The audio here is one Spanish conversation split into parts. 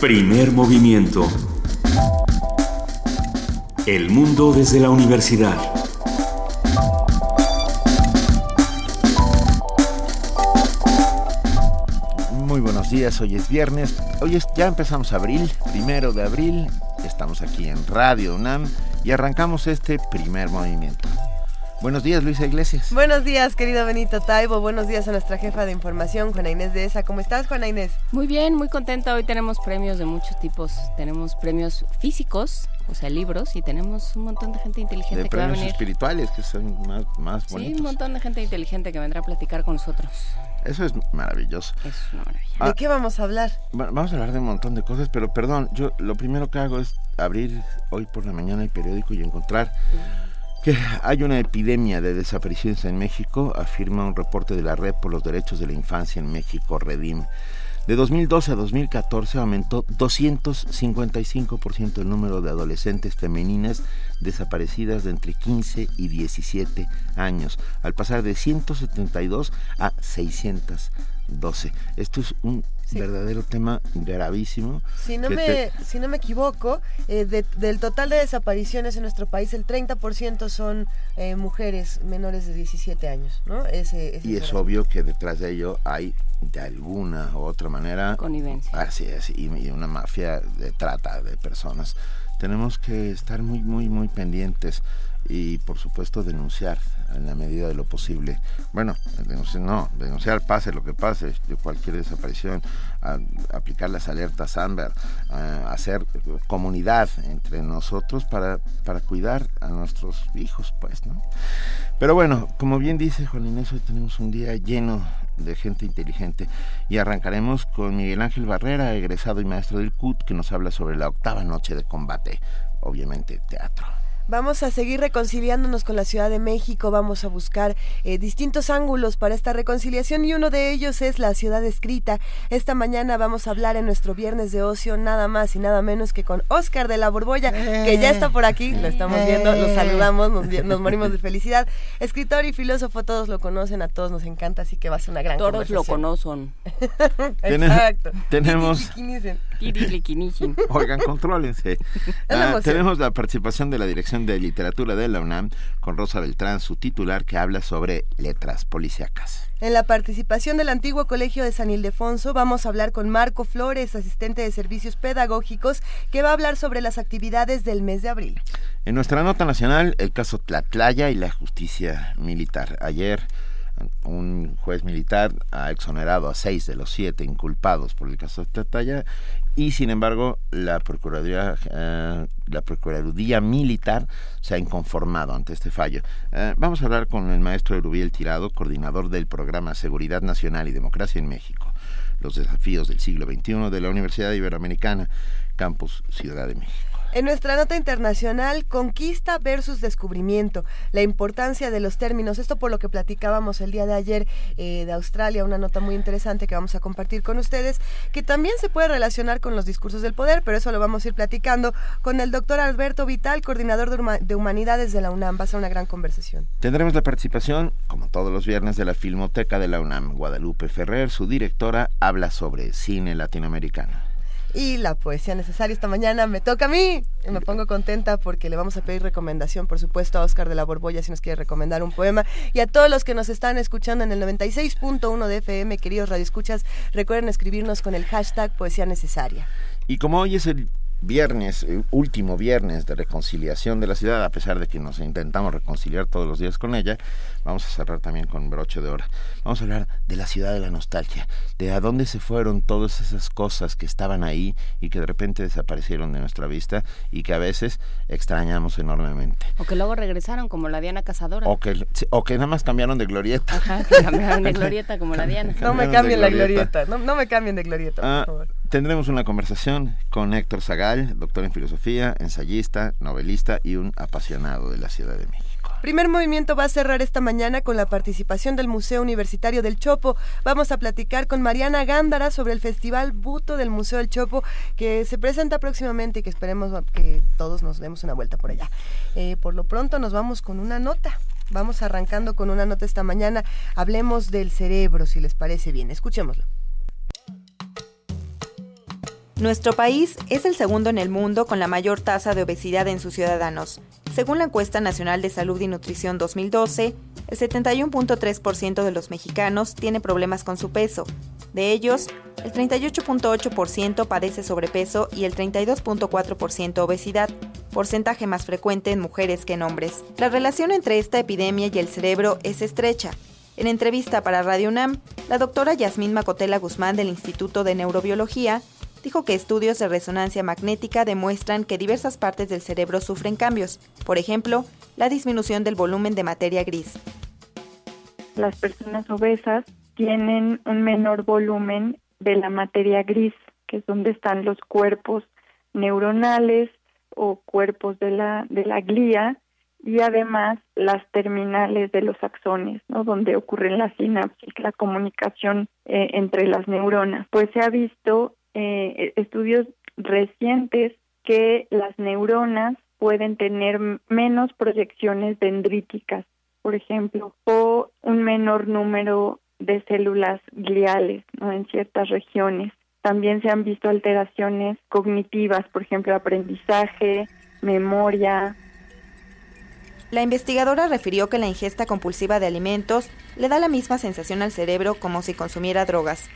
Primer movimiento. El mundo desde la universidad. Muy buenos días, hoy es viernes, hoy es, ya empezamos abril, primero de abril, estamos aquí en Radio UNAM y arrancamos este primer movimiento. Buenos días, Luisa Iglesias. Buenos días, querido Benito Taibo. Buenos días a nuestra jefa de información, Juana Inés de ESA. ¿Cómo estás, Juana Inés? Muy bien, muy contenta. Hoy tenemos premios de muchos tipos. Tenemos premios físicos, o sea, libros, y tenemos un montón de gente inteligente de que va a premios venir. espirituales, que son más, más bonitos. Sí, un montón de gente inteligente que vendrá a platicar con nosotros. Eso es maravilloso. Es una maravilla. Ah. ¿De qué vamos a hablar? Bueno, vamos a hablar de un montón de cosas, pero perdón, yo lo primero que hago es abrir hoy por la mañana el periódico y encontrar hay una epidemia de desapariciones en México, afirma un reporte de la Red por los Derechos de la Infancia en México, Redim. De 2012 a 2014 aumentó 255% el número de adolescentes femeninas desaparecidas de entre 15 y 17 años, al pasar de 172 a 612. Esto es un Sí. verdadero tema gravísimo. Si no, me, te- si no me equivoco, eh, de- del total de desapariciones en nuestro país, el 30% son eh, mujeres menores de 17 años, ¿no? Ese, ese Y es obvio que detrás de ello hay, de alguna u otra manera, Connivencia. Así es, y, y una mafia de trata de personas. Tenemos que estar muy, muy, muy pendientes y, por supuesto, denunciar en la medida de lo posible. Bueno, no, denunciar pase lo que pase, de cualquier desaparición, aplicar las alertas Amber, a hacer comunidad entre nosotros para, para cuidar a nuestros hijos, pues, ¿no? Pero bueno, como bien dice Juan Inés, hoy tenemos un día lleno de gente inteligente y arrancaremos con Miguel Ángel Barrera, egresado y maestro del CUT, que nos habla sobre la octava noche de combate, obviamente teatro. Vamos a seguir reconciliándonos con la Ciudad de México, vamos a buscar eh, distintos ángulos para esta reconciliación y uno de ellos es la ciudad escrita. Esta mañana vamos a hablar en nuestro viernes de ocio nada más y nada menos que con Oscar de la Borbolla, que ya está por aquí, lo estamos viendo, lo saludamos, nos, nos morimos de felicidad. Escritor y filósofo, todos lo conocen, a todos nos encanta, así que va a ser una gran Todos lo conocen. Exacto. tenemos-. Oigan, contrólense. Ah, tenemos la participación de la Dirección de Literatura de la UNAM con Rosa Beltrán, su titular, que habla sobre letras policíacas. En la participación del antiguo Colegio de San Ildefonso vamos a hablar con Marco Flores, asistente de servicios pedagógicos, que va a hablar sobre las actividades del mes de abril. En nuestra nota nacional, el caso Tlatlaya y la justicia militar. Ayer, un juez militar ha exonerado a seis de los siete inculpados por el caso Tlatlaya y, sin embargo, la Procuraduría, eh, la Procuraduría Militar se ha inconformado ante este fallo. Eh, vamos a hablar con el maestro Erubiel Tirado, coordinador del programa Seguridad Nacional y Democracia en México. Los desafíos del siglo XXI de la Universidad Iberoamericana, Campus Ciudad de México. En nuestra nota internacional, conquista versus descubrimiento, la importancia de los términos, esto por lo que platicábamos el día de ayer eh, de Australia, una nota muy interesante que vamos a compartir con ustedes, que también se puede relacionar con los discursos del poder, pero eso lo vamos a ir platicando con el doctor Alberto Vital, coordinador de, de Humanidades de la UNAM. Va a ser una gran conversación. Tendremos la participación, como todos los viernes, de la Filmoteca de la UNAM. Guadalupe Ferrer, su directora, habla sobre cine latinoamericano. Y la poesía necesaria esta mañana me toca a mí. Me pongo contenta porque le vamos a pedir recomendación, por supuesto, a Oscar de la Borbolla si nos quiere recomendar un poema. Y a todos los que nos están escuchando en el 96.1 de FM, queridos radioescuchas, recuerden escribirnos con el hashtag poesía necesaria. Y como hoy es el viernes, el último viernes de reconciliación de la ciudad, a pesar de que nos intentamos reconciliar todos los días con ella, vamos a cerrar también con broche de hora. Vamos a hablar de la ciudad de la nostalgia, de a dónde se fueron todas esas cosas que estaban ahí y que de repente desaparecieron de nuestra vista y que a veces extrañamos enormemente. O que luego regresaron como la Diana Cazadora. O que, o que nada más cambiaron de glorieta. Ajá, que cambiaron de glorieta como la Diana. No me cambien la glorieta. no, no me cambien de glorieta, Ah, por favor. tendremos una conversación con Héctor Zagal, doctor en filosofía, ensayista, novelista y un apasionado de la Ciudad de México. Primer movimiento va a cerrar esta mañana con la participación del Museo Universitario del Chopo. Vamos a platicar con Mariana Gándara sobre el Festival Buto del Museo del Chopo que se presenta próximamente y que esperemos que todos nos demos una vuelta por allá. Eh, por lo pronto nos vamos con una nota. Vamos arrancando con una nota esta mañana. Hablemos del cerebro, si les parece bien. Escuchémoslo. Nuestro país es el segundo en el mundo con la mayor tasa de obesidad en sus ciudadanos. Según la encuesta nacional de salud y nutrición 2012, el 71.3% de los mexicanos tiene problemas con su peso. De ellos, el 38.8% padece sobrepeso y el 32.4% obesidad, porcentaje más frecuente en mujeres que en hombres. La relación entre esta epidemia y el cerebro es estrecha. En entrevista para Radio UNAM, la doctora Yasmín Macotela Guzmán del Instituto de Neurobiología dijo que estudios de resonancia magnética demuestran que diversas partes del cerebro sufren cambios, por ejemplo, la disminución del volumen de materia gris. Las personas obesas tienen un menor volumen de la materia gris, que es donde están los cuerpos neuronales o cuerpos de la, de la glía y además las terminales de los axones, ¿no? donde ocurren la sinapsis, la comunicación eh, entre las neuronas. Pues se ha visto eh, estudios recientes que las neuronas pueden tener menos proyecciones dendríticas, por ejemplo, o un menor número de células gliales ¿no? en ciertas regiones. También se han visto alteraciones cognitivas, por ejemplo, aprendizaje, memoria. La investigadora refirió que la ingesta compulsiva de alimentos le da la misma sensación al cerebro como si consumiera drogas.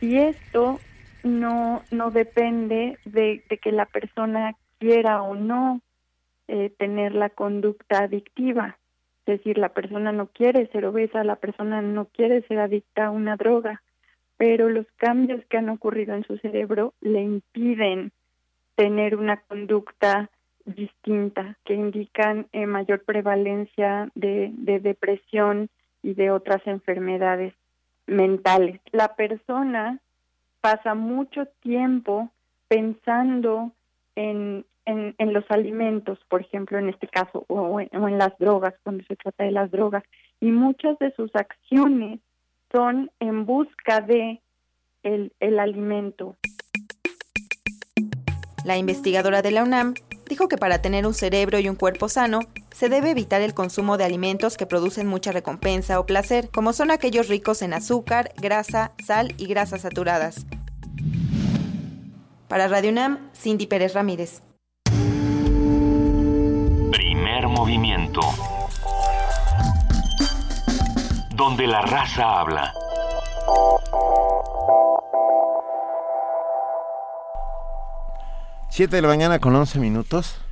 Y esto no, no depende de, que la persona quiera o no eh, tener la conducta adictiva. Es decir, la persona no quiere ser obesa, la persona no quiere ser adicta a una droga, pero los cambios que han ocurrido en su cerebro le impiden tener una conducta distinta, que indican eh, mayor prevalencia de, de depresión y de otras enfermedades mentales. La persona pasa mucho tiempo pensando en, en, los alimentos, por ejemplo, en este caso, o en, las drogas, cuando se trata de las drogas, y muchas de sus acciones son en busca de el, el alimento. La investigadora de la UNAM dijo que para tener un cerebro y un cuerpo sano, se debe evitar el consumo de alimentos que producen mucha recompensa o placer, como son aquellos ricos en azúcar, grasa, sal y grasas saturadas. Para Radio UNAM, Cindy Pérez Ramírez. Primer movimiento. Donde la raza habla. Siete de la mañana con once minutos.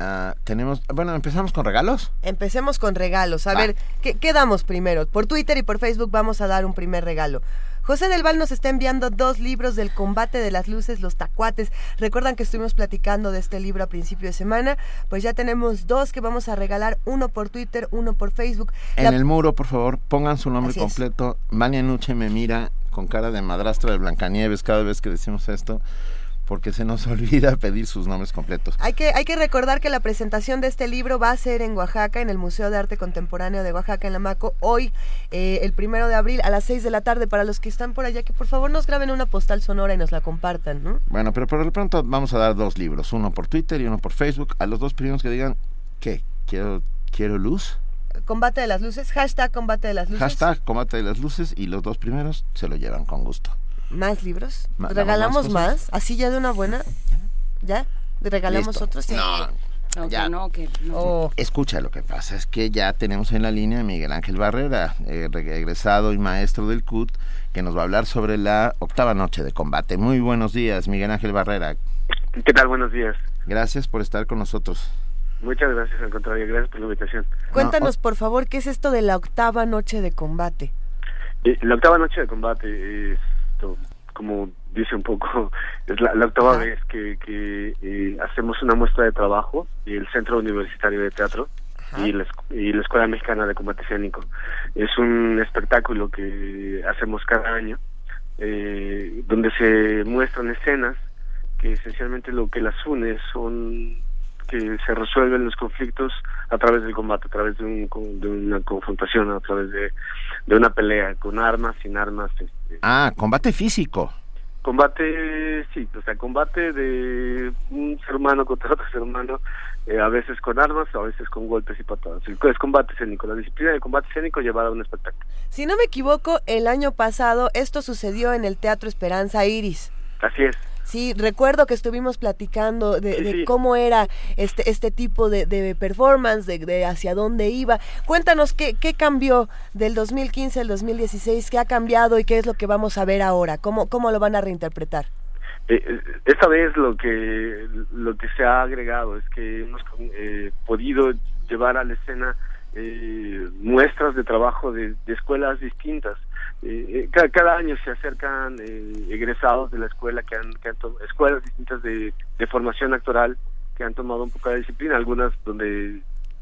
Ah, tenemos, bueno, empezamos con regalos. Empecemos con regalos. A ver, ¿qué, ¿qué, damos primero? Por Twitter y por Facebook vamos a dar un primer regalo. José del Val nos está enviando dos libros del combate de las luces, los tacuates. Recuerdan que estuvimos platicando de este libro a principio de semana. Pues ya tenemos dos que vamos a regalar, uno por Twitter, uno por Facebook. En el muro, por favor, pongan su nombre completo. Mania Nuche me mira con cara de madrastra de Blancanieves cada vez que decimos esto porque se nos olvida pedir sus nombres completos. Hay que, hay que recordar que la presentación de este libro va a ser en Oaxaca, en el Museo de Arte Contemporáneo de Oaxaca, en la Maco, hoy, eh, el primero de abril, a las 6 de la tarde. Para los que están por allá, que por favor nos graben una postal sonora y nos la compartan, ¿no? Bueno, pero por lo pronto vamos a dar dos libros, uno por Twitter y uno por Facebook. A los dos primeros que digan, ¿qué? ¿Quiero, quiero luz? Combate de las luces, hashtag combate de las luces. Hashtag combate de las luces y los dos primeros se lo llevan con gusto. ¿Más libros? ¿Regalamos más, ¿Así ya de una buena? ¿Ya? ¿Regalamos otros? No. ya. no, que oh. Escucha, lo que pasa es que ya tenemos en la línea a Miguel Ángel Barrera, eh, regresado y maestro del CUT, que nos va a hablar sobre la octava noche de combate. Muy buenos días, Miguel Ángel Barrera. ¿Qué tal? Buenos días. Gracias por estar con nosotros. Muchas gracias, al contrario, gracias por la invitación. Cuéntanos, por favor, ¿qué es esto de la octava noche de combate? Eh, la octava noche de combate es como dice un poco, es la, octava vez que, eh, hacemos una muestra de trabajo y el Centro Universitario de Teatro y la, y la Escuela Mexicana de Combate Escénico. Es un espectáculo que hacemos cada año, eh, donde se muestran escenas que esencialmente lo que las une son que se resuelven los conflictos a través del combate, a través de, un, de una confrontación, a través de, de una pelea, con armas, sin armas. Este. Ah, combate físico. Combate, sí, o sea, combate de un ser humano contra otro ser humano, eh, a veces con armas, a veces con golpes y patadas. Es combate escénico, la disciplina de combate escénico llevada a un espectáculo. Si no me equivoco, el año pasado esto sucedió en el Teatro Esperanza Iris. Así es. Sí, recuerdo que estuvimos platicando de, cómo era este este tipo de, performance, de, hacia dónde iba. Cuéntanos qué, qué cambió del 2015 al 2016, qué ha cambiado y qué es lo que vamos a ver ahora, cómo, cómo lo van a reinterpretar. Eh, eh, esta vez lo que lo que se ha agregado es que hemos eh, podido llevar a la escena muestras de trabajo de, escuelas distintas. Cada, año se acercan egresados de la escuela que han, que escuelas distintas de, formación actoral que han tomado un poco de disciplina, algunas donde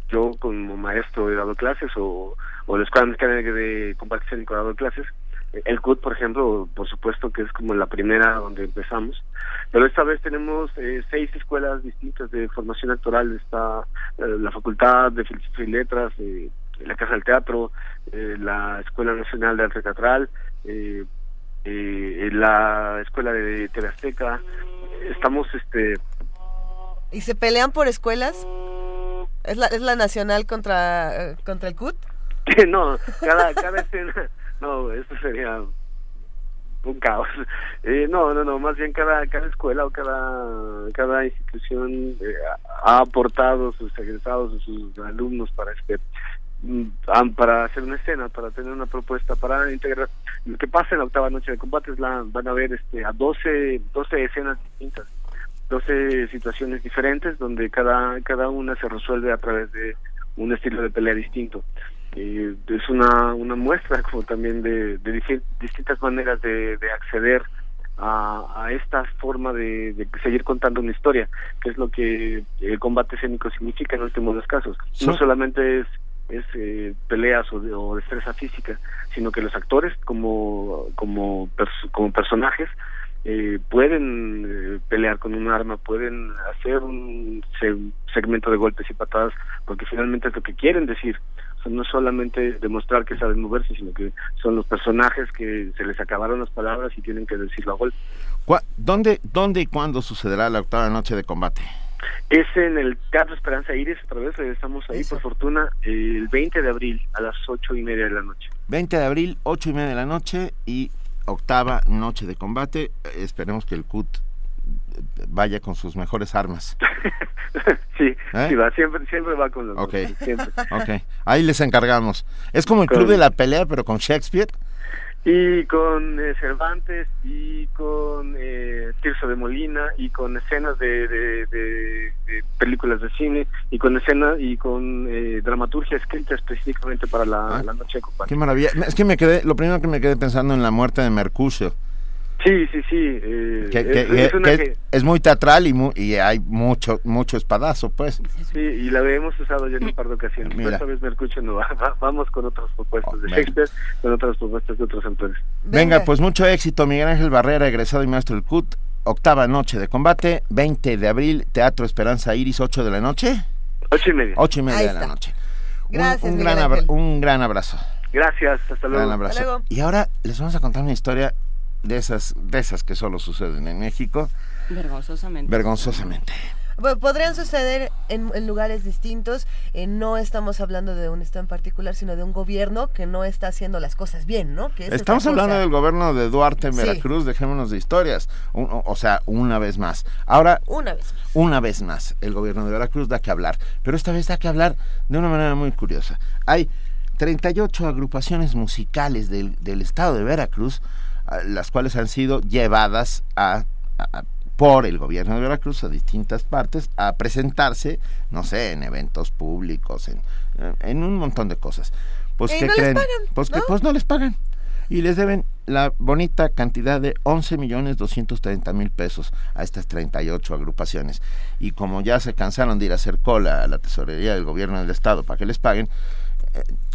yo como maestro he dado clases o, o la escuela de compartición he dado clases el CUT, por ejemplo, por supuesto que es como la primera donde empezamos, pero esta vez tenemos eh, seis escuelas distintas de formación actoral. Está eh, la Facultad de Filosofía y Letras, eh, la Casa del Teatro, la Escuela Nacional de Arte Teatral, la Escuela de Teleazteca. Estamos, este... ¿Y se pelean por escuelas? ¿Es la, es la nacional contra, contra el CUT? no, cada, cada escena no, eso sería un caos. Eh, no, no, no, más bien cada, cada escuela o cada, cada institución eh, ha aportado sus egresados, sus alumnos para este para hacer una escena, para tener una propuesta, para integrar. Lo que pasa en la octava noche de combate es la, van a ver este, a 12, 12 escenas distintas, 12 situaciones diferentes donde cada, cada una se resuelve a través de un estilo de pelea distinto es una, una muestra como también de, de distintas maneras de, acceder a, a, esta forma de, seguir contando una historia, que es lo que el combate escénico significa en últimos dos casos. No solamente es, es eh, peleas o, o destreza física, sino que los actores como, como, como personajes eh, pueden eh, pelear con un arma, pueden hacer un segmento de golpes y patadas, porque finalmente es lo que quieren decir. no solamente demostrar que saben moverse, sino que son los personajes que se les acabaron las palabras y tienen que decirlo a golpe. ¿Dónde, ¿Dónde y cuándo sucederá la octava noche de combate? Es en el Teatro Esperanza Iris, otra vez estamos ahí por fortuna, el 20 de abril a las ocho y media de la noche. 20 de abril, ocho y media de la noche y octava noche de combate. Esperemos que el CUT vaya con sus mejores armas. sí, ¿Eh? sí va, siempre, siempre va con los okay. ok, ahí les encargamos. Es como el club de la pelea, pero con Shakespeare. Y con eh, Cervantes y con eh, Tirso de Molina y con escenas de, de, películas de cine y con escenas y con eh, dramaturgia escrita específicamente para la, ah, noche de Qué maravilla. Es que me quedé, lo primero que me quedé pensando en la muerte de Mercucio. Sí, sí, sí. Eh, es, muy teatral y, y hay mucho mucho espadazo, pues. Sí, y la hemos usado ya en un par de ocasiones. Mira. esta vez Mercucho no va, vamos con otras propuestas de Shakespeare, con otras propuestas de otros autores. Venga. pues mucho éxito, Miguel Ángel Barrera, egresado y maestro del CUT. Octava noche de combate, 20 de abril, Teatro Esperanza Iris, 8 de la noche. 8 y media. 8 y media de la noche. Gracias, un, gran un gran abrazo. Gracias, hasta luego. Gran abrazo. Hasta luego. Y ahora les vamos a contar una historia de esas, de esas que solo suceden en México. Vergonzosamente. Vergonzosamente. podrían suceder en, lugares distintos. Eh, no estamos hablando de un estado en particular, sino de un gobierno que no está haciendo las cosas bien, ¿no? Que estamos hablando del gobierno de Duarte en Veracruz, dejémonos de historias. o, sea, una vez más. Ahora, una vez más. Una vez más, el gobierno de Veracruz da que hablar. Pero esta vez da que hablar de una manera muy curiosa. Hay 38 agrupaciones musicales del, del estado de Veracruz las cuales han sido llevadas a, por el gobierno de Veracruz a distintas partes a presentarse, no sé, en eventos públicos, en, en un montón de cosas. Pues que creen, pues que pues no les pagan y les deben la bonita cantidad de 11 millones 230 mil pesos a estas 38 agrupaciones. Y como ya se cansaron de ir a hacer cola a la tesorería del gobierno del estado para que les paguen, eh,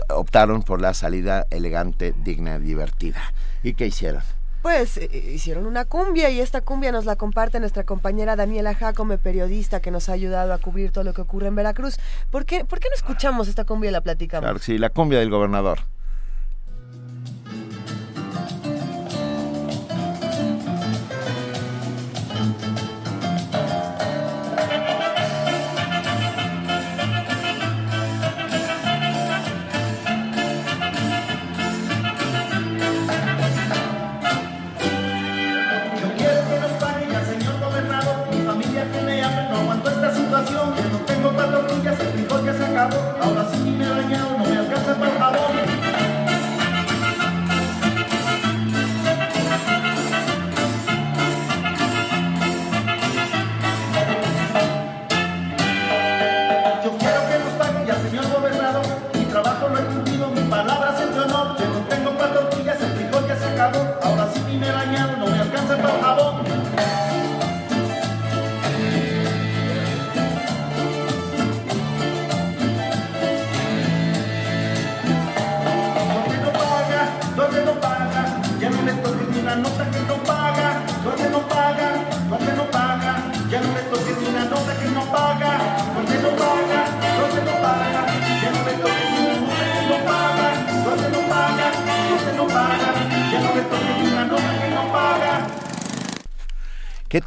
optaron por la salida elegante, digna y divertida. ¿Y qué hicieron? Pues eh, eh, hicieron una cumbia y esta cumbia nos la comparte nuestra compañera Daniela Jacome, periodista que nos ha ayudado a cubrir todo lo que ocurre en Veracruz. ¿Por qué, ¿por qué no escuchamos esta cumbia y la platicamos? Claro, sí, la cumbia del gobernador.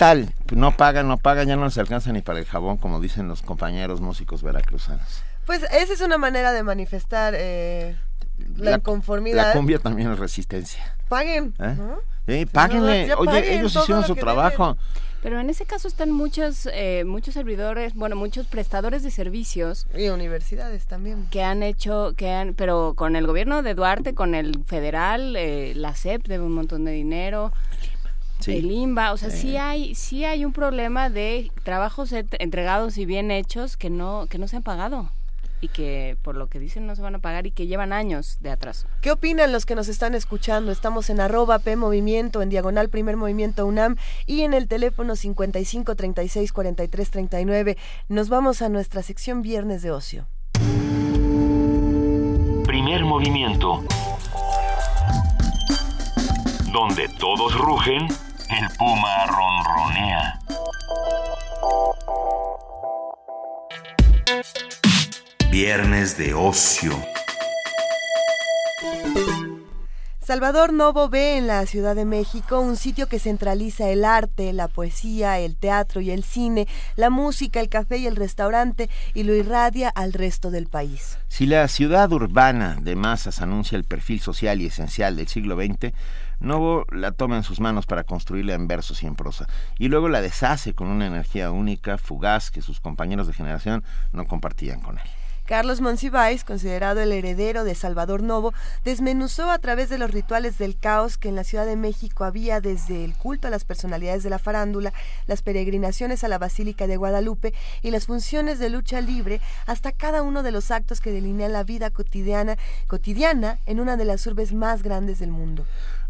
Tal? No pagan, no pagan, ya no les alcanza ni para el jabón, como dicen los compañeros músicos veracruzanos. Pues esa es una manera de manifestar eh, la, inconformidad. La cumbia también es resistencia. Paguen. ¿Eh? Sí, páguenle. Oye, ellos hicieron su trabajo. Pero en ese caso están muchos, eh, muchos servidores, bueno, muchos prestadores de servicios. Y universidades también. Que han hecho, que han, pero con el gobierno de Duarte, con el federal, eh, la CEP debe un montón de dinero. El IMBA, o sea, sí hay, sí hay un problema de trabajos entregados y bien hechos que no, que no se han pagado y que por lo que dicen no se van a pagar y que llevan años de atraso. ¿Qué opinan los que nos están escuchando? Estamos en arroba P Movimiento, en diagonal Primer Movimiento UNAM y en el teléfono 55 36 43 39. Nos vamos a nuestra sección Viernes de Ocio. Primer Movimiento. Donde todos rugen, el puma ronronea. Viernes de ocio. Salvador Novo ve en la Ciudad de México un sitio que centraliza el arte, la poesía, el teatro y el cine, la música, el café y el restaurante y lo irradia al resto del país. Si la ciudad urbana de masas anuncia el perfil social y esencial del siglo XX, Novo la toma en sus manos para construirla en versos y en prosa, y luego la deshace con una energía única, fugaz, que sus compañeros de generación no compartían con él. Carlos Monsiváis, considerado el heredero de Salvador Novo, desmenuzó a través de los rituales del caos que en la Ciudad de México había desde el culto a las personalidades de la farándula, las peregrinaciones a la Basílica de Guadalupe y las funciones de lucha libre hasta cada uno de los actos que delinean la vida cotidiana, cotidiana en una de las urbes más grandes del mundo.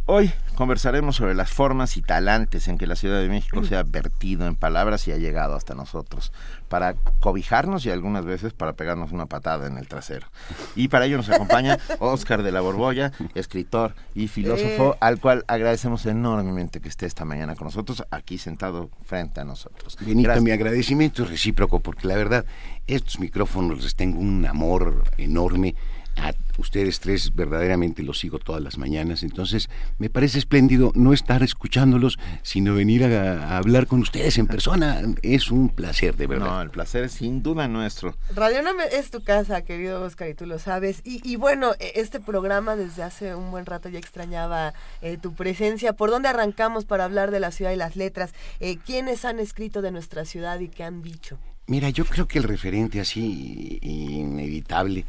Hoy conversaremos sobre las formas y talantes en que la Ciudad de México se ha vertido en palabras y ha llegado hasta nosotros, para cobijarnos y algunas veces para pegarnos una patada en el trasero. Y para ello nos acompaña Oscar de la Borbolla, escritor y filósofo, eh. al cual agradecemos enormemente que esté esta mañana con nosotros, aquí sentado frente a nosotros. Benito, mi agradecimiento es recíproco, porque la verdad, estos micrófonos les tengo un amor enorme a ustedes tres verdaderamente los sigo todas las mañanas, entonces me parece espléndido no estar escuchándolos, sino venir a, hablar con ustedes en persona. Es un placer, de verdad. No, el placer es sin duda nuestro. Radio es tu casa, querido Oscar, y tú lo sabes. Y, bueno, e, este programa desde hace un buen rato ya extrañaba eh, tu presencia. ¿Por dónde arrancamos para hablar de la ciudad y las letras? Eh, ¿Quiénes han escrito de nuestra ciudad y qué han dicho? Mira, yo creo que el referente así inevitable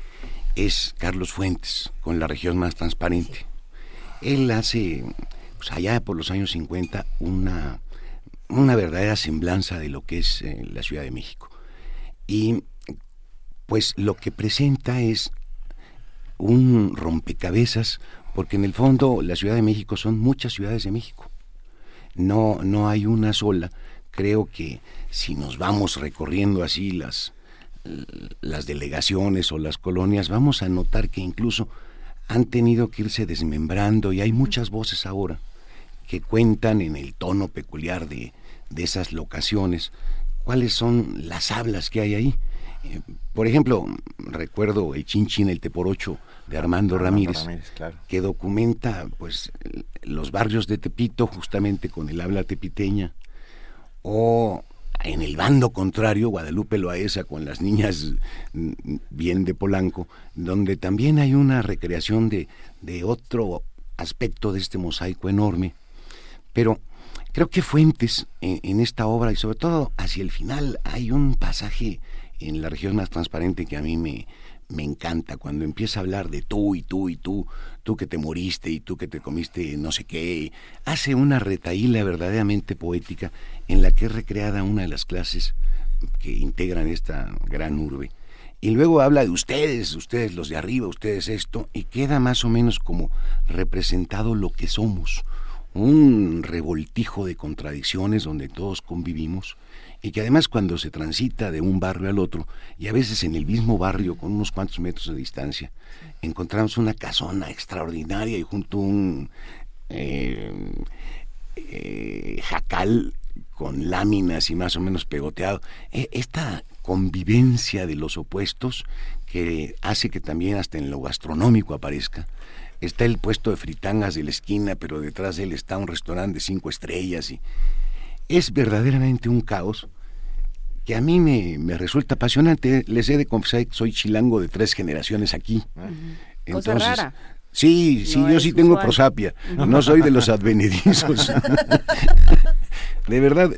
es Carlos Fuentes, con la región más transparente. Él hace, pues allá por los años 50, una, una verdadera semblanza de lo que es eh, la Ciudad de México. Y pues lo que presenta es un rompecabezas, porque en el fondo la Ciudad de México son muchas ciudades de México. No, no hay una sola. Creo que si nos vamos recorriendo así las las delegaciones o las colonias, vamos a notar que incluso han tenido que irse desmembrando y hay muchas voces ahora que cuentan en el tono peculiar de, esas locaciones cuáles son las hablas que hay ahí. Eh, por ejemplo, recuerdo el Chinchín, el Teporocho de Armando, Ramírez, que documenta pues los barrios de Tepito justamente con el habla tepiteña, o en el bando contrario, Guadalupe Loaesa con las niñas bien de Polanco, donde también hay una recreación de, de otro aspecto de este mosaico enorme. Pero creo que Fuentes en, esta obra y sobre todo hacia el final hay un pasaje en la región más transparente que a mí me, me encanta cuando empieza a hablar de tú y tú y tú, tú que te moriste y tú que te comiste no sé qué. Hace una retaíla verdaderamente poética en la que es recreada una de las clases que integran esta gran urbe. Y luego habla de ustedes, ustedes los de arriba, ustedes esto, y queda más o menos como representado lo que somos, un revoltijo de contradicciones donde todos convivimos y que además cuando se transita de un barrio al otro, y a veces en el mismo barrio con unos cuantos metros de distancia, encontramos una casona extraordinaria y junto a un eh, eh, jacal con láminas y más o menos pegoteado. E, esta convivencia de los opuestos que hace que también hasta en lo gastronómico aparezca. Está el puesto de fritangas de la esquina, pero detrás de él está un restaurante de cinco estrellas y es verdaderamente un caos que a mí me, resulta apasionante. Les he de confesar que soy chilango de tres generaciones aquí. Entonces, Cosa Sí, sí, yo sí tengo prosapia. No soy de los advenedizos. de verdad,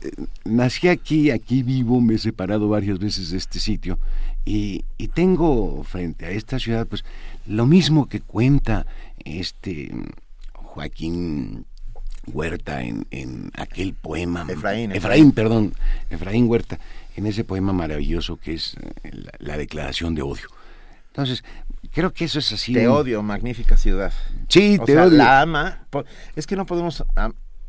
nací aquí, aquí vivo, me he separado varias veces de este sitio y, y, tengo frente a esta ciudad, pues, lo mismo que cuenta este Joaquín Huerta en, en aquel poema. Efraín, Efraín, perdón, Efraín Huerta, en ese poema maravilloso que es eh, la declaración de odio. Entonces, creo que eso es así. Te odio, magnífica ciudad. Sí, te odio. La ama. Es que no podemos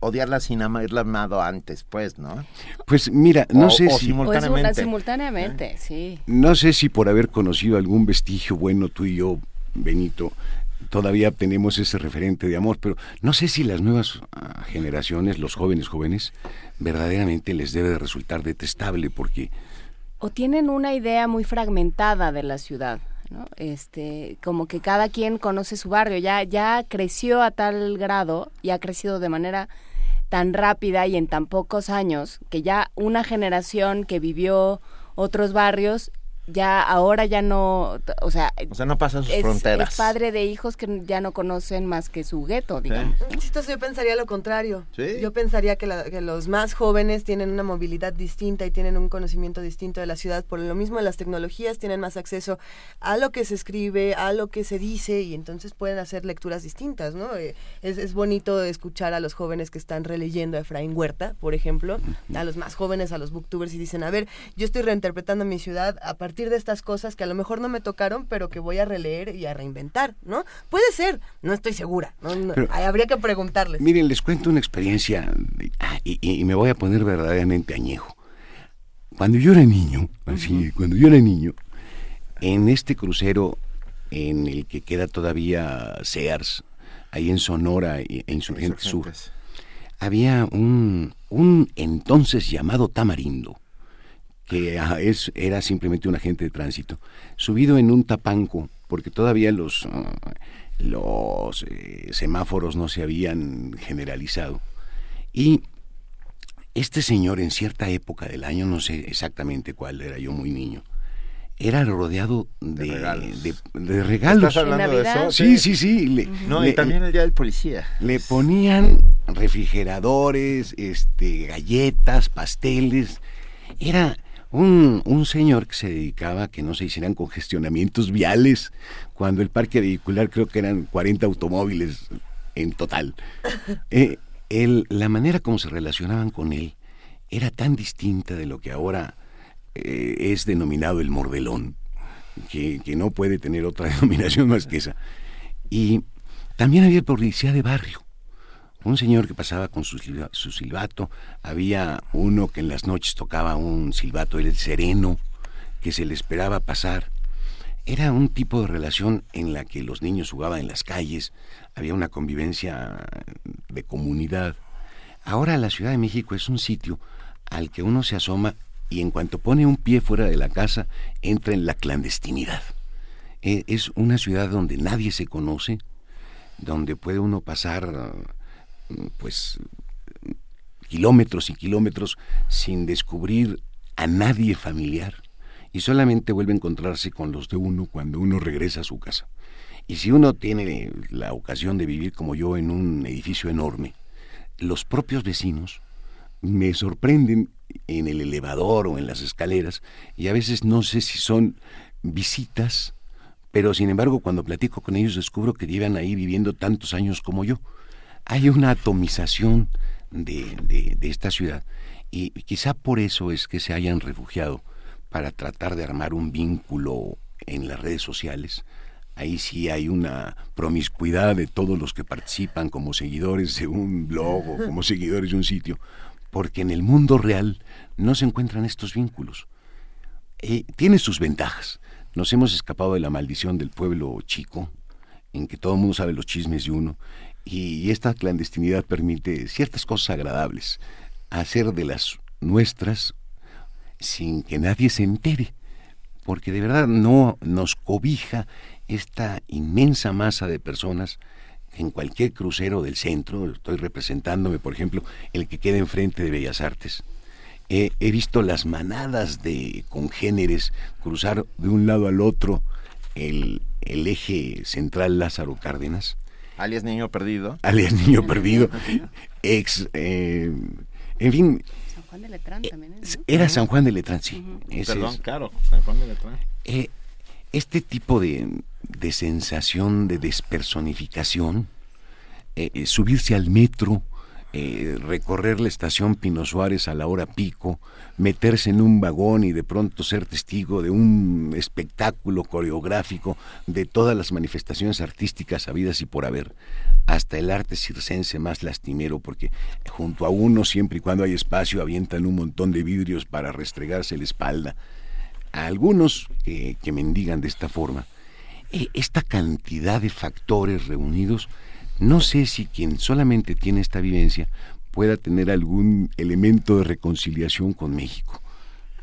odiarla sin haberla amado antes, pues, ¿no? Pues mira, no sé si simultáneamente. simultáneamente, sí. No sé si por haber conocido algún vestigio bueno tú y yo, Benito, todavía tenemos ese referente de amor, pero no sé si las nuevas ah, generaciones, los jóvenes jóvenes, verdaderamente les debe de resultar detestable porque o tienen una idea muy fragmentada de la ciudad. Este, como que cada quien conoce su barrio, ya, ya creció a tal grado y ha crecido de manera tan rápida y en tan pocos años que ya una generación que vivió otros barrios ya ahora ya no, o sea, o sea no pasan sus fronteras. Es padre de hijos que ya no conocen más que su gueto, digamos. yo pensaría lo contrario. Yo pensaría que, los más jóvenes tienen una movilidad distinta y tienen un conocimiento distinto de la ciudad. Por lo mismo, las tecnologías tienen más acceso a lo que se escribe, a lo que se dice y entonces pueden hacer lecturas distintas, ¿no? Eh, es, es bonito escuchar a los jóvenes que están releyendo a Efraín Huerta, por ejemplo, a los más jóvenes, a los booktubers y dicen, a ver, yo estoy reinterpretando mi ciudad a partir de estas cosas que a lo mejor no me tocaron, pero que voy a releer y a reinventar, ¿no? Puede ser, no estoy segura, habría que preguntarles. Miren, les cuento una experiencia ah, y, me voy a poner verdaderamente añejo. Cuando yo era niño, así, cuando yo era niño, en este crucero en el que queda todavía Sears, ahí en Sonora e Insurgente Sur, había un, un entonces llamado Tamarindo que es, era simplemente un agente de tránsito, subido en un tapanco, porque todavía los, ah, los eh, semáforos no se habían generalizado. Y este señor en cierta época del año, no sé exactamente cuál, era yo muy niño, era rodeado de, de regalos. ¿Estás hablando de eso? Sí, sí, sí. no, y también el día del policía. Le ponían refrigeradores, este, galletas, pasteles. Era un, un, señor que se dedicaba a que no se hicieran congestionamientos viales, cuando el parque vehicular creo que eran 40 automóviles en total. Eh, la manera como se relacionaban con él era tan distinta de lo que ahora eh, es denominado el mordelón, que, que, no puede tener otra denominación más que esa. Y también había policía de barrio un señor que pasaba con su, silbato, había uno que en las noches tocaba un silbato, el sereno, que se le esperaba pasar. Era un tipo de relación en la que los niños jugaban en las calles, había una convivencia de comunidad. Ahora la Ciudad de México es un sitio al que uno se asoma y en cuanto pone un pie fuera de la casa entra en la clandestinidad. E, es una ciudad donde nadie se conoce, donde puede uno pasar pues kilómetros y kilómetros sin descubrir a nadie familiar y solamente vuelve a encontrarse con los de uno cuando uno regresa a su casa. Y si uno tiene la ocasión de vivir como yo en un edificio enorme, los propios vecinos me sorprenden en el elevador o en las escaleras y a veces no sé si son visitas, pero sin embargo cuando platico con ellos descubro que llevan ahí viviendo tantos años como yo hay una atomización de, esta ciudad y quizá por eso es que se hayan refugiado para tratar de armar un vínculo en las redes sociales. Ahí sí hay una promiscuidad de todos los que participan como seguidores de un blog o como seguidores de un sitio, porque en el mundo real no se encuentran estos vínculos. Eh, tiene sus ventajas. Nos hemos escapado de la maldición del pueblo chico, en que todo el mundo sabe los chismes de uno, y esta clandestinidad permite ciertas cosas agradables, hacer de las nuestras sin que nadie se entere, porque de verdad no nos cobija esta inmensa masa de personas en cualquier crucero del centro, estoy representándome, por ejemplo, el que queda enfrente de Bellas Artes, he visto las manadas de congéneres cruzar de un lado al otro el, el eje central Lázaro Cárdenas. Alias Niño Perdido. Alias Niño Perdido. Ex, eh, en fin. San Juan de Letrán también. Era San Juan de Letrán, sí. Perdón, claro, San Juan de Letrán. Eh, este tipo de, de sensación de despersonificación, eh, eh, subirse al metro, eh, recorrer la estación Pino Suárez a la hora pico, meterse en un vagón y de pronto ser testigo de un espectáculo coreográfico de todas las manifestaciones artísticas habidas y por haber, hasta el arte circense más lastimero, porque junto a uno, siempre y cuando hay espacio, avientan un montón de vidrios para restregarse la espalda. A algunos que mendigan de esta forma, eh, esta cantidad de factores reunidos, no sé si quien solamente tiene esta vivencia pueda tener algún elemento de reconciliación con México.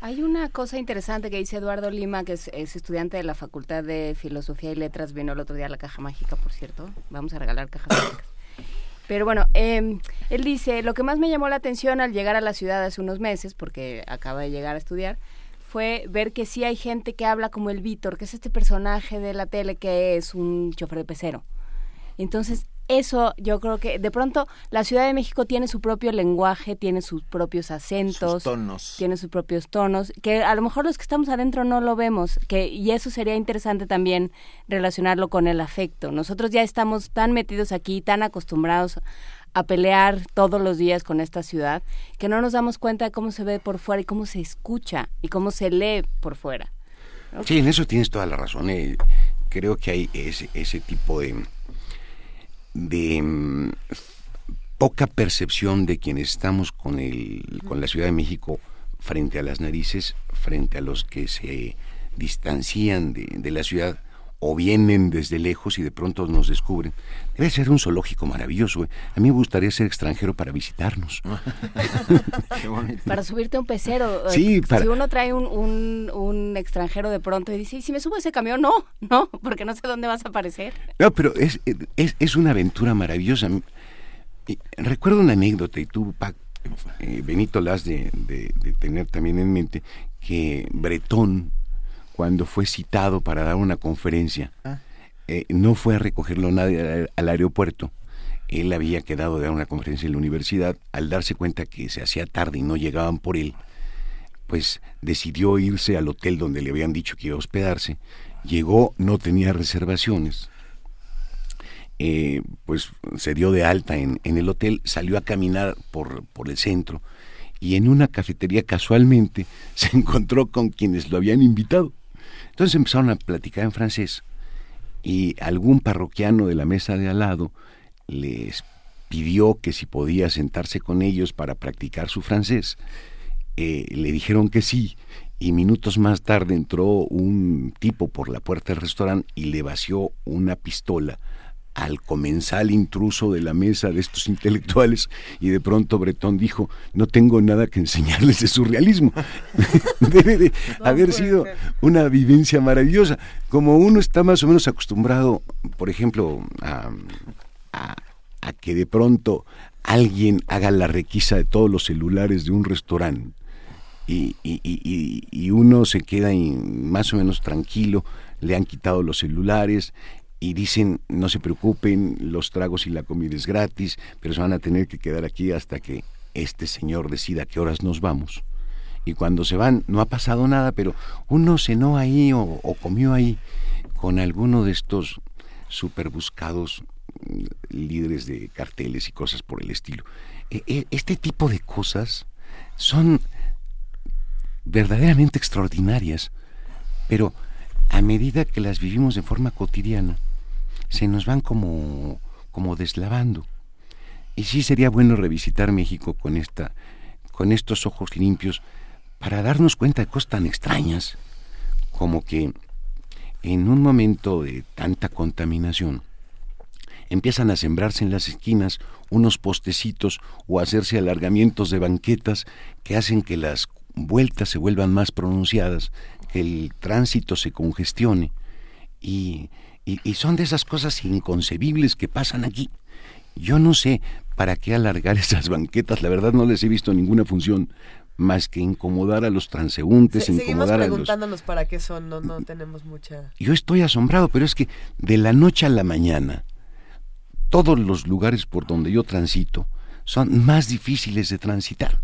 Hay una cosa interesante que dice Eduardo Lima, que es, estudiante de la Facultad de Filosofía y Letras, vino el otro día a la Caja Mágica, por cierto. Vamos a regalar cajas mágicas. Pero bueno, em, él dice, lo que más me llamó la atención al llegar a la ciudad hace unos meses, porque acaba de llegar a estudiar, fue ver que sí hay gente que habla como el Víctor, que es este personaje de la tele que es un chofer de pecero. Entonces, eso yo creo que de pronto la Ciudad de México tiene su propio lenguaje, tiene sus propios acentos, tonos. tiene sus propios tonos, que a lo mejor los que estamos adentro no lo vemos, que y eso sería interesante también relacionarlo con el afecto. Nosotros ya estamos tan metidos aquí, tan acostumbrados a pelear todos los días con esta ciudad, que no nos damos cuenta de cómo se ve por fuera y cómo se escucha y cómo se lee por fuera. Sí, en eso tienes toda la razón. Eh. creo que hay ese, ese tipo de, de mm, poca percepción de quienes estamos con, el, con la Ciudad de México frente a las narices, frente a los que se distancian de, de la ciudad o vienen desde lejos y de pronto nos descubren. Debe ser un zoológico maravilloso. ¿eh? A mí me gustaría ser extranjero para visitarnos. para subirte a un pecero. Sí, Si uno trae un, un, extranjero de pronto y dice, si me subo a ese camión, no, no, porque no sé dónde vas a aparecer. No, pero es, es, es una aventura maravillosa. Recuerdo una anécdota y tú, eh, Benito, la has de, de, de tener también en mente, que Bretón cuando fue citado para dar una conferencia, ah. eh, no fue a recogerlo nadie al aeropuerto. Él había quedado de dar una conferencia en la universidad. Al darse cuenta que se hacía tarde y no llegaban por él, pues decidió irse al hotel donde le habían dicho que iba a hospedarse. Llegó, no tenía reservaciones. Eh, pues se dio de alta en, en, el hotel, salió a caminar por, por el centro y en una cafetería casualmente se encontró con quienes lo habían invitado. Entonces empezaron a platicar en francés y algún parroquiano de la mesa de al lado les pidió que si podía sentarse con ellos para practicar su francés. Eh, le dijeron que sí y minutos más tarde entró un tipo por la puerta del restaurante y le vació una pistola al comensal intruso de la mesa de estos intelectuales y de pronto Bretón dijo, no tengo nada que enseñarles de surrealismo. Debe de haber sido una vivencia maravillosa. Como uno está más o menos acostumbrado, por ejemplo, a, que de pronto alguien haga la requisa de todos los celulares de un restaurante y, y uno se queda más o menos tranquilo, le han quitado los celulares, y dicen no se preocupen, los tragos y la comida es gratis, pero se van a tener que quedar aquí hasta que este señor decida qué horas nos vamos. Y cuando se van no ha pasado nada, pero uno cenó ahí o, comió ahí con alguno de estos super buscados mm, líderes de carteles y cosas por el estilo. E, e, este tipo de cosas son verdaderamente extraordinarias, pero a medida que las vivimos de forma cotidiana, se nos van como, como deslavando. Y sí sería bueno revisitar México con, esta, con estos ojos limpios para darnos cuenta de cosas tan extrañas como que en un momento de tanta contaminación empiezan a sembrarse en las esquinas unos postecitos o hacerse alargamientos de banquetas que hacen que las vueltas se vuelvan más pronunciadas, que el tránsito se congestione y Y, son de esas cosas inconcebibles que pasan aquí. Yo no sé para qué alargar esas banquetas, la verdad no les he visto ninguna función más que incomodar a los transeúntes, incomodar a preguntándonos para qué son, no, no tenemos mucha... Yo estoy asombrado, pero es que de la noche a la mañana, todos los lugares por donde yo transito son más difíciles de transitar.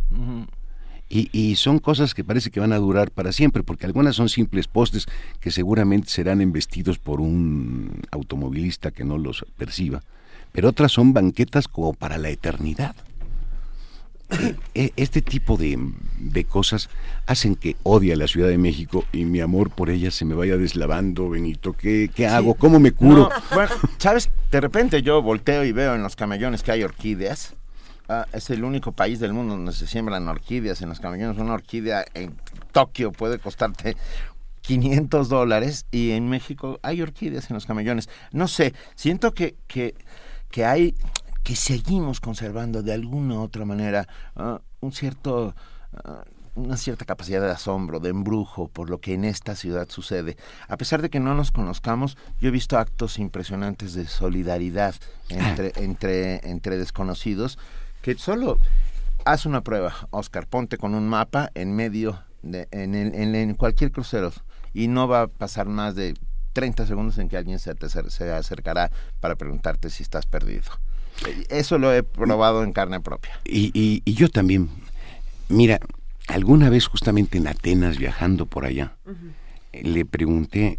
Y, son cosas que parece que van a durar para siempre, porque algunas son simples postes que seguramente serán embestidos por un automovilista que no los perciba, pero otras son banquetas como para la eternidad. E, e, este tipo de, cosas hacen que odie a la Ciudad de México y mi amor por ella se me vaya deslavando, Benito. ¿Qué, qué hago? ¿Cómo me curo? bueno, ¿sabes? De repente yo volteo y veo en los camellones que hay orquídeas Ah, es el único país del mundo donde se siembran orquídeas en los camellones. Una orquídea en Tokio puede costarte 500 dólares y en México hay orquídeas en los camellones. No sé, siento que, que, que hay, que seguimos conservando de alguna u otra manera ah, un cierto... Ah, una cierta capacidad de asombro, de embrujo por lo que en esta ciudad sucede. A pesar de que no nos conozcamos, yo he visto actos impresionantes de solidaridad entre, entre, entre desconocidos que solo haz una prueba, Oscar, ponte con un mapa en medio, de, en, en, cualquier crucero y no va a pasar más de 30 segundos en que alguien se te se acercará para preguntarte si estás perdido. Eso lo he probado en carne propia. Y, y, yo también. Mira, alguna vez justamente en Atenas, viajando por allá, le pregunté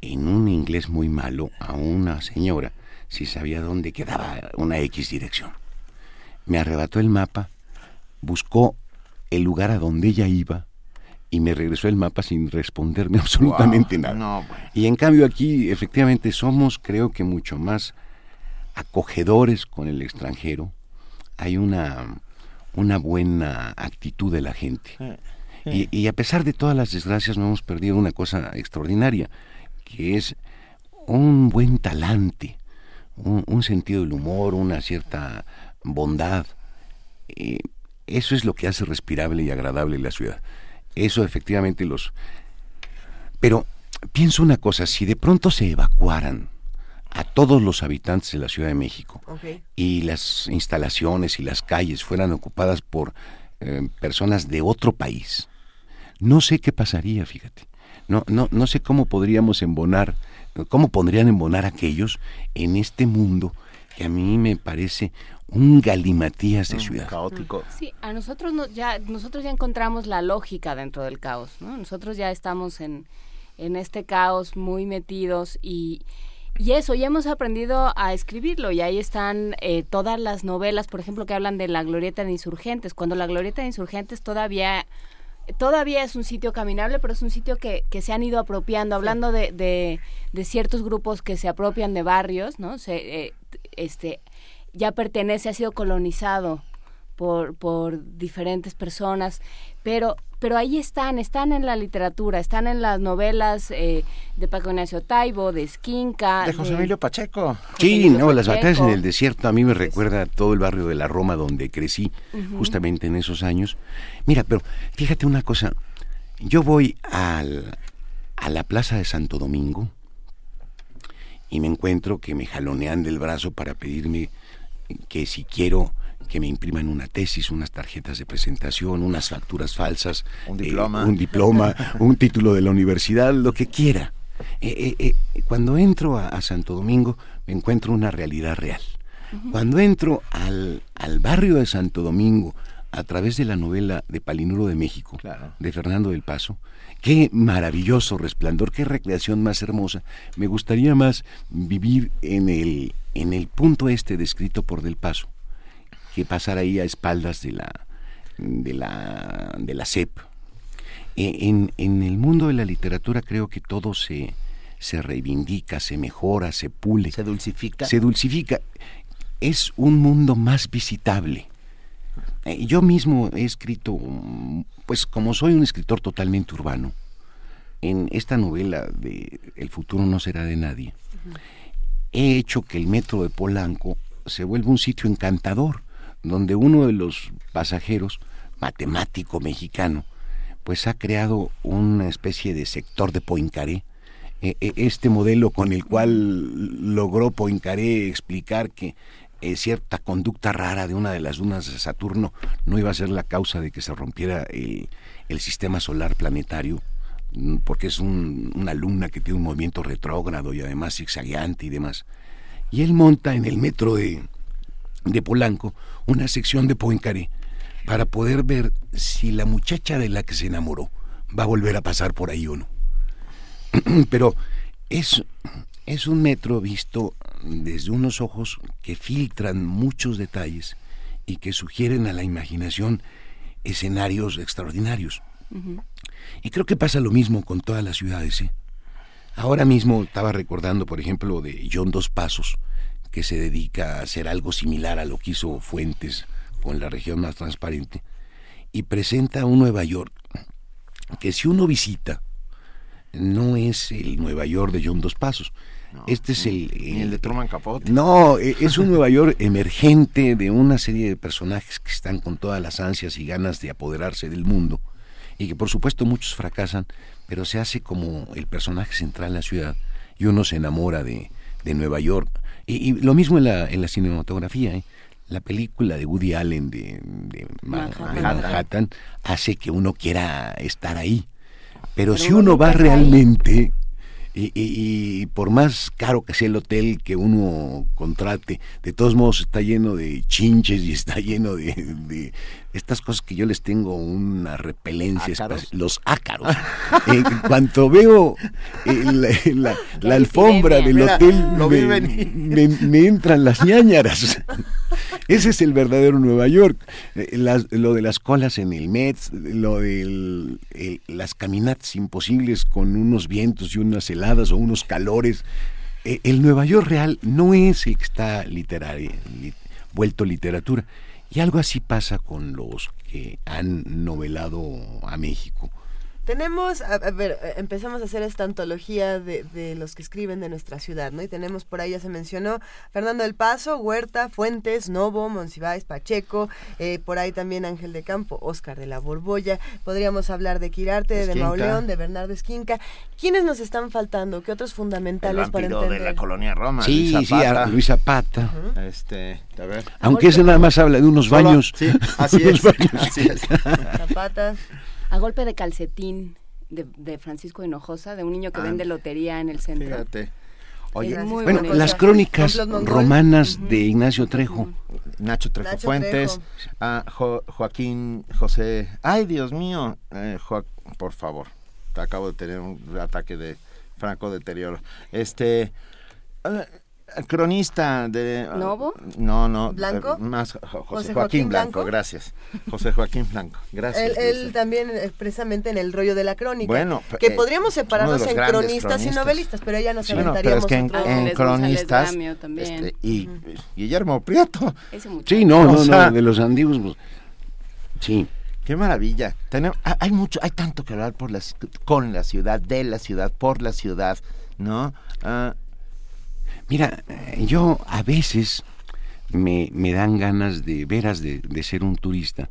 en un inglés muy malo a una señora si sabía dónde quedaba una X dirección me arrebató el mapa, buscó el lugar a donde ella iba y me regresó el mapa sin responderme absolutamente nada. Y en cambio aquí efectivamente somos creo que mucho más acogedores con el extranjero. Hay una, una buena actitud de la gente. Y, a pesar de todas las desgracias no hemos perdido una cosa extraordinaria, que es un buen talante, un sentido del humor, una cierta bondad. eso es lo que hace respirable y agradable la ciudad. Eso efectivamente los... Pero pienso una cosa, si de pronto se evacuaran a todos los habitantes de la Ciudad de México y las instalaciones y las calles fueran ocupadas por eh, personas de otro país, no sé qué pasaría, fíjate. No, no, no sé cómo podríamos embonar, cómo podrían embonar aquellos en este mundo que a mí me parece un galimatías de mm, ciudad. Caótico. Sí, a nosotros ya nosotros ya encontramos la lógica dentro del caos, ¿no? Nosotros ya estamos en, en este caos muy metidos y, y eso, ya hemos aprendido a escribirlo y ahí están eh, todas las novelas, por ejemplo, que hablan de la glorieta de insurgentes, cuando la glorieta de insurgentes todavía todavía es un sitio caminable, pero es un sitio que, que se han ido apropiando, hablando de, de, ciertos grupos que se apropian de barrios, ¿no? Se, eh, este, ya pertenece, ha sido colonizado por, por diferentes personas, pero, pero ahí están, están en la literatura, están en las novelas eh, de Paco Ignacio Taibo, de Esquinca. De José Emilio Pacheco. sí, no, las batallas en el desierto a mí me recuerda todo el barrio de la Roma donde crecí, justamente en esos años. Mira, pero fíjate una cosa, yo voy al, a la Plaza de Santo Domingo y me encuentro que me jalonean del brazo para pedirme que si quiero que me impriman una tesis, unas tarjetas de presentación, unas facturas falsas, un diploma, eh, un, diploma un título de la universidad, lo que quiera. Eh, eh, cuando entro a, Santo Domingo me encuentro una realidad real. Cuando entro al, al, barrio de Santo Domingo a través de la novela de Palinuro de México, de Fernando del Paso, qué maravilloso resplandor, qué recreación más hermosa. Me gustaría más vivir en el en el punto este descrito por Del Paso, que pasar ahí a espaldas de la de la de la CEP. E, en, en el mundo de la literatura creo que todo se, se reivindica, se mejora, se pule. Se dulcifica. Se dulcifica. Es un mundo más visitable. Eh, yo mismo he escrito, pues como soy un escritor totalmente urbano, en esta novela de El futuro no será de nadie, he hecho que el metro de Polanco se vuelva un sitio encantador, donde uno de los pasajeros, matemático mexicano, pues ha creado una especie de sector de Poincaré. E, e, este modelo con el cual logró Poincaré explicar que eh, cierta conducta rara de una de las lunas de Saturno no iba a ser la causa de que se rompiera el, sistema solar planetario, mm, porque es una luna que tiene un movimiento retrógrado y además zigzagueante y demás. Y él monta en el metro de, de Polanco una sección de Poincaré para poder ver si la muchacha de la que se enamoró va a volver a pasar por ahí o no. Pero es, es un metro visto desde unos ojos que filtran muchos detalles y que sugieren a la imaginación escenarios extraordinarios. Y creo que pasa lo mismo con todas las ciudades. ¿eh? Ahora mismo estaba recordando, por ejemplo, de John Dos Pasos, que se dedica a hacer algo similar a lo que hizo Fuentes con la región más transparente, y presenta un Nueva York que si uno visita, no es el Nueva York de John Dos Pasos. Este es el, el, de Truman Capote. No, e, es un Nueva York emergente de una serie de personajes que están con todas las ansias y ganas de apoderarse del mundo y que por supuesto muchos fracasan, pero se hace como el personaje central en la ciudad y uno se enamora de, de Nueva York. Y, lo mismo en la, en la cinematografía. ¿eh? La película de Woody Allen de, Manhattan hace que uno quiera estar ahí. Pero, si uno va realmente, y, por más caro que sea el hotel que uno contrate, de todos modos está lleno de chinches y está lleno de, estas cosas que yo les tengo una repelencia, los ácaros. en cuanto veo eh, la, alfombra del hotel, me, entran las ñañaras. Ese es el verdadero Nueva York. Eh, lo de las colas en el Met, lo de las caminatas imposibles con unos vientos y unas heladas o unos calores. Eh, el Nueva York real no es el que está literario, vuelto literatura. Y algo así pasa con los que han novelado a México. Tenemos, a, ver, eh, empezamos a hacer esta antología de, de, los que escriben de nuestra ciudad, ¿no? Y tenemos por ahí, ya se mencionó, Fernando del Paso, Huerta, Fuentes, Novo, Monsiváis, Pacheco, eh, por ahí también Ángel de Campo, Oscar de la Borbolla, podríamos hablar de Quirarte, de Mauleón, de Bernardo Esquinca. ¿Quiénes nos están faltando? ¿Qué otros fundamentales para entender? de la colonia Roma, sí, Luis Zapata. Sí, Luis Zapata. Este, a ver. Aunque ese nada más habla de unos baños. Sí, así es. Así es. Zapata. A golpe de calcetín de, Francisco Hinojosa, de un niño que ah, vende lotería en el centro. Fíjate. Oye, bueno, las crónicas romanas de Ignacio Trejo. Nacho Trejo Fuentes, A Joaquín José. Ay, Dios mío, eh, por favor, acabo de tener un ataque de franco deterioro. Este, eh, cronista de ¿Novo? No, no. ¿Blanco? Eh, más José, Joaquín, Blanco, gracias. José Joaquín Blanco, gracias. Él, también expresamente en el rollo de la crónica. Bueno, que eh, podríamos separarnos en cronistas, y novelistas, pero ya nos bueno, pero es que en, cronistas este, y Guillermo Prieto. Sí, no, no, no, de los antiguos. Pues, sí. Qué maravilla. Tenemos, hay mucho, hay tanto que hablar por las, con la ciudad, de la ciudad, por la ciudad, ¿no? Ah, Mira, yo a veces me, dan ganas de veras de, ser un turista,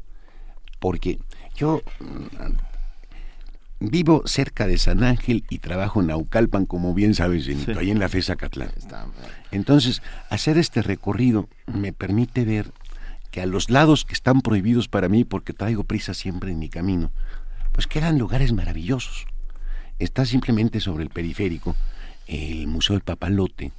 porque yo mm, vivo cerca de San Ángel y trabajo en Naucalpan, como bien sabes, en, ahí en la FESA Catlán. Entonces, hacer este recorrido me permite ver que a los lados que están prohibidos para mí, porque traigo prisa siempre en mi camino, pues quedan lugares maravillosos. Está simplemente sobre el periférico el Museo del Papalote,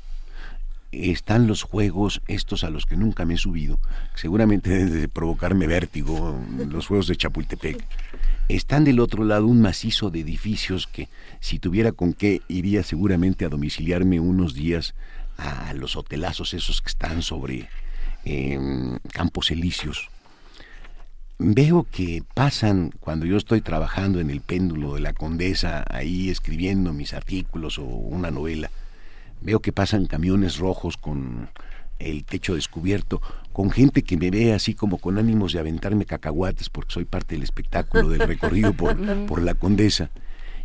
están los juegos estos a los que nunca me he subido, seguramente de provocarme vértigo, los juegos de Chapultepec. Están del otro lado un macizo de edificios que si tuviera con qué iría seguramente a domiciliarme unos días a los hotelazos esos que están sobre em, Campos Elíseos. Veo que pasan cuando yo estoy trabajando en el péndulo de la condesa, ahí escribiendo mis artículos o una novela Veo que pasan camiones rojos con el techo descubierto, con gente que me ve así como con ánimos de aventarme cacahuates porque soy parte del espectáculo del recorrido por, por la condesa.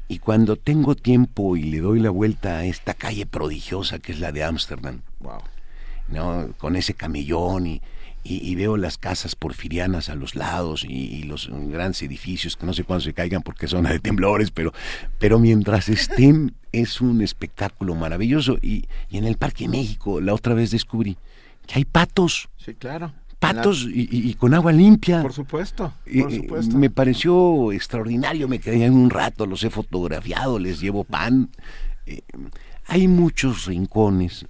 Y cuando tengo tiempo y le doy la vuelta a esta calle prodigiosa que es la de Ámsterdam, wow. ¿no? con ese camellón y, y, veo las casas porfirianas a los lados y, los grandes edificios que no sé cuándo se caigan porque son de temblores, pero, pero mientras estén es un espectáculo maravilloso. Y, y en el Parque México, la otra vez descubrí que hay patos. Sí, claro patos y, con agua limpia. Por supuesto, por supuesto. me pareció extraordinario, me quedé en un rato, los he fotografiado, les llevo pan. Eh, hay muchos rincones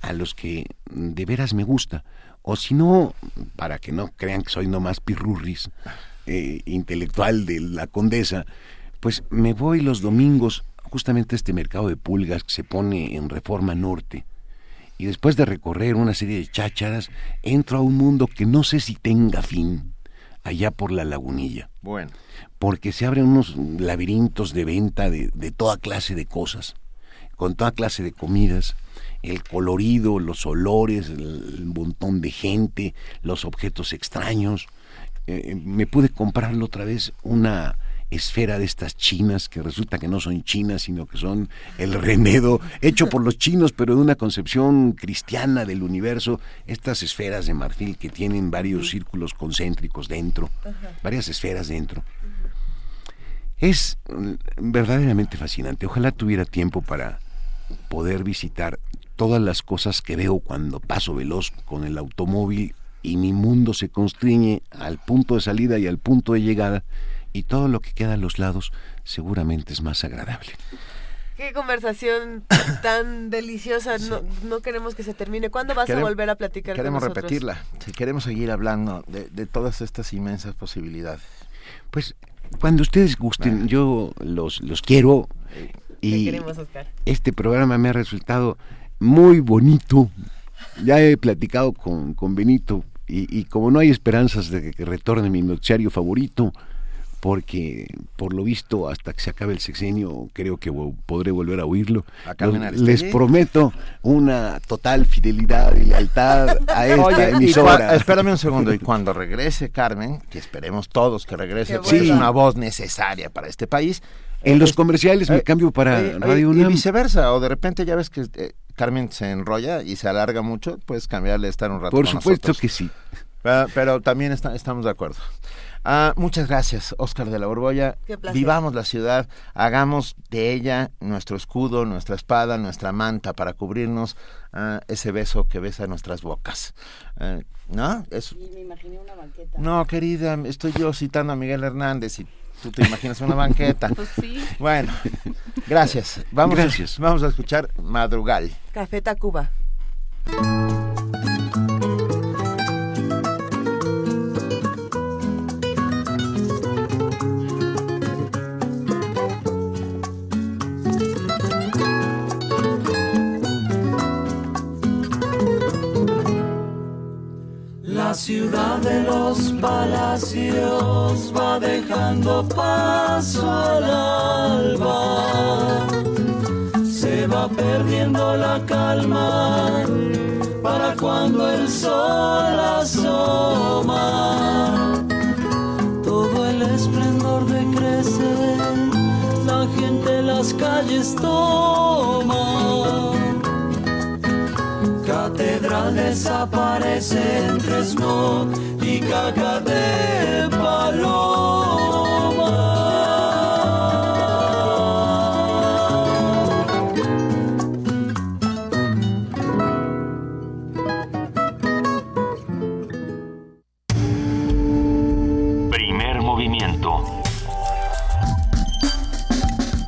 a los que de veras me gusta. O si no, para que no crean que soy nomás pirurris, eh, intelectual de la condesa, pues me voy los domingos justamente este mercado de pulgas que se pone en Reforma Norte y después de recorrer una serie de chácharas, entro a un mundo que no sé si tenga fin, allá por la lagunilla. Bueno. Porque se abren unos laberintos de venta de, toda clase de cosas, con toda clase de comidas, el colorido, los olores, el, montón de gente, los objetos extraños. Eh, me pude comprarlo otra vez una esfera de estas chinas que resulta que no son chinas, sino que son el remedo hecho por los chinos, pero de una concepción cristiana del universo, estas esferas de marfil que tienen varios círculos concéntricos dentro, varias esferas dentro. Es verdaderamente fascinante. Ojalá tuviera tiempo para poder visitar todas las cosas que veo cuando paso veloz con el automóvil y mi mundo se constriñe al punto de salida y al punto de llegada y todo lo que queda a los lados seguramente es más agradable. Qué conversación tan deliciosa. No, queremos que se termine. ¿Cuándo vas a volver a platicar Queremos con repetirla. queremos seguir hablando de, todas estas inmensas posibilidades. Pues cuando ustedes gusten, yo los, los quiero. Y este programa me ha resultado muy bonito. Ya he platicado con, con Benito y, y como no hay esperanzas de que retorne mi noticiario favorito, porque por lo visto hasta que se acabe el sexenio creo que podré volver a oírlo. les prometo una total fidelidad y lealtad a esta emisora. espérame un segundo, y cuando regrese Carmen, que esperemos todos que regrese, porque es una voz necesaria para este país. En los comerciales me eh, cambio para eh, Radio UNAM. Y viceversa, o de repente ya ves que eh, Carmen se enrolla y se alarga mucho, puedes cambiarle, estar un rato Por supuesto que sí. Pero, también estamos de acuerdo. Ah, muchas gracias, Oscar de la Borbolla. Vivamos la ciudad, hagamos de ella nuestro escudo, nuestra espada, nuestra manta para cubrirnos ah, ese beso que besa nuestras bocas. Ah, ¿No? me imaginé una banqueta. No, querida, estoy yo citando a Miguel Hernández y tú te imaginas una banqueta. pues sí. Bueno, gracias. Vamos, gracias. vamos a escuchar Madrugal. Café Tacuba. La ciudad de los palacios va dejando paso al alba. Se va perdiendo la calma para cuando el sol asoma. Todo el esplendor decrece, la gente las calles toma catedral desaparece entre smog y caca de paloma. Primer movimiento.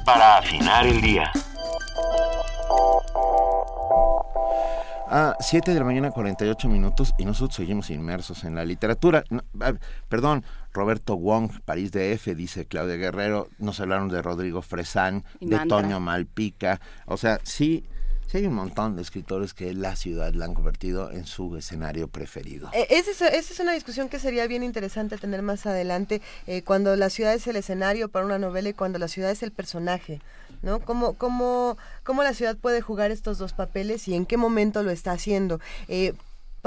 Para afinar el día. 7 de la mañana, 48 minutos, y nosotros seguimos inmersos en la literatura. perdón, Roberto Wong, París de F, dice Claudia Guerrero. Nos hablaron de Rodrigo Fresán, de Toño Malpica. O sea, sí, sí hay un montón de escritores que la ciudad la han convertido en su escenario preferido. Eh, esa, es, una discusión que sería bien interesante tener más adelante, eh, cuando la ciudad es el escenario para una novela y cuando la ciudad es el personaje. ¿no? ¿Cómo, cómo, cómo la ciudad puede jugar estos dos papeles y en qué momento lo está haciendo? Eh,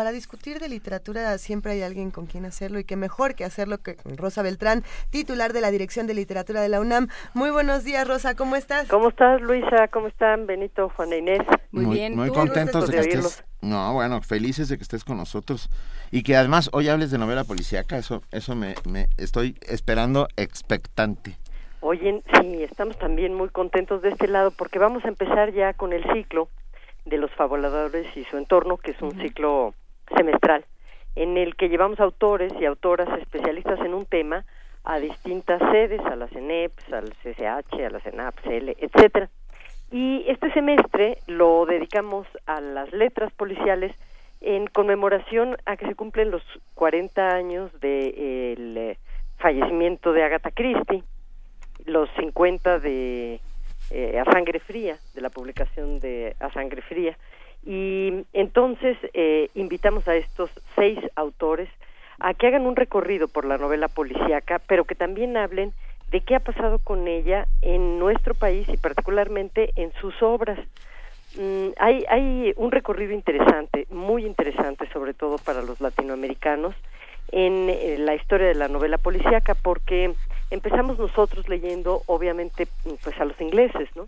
para discutir de literatura siempre hay alguien con quien hacerlo y qué mejor que hacerlo que Rosa Beltrán, titular de la Dirección de Literatura de la UNAM. Muy buenos días, Rosa, ¿cómo estás? ¿Cómo estás, Luisa? ¿Cómo están, Benito, Juana Inés? Muy, bien. Muy contentos de, que estés. No, bueno, felices de que estés con nosotros y que además hoy hables de novela policíaca, eso eso me, me estoy esperando expectante. Oye, sí, estamos también muy contentos de este lado porque vamos a empezar ya con el ciclo de los fabuladores y su entorno, que es un ciclo semestral, en el que llevamos autores y autoras especialistas en un tema a distintas sedes, a la CENEPS, al CCH, a la CENAP, CL, etcétera. Y este semestre lo dedicamos a las letras policiales en conmemoración a que se cumplen los 40 años del eh, fallecimiento de Agatha Christie, los 50 de eh, A Sangre Fría, de la publicación de A Sangre Fría. Y entonces eh, invitamos a estos seis autores a que hagan un recorrido por la novela policíaca, pero que también hablen de qué ha pasado con ella en nuestro país y particularmente en sus obras. Mm, hay, hay un recorrido interesante, muy interesante, sobre todo para los latinoamericanos, en eh, la historia de la novela policíaca, porque empezamos nosotros leyendo, obviamente, pues a los ingleses, ¿no?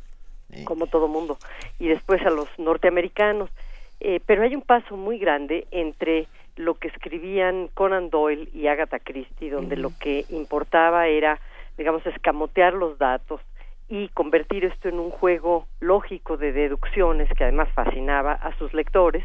Como todo mundo, y después a los norteamericanos. Eh, pero hay un paso muy grande entre lo que escribían Conan Doyle y Agatha Christie, donde lo que importaba era, digamos, escamotear los datos, y convertir esto en un juego lógico de deducciones que además fascinaba a sus lectores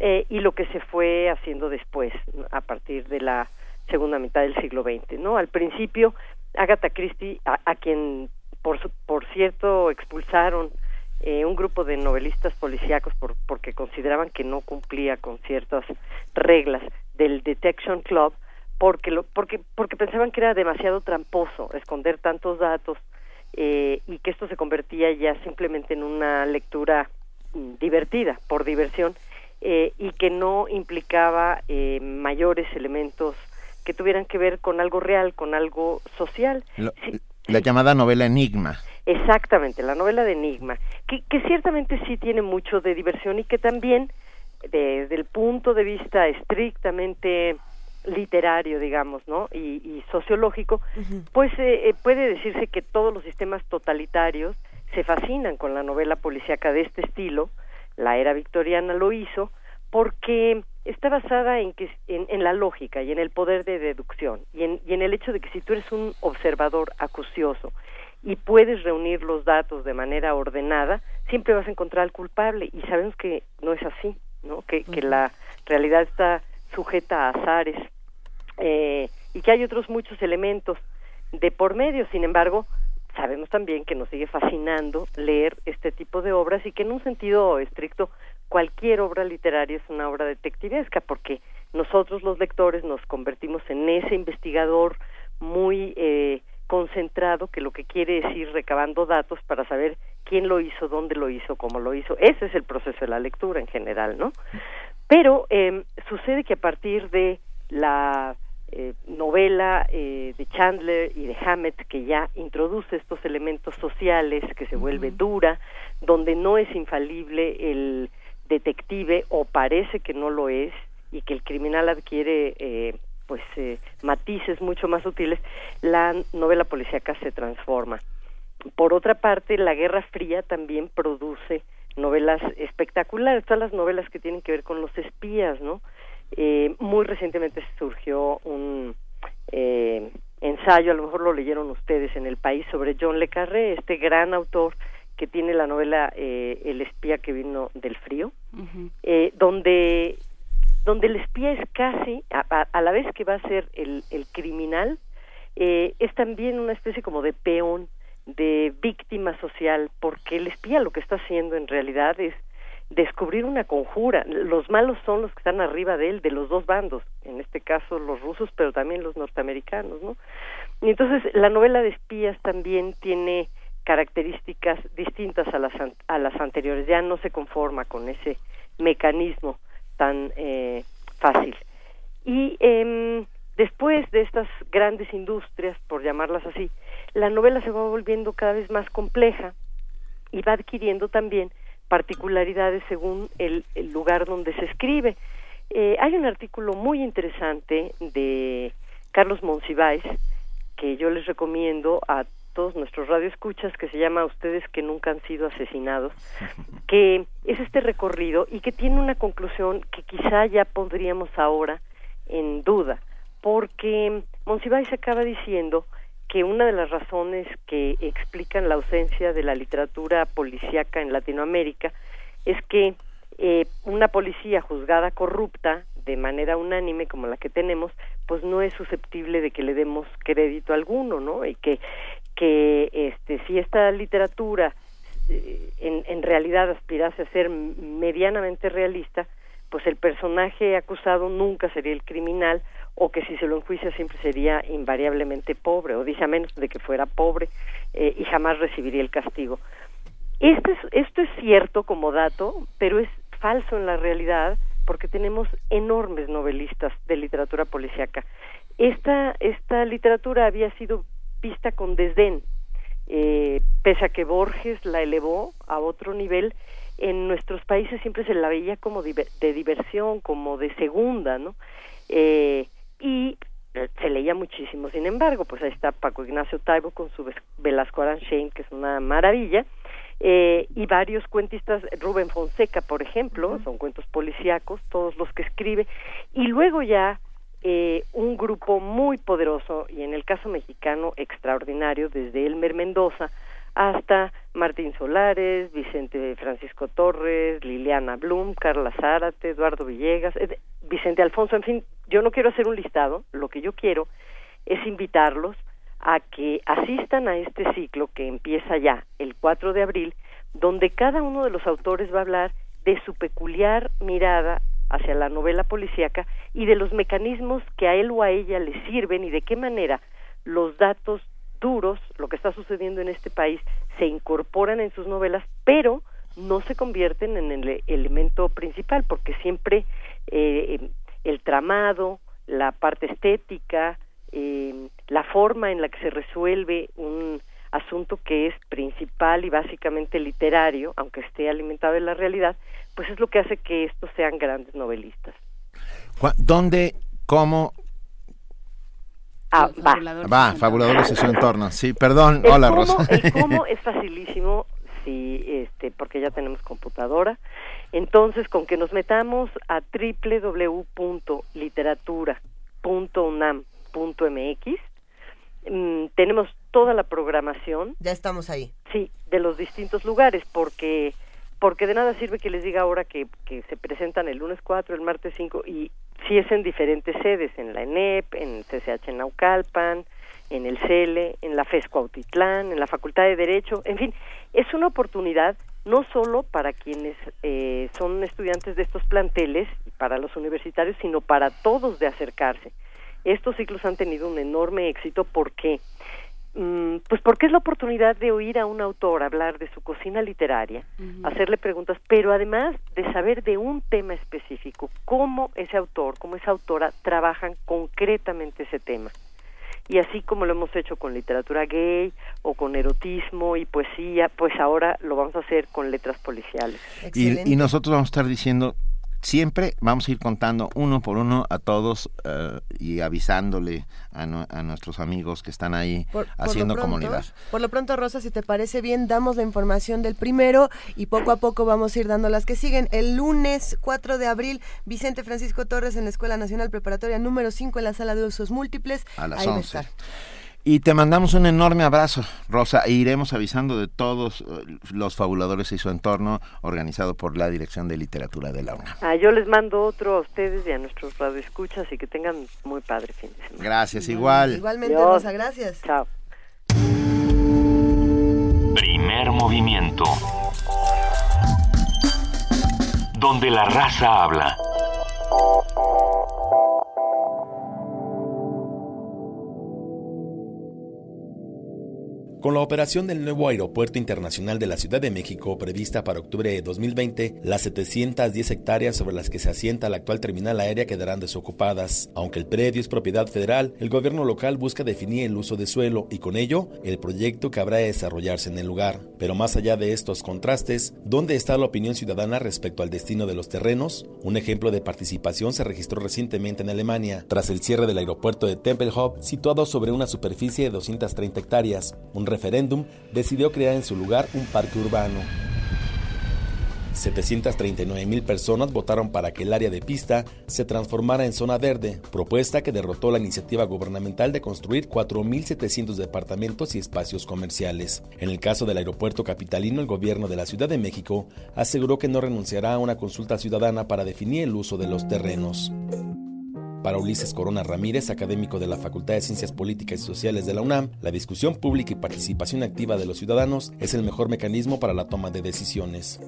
eh, y lo que se fue haciendo después a partir de la segunda mitad del siglo XX no al principio Agatha Christie a, quien por por cierto expulsaron eh, un grupo de novelistas policíacos por, porque consideraban que no cumplía con ciertas reglas del Detection Club porque lo, porque porque pensaban que era demasiado tramposo esconder tantos datos eh, y que esto se convertía ya simplemente en una lectura mm, divertida, por diversión, eh, y que no implicaba eh, mayores elementos que tuvieran que ver con algo real, con algo social. La llamada novela Enigma. Exactamente, la novela de Enigma, que, que ciertamente sí tiene mucho de diversión y que también, desde el punto de vista estrictamente literario, digamos, ¿no? Y, sociológico, pues eh, eh, puede decirse que todos los sistemas totalitarios se fascinan con la novela policíaca de este estilo. La era victoriana lo hizo porque está basada en que en, la lógica y en el poder de deducción y en, y en el hecho de que si tú eres un observador acucioso y puedes reunir los datos de manera ordenada, siempre vas a encontrar al culpable y sabemos que no es así, ¿no? Que, que la realidad está sujeta a azares eh, y que hay otros muchos elementos de por medio. Sin embargo, sabemos también que nos sigue fascinando leer este tipo de obras y que en un sentido estricto cualquier obra literaria es una obra detectivesca porque nosotros los lectores nos convertimos en ese investigador muy eh, concentrado que lo que quiere es ir recabando datos para saber quién lo hizo, dónde lo hizo, cómo lo hizo. Ese es el proceso de la lectura en general, ¿no? Pero eh, sucede que a partir de la eh, novela eh, de Chandler y de Hammett que ya introduce estos elementos sociales, que se vuelve dura, donde no es infalible el detective o parece que no lo es y que el criminal adquiere eh, pues matices mucho más útiles, la novela policíaca se transforma. Por otra parte, la Guerra Fría también produce novelas espectaculares, todas las novelas que tienen que ver con los espías, ¿no? Eh, muy recientemente surgió un eh, ensayo, a lo mejor lo leyeron ustedes en el país, sobre John Le Carré, este gran autor que tiene la novela eh, El espía que vino del frío, eh, donde donde el espía es casi, a, la vez que va a ser el, el criminal, eh, es también una especie como de peón, de víctima social, porque el espía lo que está haciendo en realidad es descubrir una conjura. Los malos son los que están arriba de él, de los dos bandos, en este caso los rusos, pero también los norteamericanos, ¿no? Y entonces la novela de espías también tiene características distintas a las, a las anteriores, ya no se conforma con ese mecanismo tan eh, fácil. Y eh, después de estas grandes industrias, por llamarlas así, la novela se va volviendo cada vez más compleja y va adquiriendo también particularidades según el, lugar donde se escribe. Eh, hay un artículo muy interesante de Carlos Monsiváis que yo les recomiendo a todos nuestros radioescuchas que se llama Ustedes que nunca han sido asesinados, que es este recorrido y que tiene una conclusión que quizá ya pondríamos ahora en duda, porque Monsiváis acaba diciendo que una de las razones que explican la ausencia de la literatura policíaca en Latinoamérica es que eh, una policía juzgada corrupta de manera unánime como la que tenemos, pues no es susceptible de que le demos crédito alguno, ¿no? Y que que este si esta literatura eh, en, en realidad aspirase a ser medianamente realista, pues el personaje acusado nunca sería el criminal o que si se lo enjuicia siempre sería invariablemente pobre o dice a menos de que fuera pobre eh, y jamás recibiría el castigo. Esto es, esto es cierto como dato, pero es falso en la realidad porque tenemos enormes novelistas de literatura policíaca. Esta, esta literatura había sido vista con desdén, eh, pese a que Borges la elevó a otro nivel, en nuestros países siempre se la veía como de diversión, como de segunda, ¿no? Eh, y se leía muchísimo. Sin embargo, pues ahí está Paco Ignacio Taibo con su Velasco Aranchain, que es una maravilla, eh, y varios cuentistas, Rubén Fonseca, por ejemplo, son cuentos policíacos, todos los que escribe, y luego ya eh, un grupo muy poderoso, y en el caso mexicano extraordinario, desde Elmer Mendoza hasta Martín Solares, Vicente Francisco Torres, Liliana Blum, Carla Zárate, Eduardo Villegas, Vicente Alfonso, en fin, yo no quiero hacer un listado, lo que yo quiero es invitarlos a que asistan a este ciclo que empieza ya el 4 de abril, donde cada uno de los autores va a hablar de su peculiar mirada hacia la novela policíaca y de los mecanismos que a él o a ella le sirven y de qué manera los datos duros, lo que está sucediendo en este país, se incorporan en sus novelas, pero no se convierten en el elemento principal, porque siempre eh, el tramado, la parte estética, eh, la forma en la que se resuelve un asunto que es principal y básicamente literario, aunque esté alimentado de la realidad, pues es lo que hace que estos sean grandes novelistas. ¿Dónde, cómo Ah, va. Va, fabuladores en su entorno. Sí, perdón. Hola, Rosa. El cómo es facilísimo, sí, este, porque ya tenemos computadora. Entonces, con que nos metamos a www.literatura.unam.mx, mmm, tenemos toda la programación. Ya estamos ahí. Sí, de los distintos lugares, porque porque de nada sirve que les diga ahora que, que se presentan el lunes 4, el martes 5 y si es en diferentes sedes, en la ENEP, en CCH en Naucalpan, en el CELE, en la FES Cuautitlán, en la Facultad de Derecho, en fin, es una oportunidad no solo para quienes eh, son estudiantes de estos planteles, para los universitarios, sino para todos de acercarse. Estos ciclos han tenido un enorme éxito porque Mm, pues porque es la oportunidad de oír a un autor hablar de su cocina literaria, hacerle preguntas, pero además de saber de un tema específico, cómo ese autor, cómo esa autora trabajan concretamente ese tema. Y así como lo hemos hecho con literatura gay o con erotismo y poesía, pues ahora lo vamos a hacer con letras policiales. Y, y, nosotros vamos a estar diciendo siempre vamos a ir contando uno por uno a todos eh, y avisándole a, nuestros amigos que están ahí haciendo comunidad. Por lo pronto, Rosa, si te parece bien, damos la información del primero y poco a poco vamos a ir dando las que siguen. El lunes 4 de abril, Vicente Francisco Torres en la Escuela Nacional Preparatoria número 5 en la sala de usos múltiples. A las 11. Y te mandamos un enorme abrazo, Rosa, e iremos avisando de todos eh, los fabuladores y su entorno, organizado por la Dirección de Literatura de la UNAM. Ah, yo les mando otro a ustedes y a nuestros radioescuchas y que tengan muy padre fin de semana. Gracias, igual. Igualmente, Rosa, gracias. Chao. Primer movimiento. Donde la raza habla. Con la operación del nuevo Aeropuerto Internacional de la Ciudad de México prevista para octubre de 2020, las 710 hectáreas sobre las que se asienta la actual terminal aérea quedarán desocupadas. Aunque el predio es propiedad federal, el gobierno local busca definir el uso de suelo y con ello el proyecto que habrá de desarrollarse en el lugar. Pero más allá de estos contrastes, ¿dónde está la opinión ciudadana respecto al destino de los terrenos? Un ejemplo de participación se registró recientemente en Alemania, tras el cierre del aeropuerto de Tempelhof, situado sobre una superficie de 230 hectáreas. Un referéndum decidió crear en su lugar un parque urbano. 739 mil personas votaron para que el área de pista se transformara en zona verde, propuesta que derrotó la iniciativa gubernamental de construir 4.700 departamentos y espacios comerciales. En el caso del aeropuerto capitalino, el gobierno de la Ciudad de México aseguró que no renunciará a una consulta ciudadana para definir el uso de los terrenos. Para Ulises Corona Ramírez, académico de la Facultad de Ciencias Políticas y Sociales de la UNAM, la discusión pública y participación activa de los ciudadanos es el mejor mecanismo para la toma de decisiones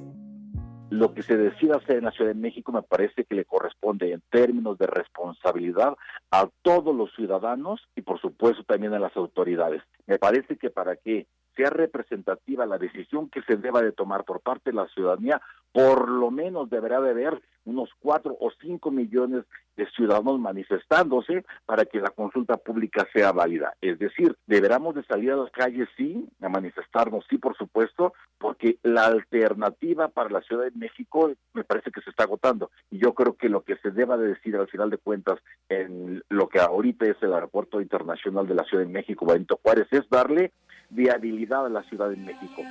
lo que se decida hacer en la Ciudad de México me parece que le corresponde en términos de responsabilidad a todos los ciudadanos y por supuesto también a las autoridades. Me parece que para que sea representativa la decisión que se deba de tomar por parte de la ciudadanía, por lo menos deberá de haber unos cuatro o cinco millones de ciudadanos manifestándose para que la consulta pública sea válida. Es decir, deberemos de salir a las calles, sí, a manifestarnos, sí, por supuesto, porque la alternativa para la Ciudad de México me parece que se está agotando. Y yo creo que lo que se deba de decir al final de cuentas en lo que ahorita es el Aeropuerto Internacional de la Ciudad de México, Benito Juárez, es darle viabilidad a la Ciudad de México.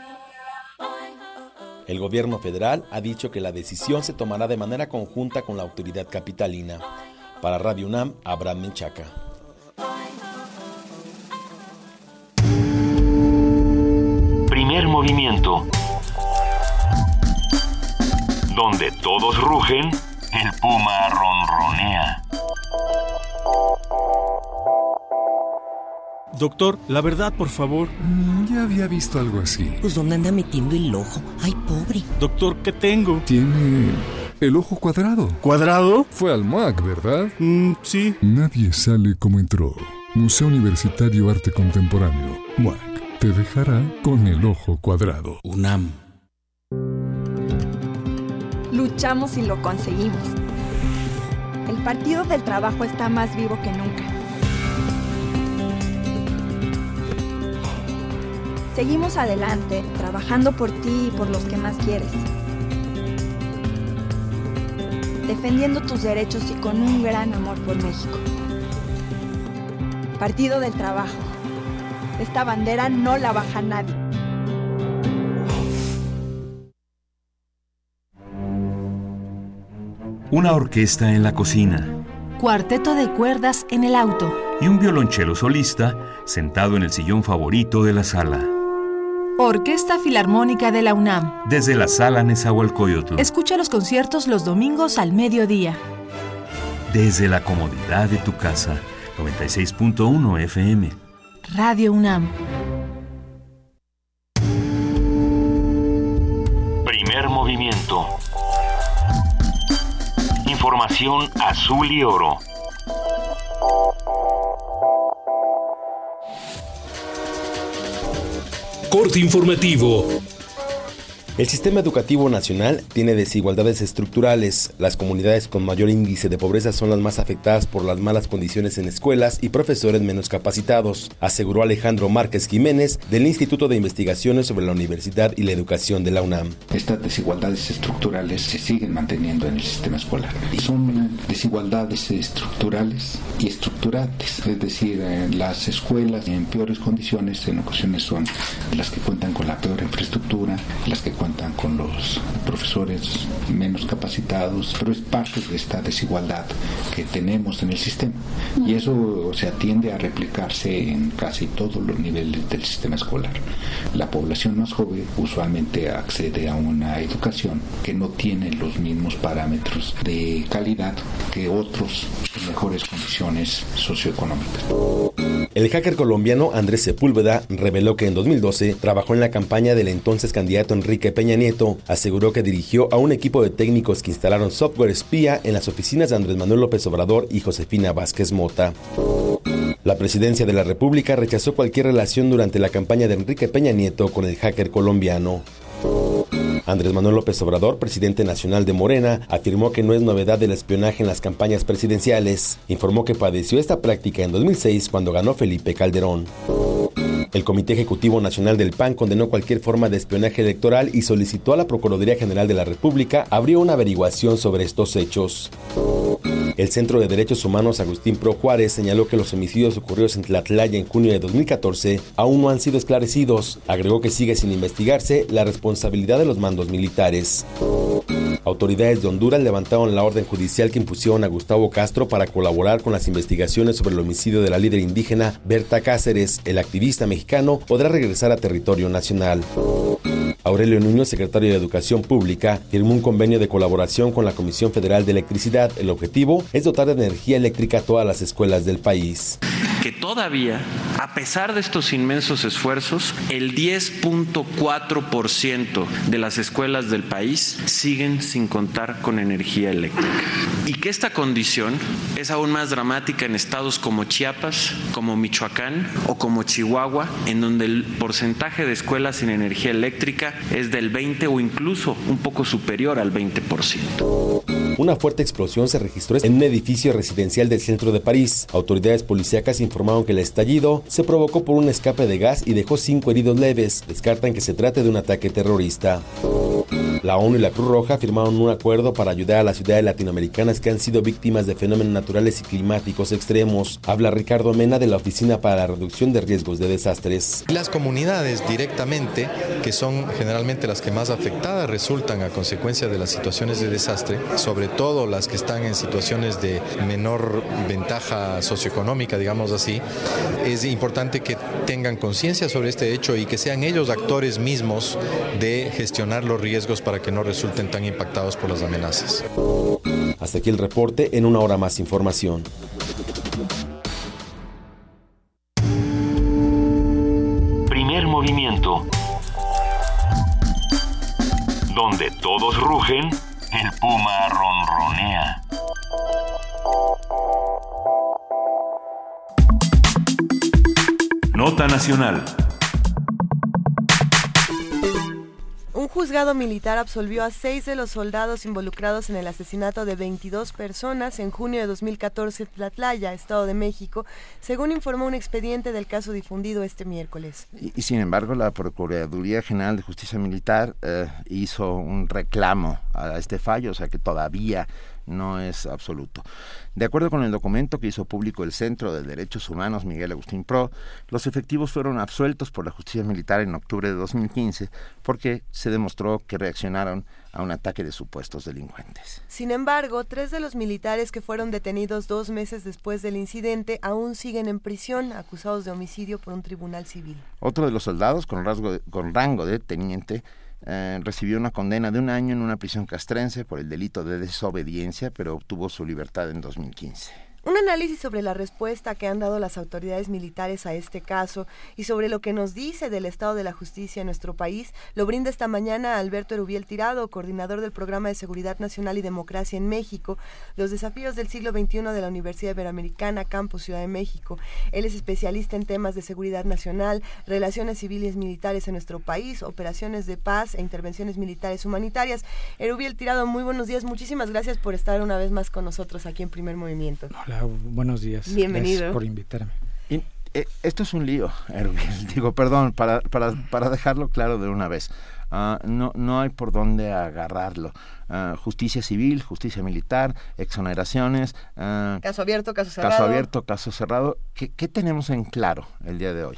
El gobierno federal ha dicho que la decisión se tomará de manera conjunta con la autoridad capitalina. Para Radio UNAM, Abraham Menchaca. Primer movimiento. Donde todos rugen, el puma ronronea. Doctor, la verdad, por favor. Mm, ya había visto algo así. Pues ¿dónde anda metiendo el ojo? Ay, pobre. Doctor, ¿qué tengo? Tiene el ojo cuadrado. ¿Cuadrado? Fue al MAC, ¿verdad? Mm, sí. Nadie sale como entró. Museo Universitario Arte Contemporáneo. MAC. Te dejará con el ojo cuadrado. UNAM. Luchamos y lo conseguimos. El Partido del Trabajo está más vivo que nunca Seguimos adelante, trabajando por ti y por los que más quieres. Defendiendo tus derechos y con un gran amor por México. Partido del Trabajo. Esta bandera no la baja nadie. Una orquesta en la cocina. Cuarteto de cuerdas en el auto. Y un violonchelo solista sentado en el sillón favorito de la sala. Orquesta Filarmónica de la UNAM. Desde la sala Nezahualcóyotl. Escucha los conciertos los domingos al mediodía. Desde la comodidad de tu casa. 96.1 FM. Radio UNAM. Primer movimiento. Información azul y oro. Corte informativo. El sistema educativo nacional tiene desigualdades estructurales. Las comunidades con mayor índice de pobreza son las más afectadas por las malas condiciones en escuelas y profesores menos capacitados, aseguró Alejandro Márquez Jiménez del Instituto de Investigaciones sobre la Universidad y la Educación de la UNAM. Estas desigualdades estructurales se siguen manteniendo en el sistema escolar. Y son desigualdades estructurales y estructurantes, es decir, las escuelas en peores condiciones en ocasiones son las que cuentan con la peor infraestructura, las que cuentan cuentan con los profesores menos capacitados, pero es parte de esta desigualdad que tenemos en el sistema. Y eso se atiende a replicarse en casi todos los niveles del sistema escolar. La población más joven usualmente accede a una educación que no tiene los mismos parámetros de calidad que otros en mejores condiciones socioeconómicas. El hacker colombiano Andrés Sepúlveda reveló que en 2012 trabajó en la campaña del entonces candidato Enrique Peña Nieto. Aseguró que dirigió a un equipo de técnicos que instalaron software espía en las oficinas de Andrés Manuel López Obrador y Josefina Vázquez Mota. La presidencia de la República rechazó cualquier relación durante la campaña de Enrique Peña Nieto con el hacker colombiano. Andrés Manuel López Obrador, presidente nacional de Morena, afirmó que no es novedad el espionaje en las campañas presidenciales. Informó que padeció esta práctica en 2006 cuando ganó Felipe Calderón. El Comité Ejecutivo Nacional del PAN condenó cualquier forma de espionaje electoral y solicitó a la Procuraduría General de la República abrir una averiguación sobre estos hechos. El Centro de Derechos Humanos Agustín Pro Juárez señaló que los homicidios ocurridos en Tlatlaya en junio de 2014 aún no han sido esclarecidos. Agregó que sigue sin investigarse la responsabilidad de los mandos militares. Autoridades de Honduras levantaron la orden judicial que impusieron a Gustavo Castro para colaborar con las investigaciones sobre el homicidio de la líder indígena Berta Cáceres. El activista mexicano podrá regresar a territorio nacional. Aurelio Nuño, secretario de Educación Pública, firmó un convenio de colaboración con la Comisión Federal de Electricidad. El objetivo es dotar de energía eléctrica a todas las escuelas del país. Que todavía, a pesar de estos inmensos esfuerzos, el 10.4% de las escuelas del país siguen sin contar con energía eléctrica. Y que esta condición es aún más dramática en estados como Chiapas, como Michoacán o como Chihuahua, en donde el porcentaje de escuelas sin energía eléctrica es del 20 o incluso un poco superior al 20%. Una fuerte explosión se registró en un edificio residencial del centro de París. Autoridades policíacas informaron que el estallido se provocó por un escape de gas y dejó cinco heridos leves. Descartan que se trate de un ataque terrorista. La ONU y la Cruz Roja firmaron un acuerdo para ayudar a las ciudades latinoamericanas que han sido víctimas de fenómenos naturales y climáticos extremos. Habla Ricardo Mena de la Oficina para la Reducción de Riesgos de Desastres. Las comunidades directamente, que son generalmente las que más afectadas resultan a consecuencia de las situaciones de desastre, sobre todo las que están en situaciones de menor ventaja socioeconómica, digamos así, es importante que tengan conciencia sobre este hecho y que sean ellos actores mismos de gestionar los riesgos para que no resulten tan impactados por las amenazas. Hasta aquí el reporte, en una hora más información. Primer movimiento. Donde todos rugen, el puma ronronea. Nota Nacional. Un juzgado militar absolvió a seis de los soldados involucrados en el asesinato de 22 personas en junio de 2014 en Tlatlaya, Estado de México, según informó un expediente del caso difundido este miércoles. Y, sin embargo, la Procuraduría General de Justicia Militar eh, hizo un reclamo a este fallo, o sea que todavía no es absoluto. De acuerdo con el documento que hizo público el Centro de Derechos Humanos Miguel Agustín Pro, los efectivos fueron absueltos por la justicia militar en octubre de 2015 porque se demostró que reaccionaron a un ataque de supuestos delincuentes. Sin embargo, tres de los militares que fueron detenidos dos meses después del incidente aún siguen en prisión, acusados de homicidio por un tribunal civil. Otro de los soldados, con, rasgo, con rango de teniente, eh, recibió una condena de un año en una prisión castrense por el delito de desobediencia, pero obtuvo su libertad en 2015. Un análisis sobre la respuesta que han dado las autoridades militares a este caso y sobre lo que nos dice del estado de la justicia en nuestro país lo brinda esta mañana Alberto Erubiel Tirado, coordinador del Programa de Seguridad Nacional y Democracia en México, los desafíos del siglo XXI de la Universidad Iberoamericana, Campus Ciudad de México. Él es especialista en temas de seguridad nacional, relaciones civiles militares en nuestro país, operaciones de paz e intervenciones militares humanitarias. Erubiel Tirado, muy buenos días. Muchísimas gracias por estar una vez más con nosotros aquí en Primer Movimiento. Hola buenos días. Bienvenido. Gracias por invitarme. Y, eh, esto es un lío, Erwin. Digo, perdón, para, para, para dejarlo claro de una vez. Uh, no, no hay por dónde agarrarlo. Uh, justicia civil, justicia militar, exoneraciones. Uh, caso abierto, caso cerrado. Caso abierto, caso cerrado. ¿Qué, qué tenemos en claro el día de hoy?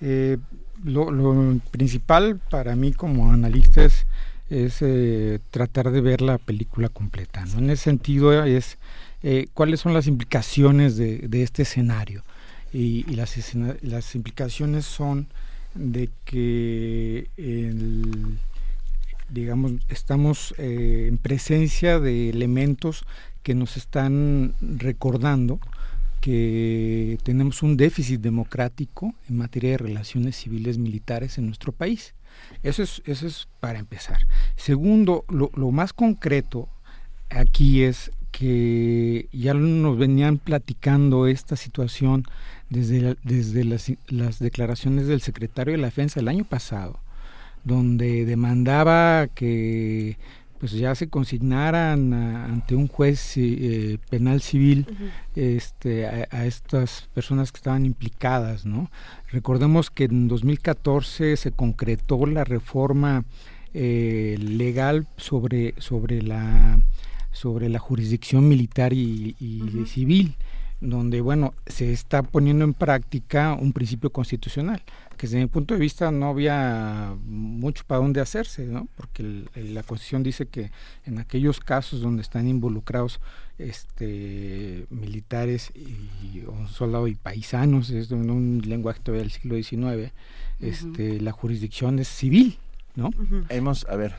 Eh, lo, lo, principal para mí como analista es, es eh, tratar de ver la película completa. ¿no? En ese sentido es eh, cuáles son las implicaciones de, este escenario. Y, las, implicaciones son de que digamos estamos eh, en presencia de elementos que nos están recordando que tenemos un déficit democrático en materia de relaciones civiles militares en nuestro país. Eso es, eso es para empezar. Segundo, lo, lo más concreto aquí es que ya nos venían platicando esta situación desde, desde las, las, declaraciones del secretario de la Defensa el año pasado, donde demandaba que pues ya se consignaran a, ante un juez eh, penal civil uh -huh. este, a, a, estas personas que estaban implicadas. ¿no? Recordemos que en 2014 se concretó la reforma eh, legal sobre, sobre la sobre la jurisdicción militar y, y uh -huh. civil. donde, bueno, se está poniendo en práctica un principio constitucional, que desde mi punto de vista no había mucho para dónde hacerse, ¿no? Porque la Constitución dice que en aquellos casos donde están involucrados este militares y un soldado y paisanos, es en un lenguaje todavía del siglo XIX, este, la jurisdicción es civil, ¿no? Hemos, a ver,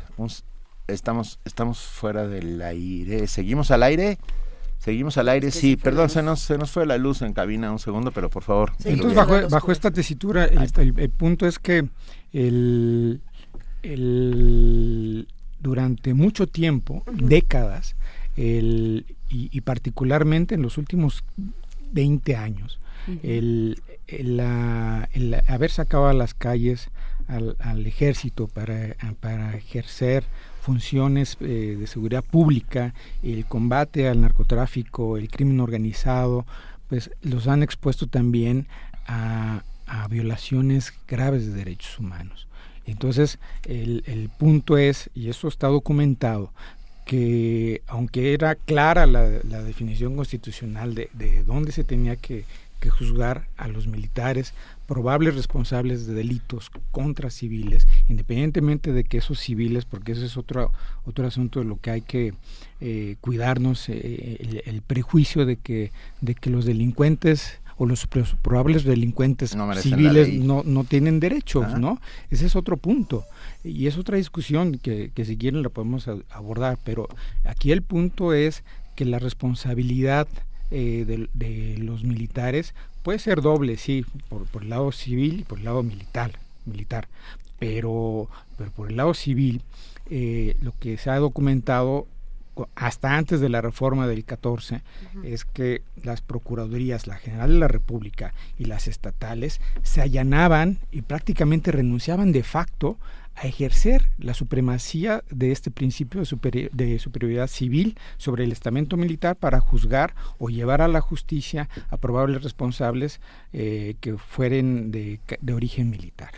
estamos, estamos fuera del aire, seguimos al aire. Seguimos al aire, sí, perdón, se nos, se nos fue la luz en cabina un segundo, pero por favor. Entonces, bajo, bajo esta tesitura, el, punto es que el, el, durante mucho tiempo, décadas, el, y, particularmente en los últimos 20 años, el, la, el, haber sacado a las calles al, al ejército para, para ejercer funciones eh, de seguridad pública, el combate al narcotráfico, el crimen organizado, pues los han expuesto también a, violaciones graves de derechos humanos. Entonces, el, el, punto es, y eso está documentado, que aunque era clara la, la definición constitucional de, de, dónde se tenía que, que juzgar a los militares probables responsables de delitos contra civiles, independientemente de que esos civiles, porque ese es otro, otro asunto de lo que hay que eh, cuidarnos, eh, el, prejuicio de que, de que los delincuentes o los probables delincuentes civiles no, no tienen derechos, ¿no? Ese es otro punto. Y es otra discusión que, que si quieren la podemos abordar, pero aquí el punto es que la responsabilidad eh, de, los militares puede ser doble, sí, por, por, el lado civil y por el lado militar, militar. Pero, pero por el lado civil, eh, lo que se ha documentado hasta antes de la reforma del 14 es que las procuradurías, la General de la República y las estatales se allanaban y prácticamente renunciaban de facto a ejercer la supremacía de este principio de, superioridad civil sobre el estamento militar para juzgar o llevar a la justicia a probables responsables eh, que fueren de, origen militar.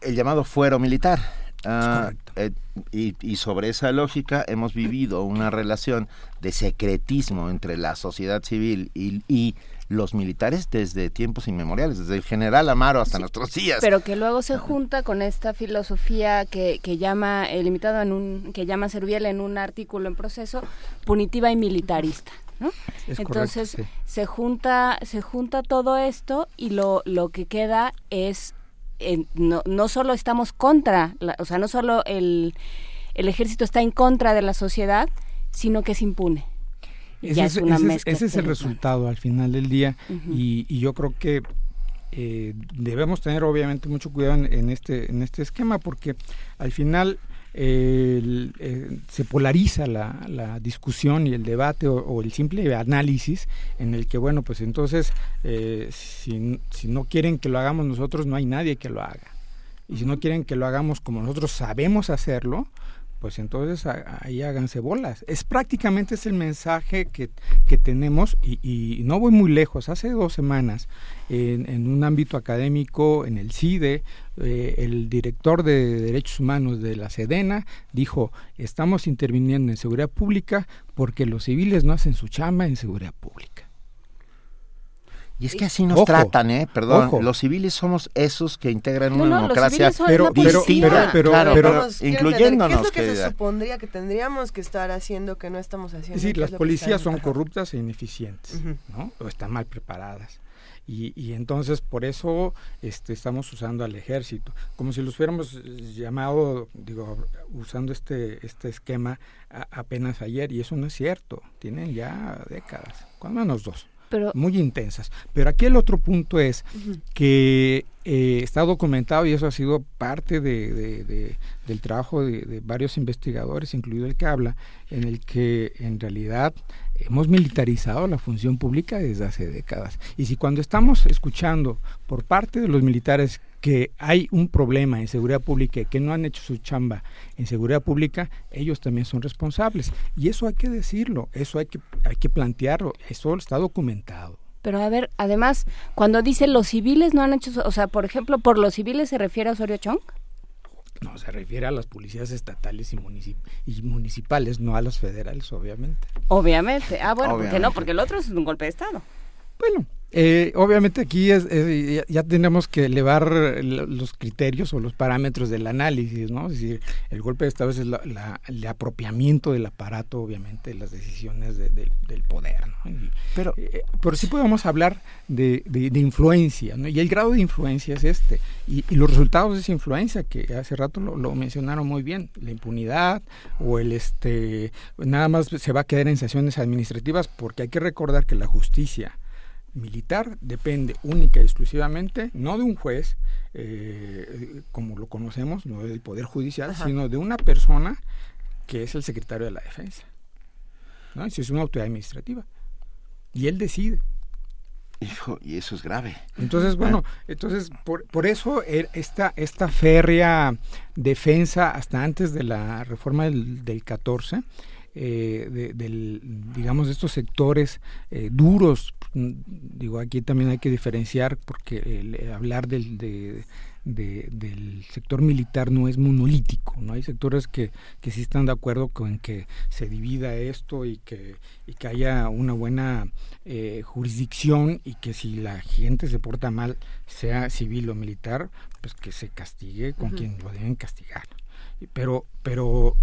El llamado fuero militar. Ah, eh, y, sobre esa lógica hemos vivido una relación de secretismo entre la sociedad civil y los militares desde tiempos inmemoriales, desde el general Amaro hasta nuestros días. Pero que luego se junta con esta filosofía que, que llama, el limitado en un, que llama Serviel en un artículo en proceso, punitiva y militarista. ¿no? Entonces se junta se junta todo esto y lo, lo que queda es no, no solo estamos contra, o sea, no solo el, el ejército está en contra de la sociedad, sino que es impune. Ese, es, el resultado al final del día y, yo creo que eh, debemos tener obviamente mucho cuidado en, este en este esquema porque al final eh, se polariza la, discusión y el debate o, el simple análisis en el que bueno pues entonces eh, si, si no quieren que lo hagamos nosotros no hay nadie que lo haga. Y si no quieren que lo hagamos como nosotros sabemos hacerlo pues entonces ahí háganse bolas. Es prácticamente es el mensaje que, que tenemos y, no voy muy lejos. Hace dos semanas, en, un ámbito académico, en el CIDE, eh, el director de Derechos Humanos de la Sedena dijo, estamos interviniendo en seguridad pública porque los civiles no hacen su chamba en seguridad pública. Y es que así nos tratan, ¿eh? Perdón, los civiles somos esos que integran una democracia pero, pero, pero, pero, incluyéndonos. ¿Qué es lo que, se supondría que tendríamos que estar haciendo que no estamos haciendo? Es decir, las policías son corruptas e ineficientes, ¿no? O están mal preparadas. Y, y, entonces por eso este, estamos usando al ejército, como si los hubiéramos llamado, digo, usando este, este esquema apenas ayer, y eso no es cierto, tienen ya décadas, cuando menos dos muy intensas. Pero aquí el otro punto es que eh, está documentado y eso ha sido parte de, del trabajo de, varios investigadores, incluido el que habla, en el que en realidad hemos militarizado la función pública desde hace décadas. Y si cuando estamos escuchando por parte de los militares que hay un problema en seguridad pública y que no han hecho su chamba en seguridad pública, ellos también son responsables. Y eso hay que decirlo, eso hay que, hay que plantearlo, eso está documentado. Pero a ver, además, cuando dice los civiles no han hecho, o sea, por ejemplo, ¿por los civiles se refiere a Osorio Chong? No, se refiere a las policías estatales y, y municipales, no a las federales, obviamente. Obviamente. Ah, bueno, porque no, porque el otro es un golpe de Estado. Bueno, eh, obviamente aquí es, ya tenemos que elevar los criterios o los parámetros del análisis, ¿no? Es decir, el golpe de Estado es el apropiamiento del aparato, obviamente, de las decisiones del poder, ¿no? pero, eh, pero sí podemos hablar de, influencia, ¿no? Y el grado de influencia es este. Y, los resultados de esa influencia, que hace rato lo, lo, mencionaron muy bien, la impunidad o el, este, nada más se va a quedar en sanciones administrativas, porque hay que recordar que la justicia militar depende única y exclusivamente no de un juez, eh, como lo conocemos, no del Poder Judicial, sino de una persona que es el secretario de la Defensa. ¿no? es una autoridad administrativa. Y él decide. Hijo, y eso es grave. Entonces, bueno, entonces por, por eso er, esta, esta férrea defensa hasta antes de la reforma del, del 14 eh, de, del, digamos, de estos sectores eh, duros. Digo, aquí también hay que diferenciar porque eh, hablar del, del sector militar no es monolítico, ¿no? Hay sectores que, que sí están de acuerdo con que se divida esto y que, y que haya una buena jurisdicción y que si la gente se porta mal, sea civil o militar, pues que se castigue con quien lo deben castigar. Pero, pero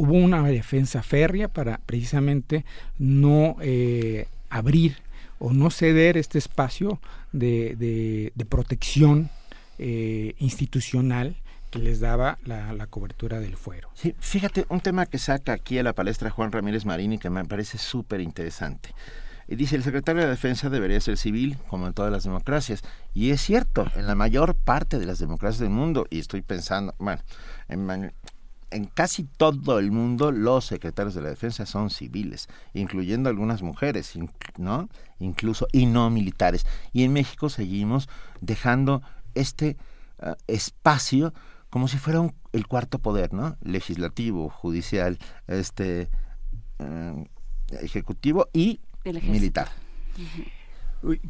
hubo una defensa férrea para precisamente no eh, abrir o no ceder este espacio de, protección eh, institucional que les daba la, cobertura del fuero. Sí, fíjate, un tema que saca aquí a la palestra Juan Ramírez Marini que me parece súper interesante. Y dice, el secretario de Defensa debería ser civil, como en todas las democracias. Y es cierto, en la mayor parte de las democracias del mundo, y estoy pensando, bueno, en, en casi todo el mundo los secretarios de la defensa son civiles, incluyendo algunas mujeres, ¿no? Incluso y no militares. Y en México seguimos dejando este ah, espacio como si fuera el cuarto poder, ¿no? Legislativo, judicial, este eh, ejecutivo y militar.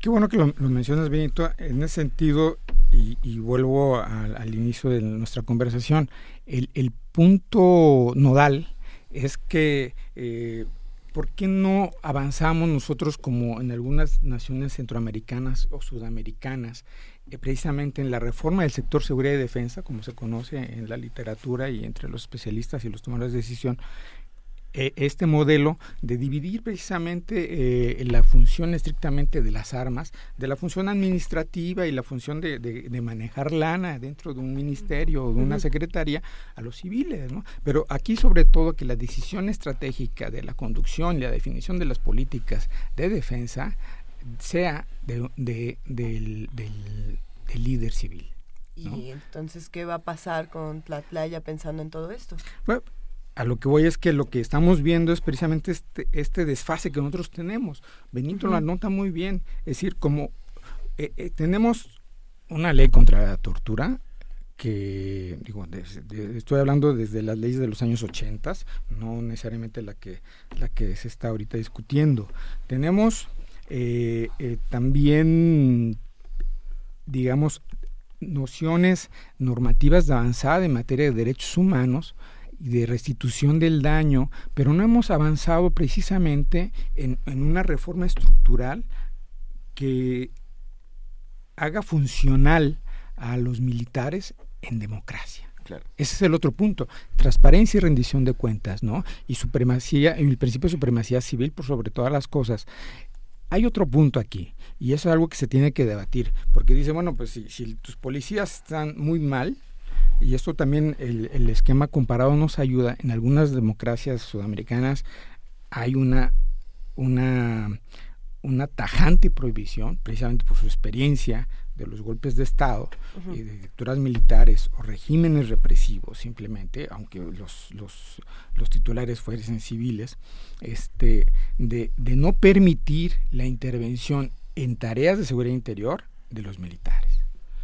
Qué bueno que lo, mencionas, Benito. En ese sentido, y, vuelvo al inicio de nuestra conversación, el, el punto nodal es que eh, ¿por qué no avanzamos nosotros como en algunas naciones centroamericanas o sudamericanas eh, precisamente en la reforma del sector seguridad y defensa, como se conoce en la literatura y entre los especialistas y los tomadores de decisión, eh, este modelo de dividir precisamente eh, la función estrictamente de las armas, de la función administrativa y la función de, de, manejar lana dentro de un ministerio o de una secretaría a los civiles, ¿no? Pero aquí sobre todo que la decisión estratégica de la conducción y la definición de las políticas de defensa sea de, del, del, líder civil. ¿Y entonces qué va a pasar con la playa pensando en todo esto? Bueno, a lo que voy es que lo que estamos viendo es precisamente este, este desfase que nosotros tenemos. Benito lo anota muy bien. Es decir, como eh, eh, tenemos una ley contra la tortura que, digo, estoy hablando desde las leyes de los años 80, no necesariamente la que, la que se está ahorita discutiendo. Tenemos eh, también, digamos, nociones normativas de avanzada en materia de derechos humanos y de restitución del daño, pero no hemos avanzado precisamente en, una reforma estructural que haga funcional a los militares en democracia. Ese es el otro punto, transparencia y rendición de cuentas, ¿no? Y supremacía, el principio de supremacía civil por sobre todas las cosas. Hay otro punto aquí, y eso es algo que se tiene que debatir, porque dice, bueno, pues si, si tus policías están muy mal, y esto también el, el, esquema comparado nos ayuda. En algunas democracias sudamericanas hay una, una, una tajante prohibición, precisamente por su experiencia de los golpes de Estado y de dictaduras militares o regímenes represivos simplemente, aunque los, los, los titulares fuesen civiles, este, de, de no permitir la intervención en tareas de seguridad interior de los militares.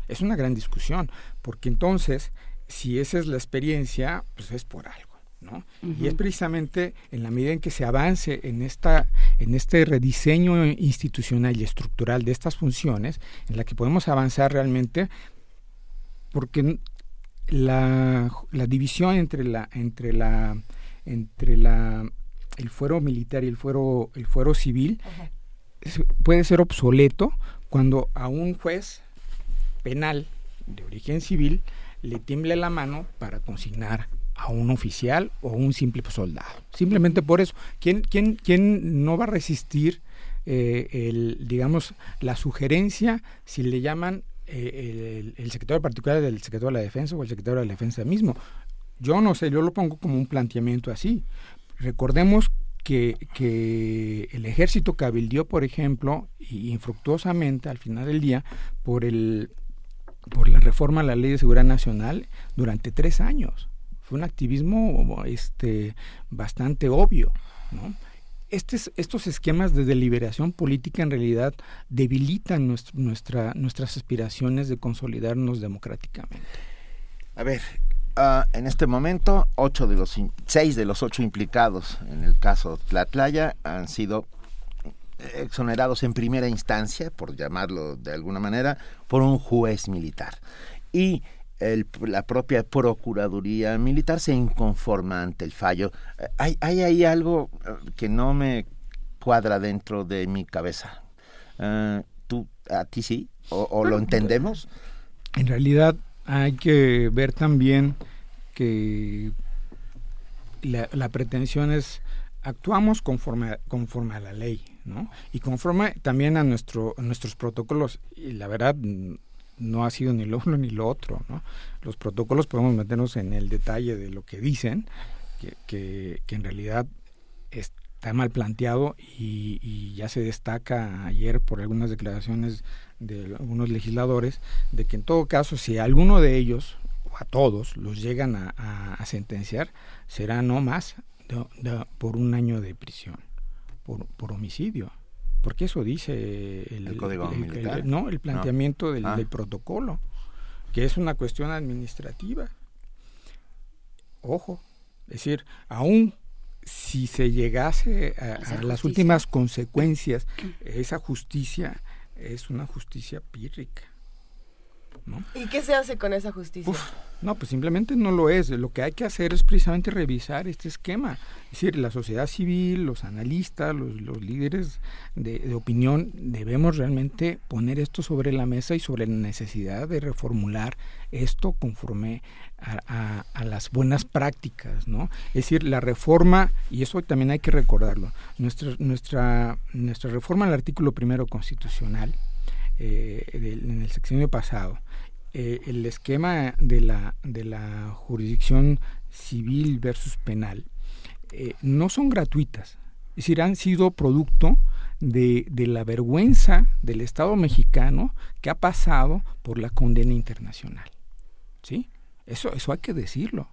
Es una gran discusión, porque entonces, si esa es la experiencia, pues es por algo. ¿no? Y es precisamente en la medida en que se avance en, esta, en este rediseño institucional y estructural de estas funciones, en la que podemos avanzar realmente, porque la, la división entre la, entre la, entre la, el fuero militar y el fuero, el fuero civil puede ser obsoleto cuando a un juez penal de origen civil le tiemble la mano para consignar a un oficial o un simple soldado. Simplemente por eso. ¿Quién, quién, quién no va a resistir eh, el, digamos, la sugerencia si le llaman eh, el, secretario particular del secretario de la defensa o el secretario de la defensa mismo? Yo no sé, yo lo pongo como un planteamiento así. Recordemos que, que el ejército cabildió, por ejemplo, infructuosamente al final del día, por el por la reforma a la ley de seguridad nacional durante tres años. Fue un activismo este, bastante obvio. ¿no? estos esquemas de deliberación política en realidad debilitan nuestra, nuestras aspiraciones de consolidarnos democráticamente. A ver, ah, en este momento, ocho de los seis de los ocho implicados en el caso Tlatlaya han sido exonerados en primera instancia, por llamarlo de alguna manera, por un juez militar. Y la propia Procuraduría Militar se inconforma ante el fallo. Hay, hay ahí algo eh, que no me cuadra dentro de mi cabeza. Eh, ¿Tú, a ti sí? ¿O, lo entendemos? En realidad hay que ver también que la, pretensión es actuamos conforme conforme a la ley, ¿no? Y conforme también a nuestro a nuestros protocolos y la verdad no ha sido ni lo uno ni lo otro. ¿no? Los protocolos podemos meternos en el detalle de lo que dicen, que, que, en realidad está mal planteado y, ya se destaca ayer por algunas declaraciones de algunos legisladores de que en todo caso si alguno de ellos o a todos los llegan a, sentenciar será no más por un año de prisión por, por homicidio porque eso dice el, código militar. no, el planteamiento ah. Del, protocolo, que es una cuestión administrativa. Ojo, es decir, aún si se llegase a, las últimas consecuencias, esa justicia es una justicia pírrica. ¿Y qué se hace con esa justicia? no, pues simplemente no lo es. Lo que hay que hacer es precisamente revisar este esquema. Es decir, la sociedad civil, los analistas, los, los líderes de, opinión, debemos realmente poner esto sobre la mesa y sobre la necesidad de reformular esto conforme a, las buenas prácticas, ¿no? Es decir, la reforma, y eso también hay que recordarlo, nuestra, nuestra, nuestra reforma al artículo primero constitucional, eh, en el sexenio pasado, eh, el esquema de la, de la jurisdicción civil versus penal eh, no son gratuitas, es decir, han sido producto de, de, la vergüenza del Estado mexicano que ha pasado por la condena internacional. ¿Sí? Eso, eso hay que decirlo.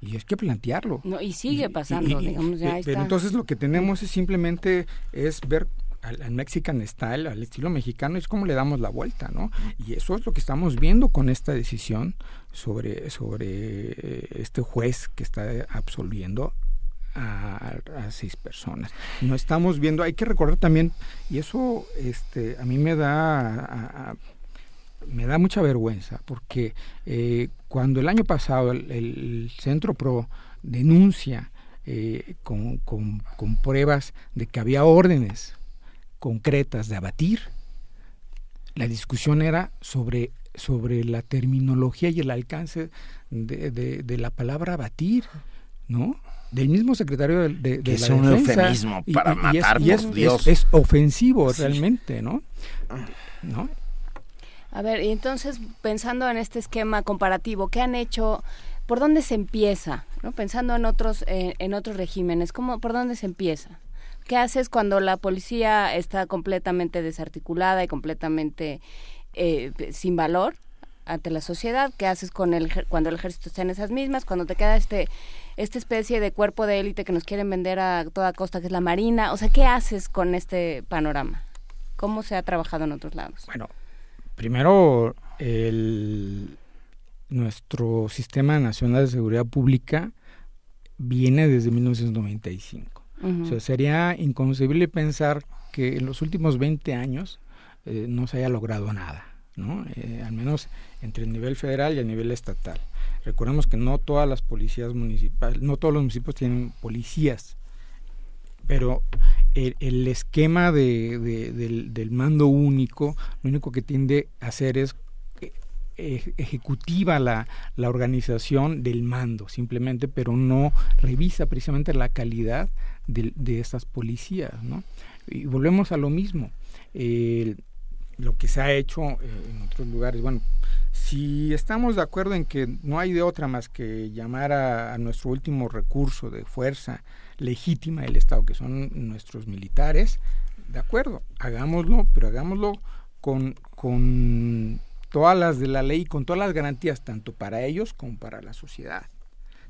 Y hay que plantearlo. No, y sigue pasando, digamos, ya Pero entonces lo que tenemos es simplemente es ver al, Mexican Style, al estilo mexicano, es como le damos la vuelta, ¿no? Y eso es lo que estamos viendo con esta decisión sobre, sobre eh, este juez que está absolviendo a, seis personas. No estamos viendo, hay que recordar también, y eso este, a mí me da... me da mucha vergüenza porque eh, cuando el año pasado el, Centro PRO denuncia eh, con, con, con, pruebas de que había órdenes concretas de abatir. La discusión era sobre, sobre la terminología y el alcance de, de, la palabra abatir, ¿no? Del mismo secretario de, de, que es un eufemismo para matar, es, Es, ofensivo realmente, ¿no? ¿no? A ver, y entonces pensando en este esquema comparativo, ¿qué han hecho? ¿Por dónde se empieza? ¿no? Pensando en otros, eh, en otros regímenes, ¿cómo, ¿por dónde se empieza? ¿Qué haces cuando la policía está completamente desarticulada y completamente eh, sin valor ante la sociedad? ¿Qué haces con el cuando el ejército está en esas mismas? Cuando te queda este esta especie de cuerpo de élite que nos quieren vender a toda costa, que es la Marina. O sea, ¿qué haces con este panorama? ¿Cómo se ha trabajado en otros lados? Bueno, primero, el, nuestro Sistema Nacional de Seguridad Pública viene desde 1995 sería inconcebible pensar que en los últimos 20 años eh, no se haya logrado nada, ¿no? Eh, al menos entre el nivel federal y el nivel estatal. Recordemos que no todas las policías municipales, no todos los municipios tienen policías, pero el, esquema de, del, mando único lo único que tiende a hacer es eh, ejecutiva la, la, organización del mando simplemente pero no revisa precisamente la calidad de, de estas policías ¿no? y volvemos a lo mismo lo que se ha hecho eh, en otros lugares bueno si estamos de acuerdo en que no hay de otra más que llamar a, nuestro último recurso de fuerza legítima del Estado, que son nuestros militares, de acuerdo, hagámoslo, pero hagámoslo con, con todas las de la ley, con todas las garantías, tanto para ellos como para la sociedad.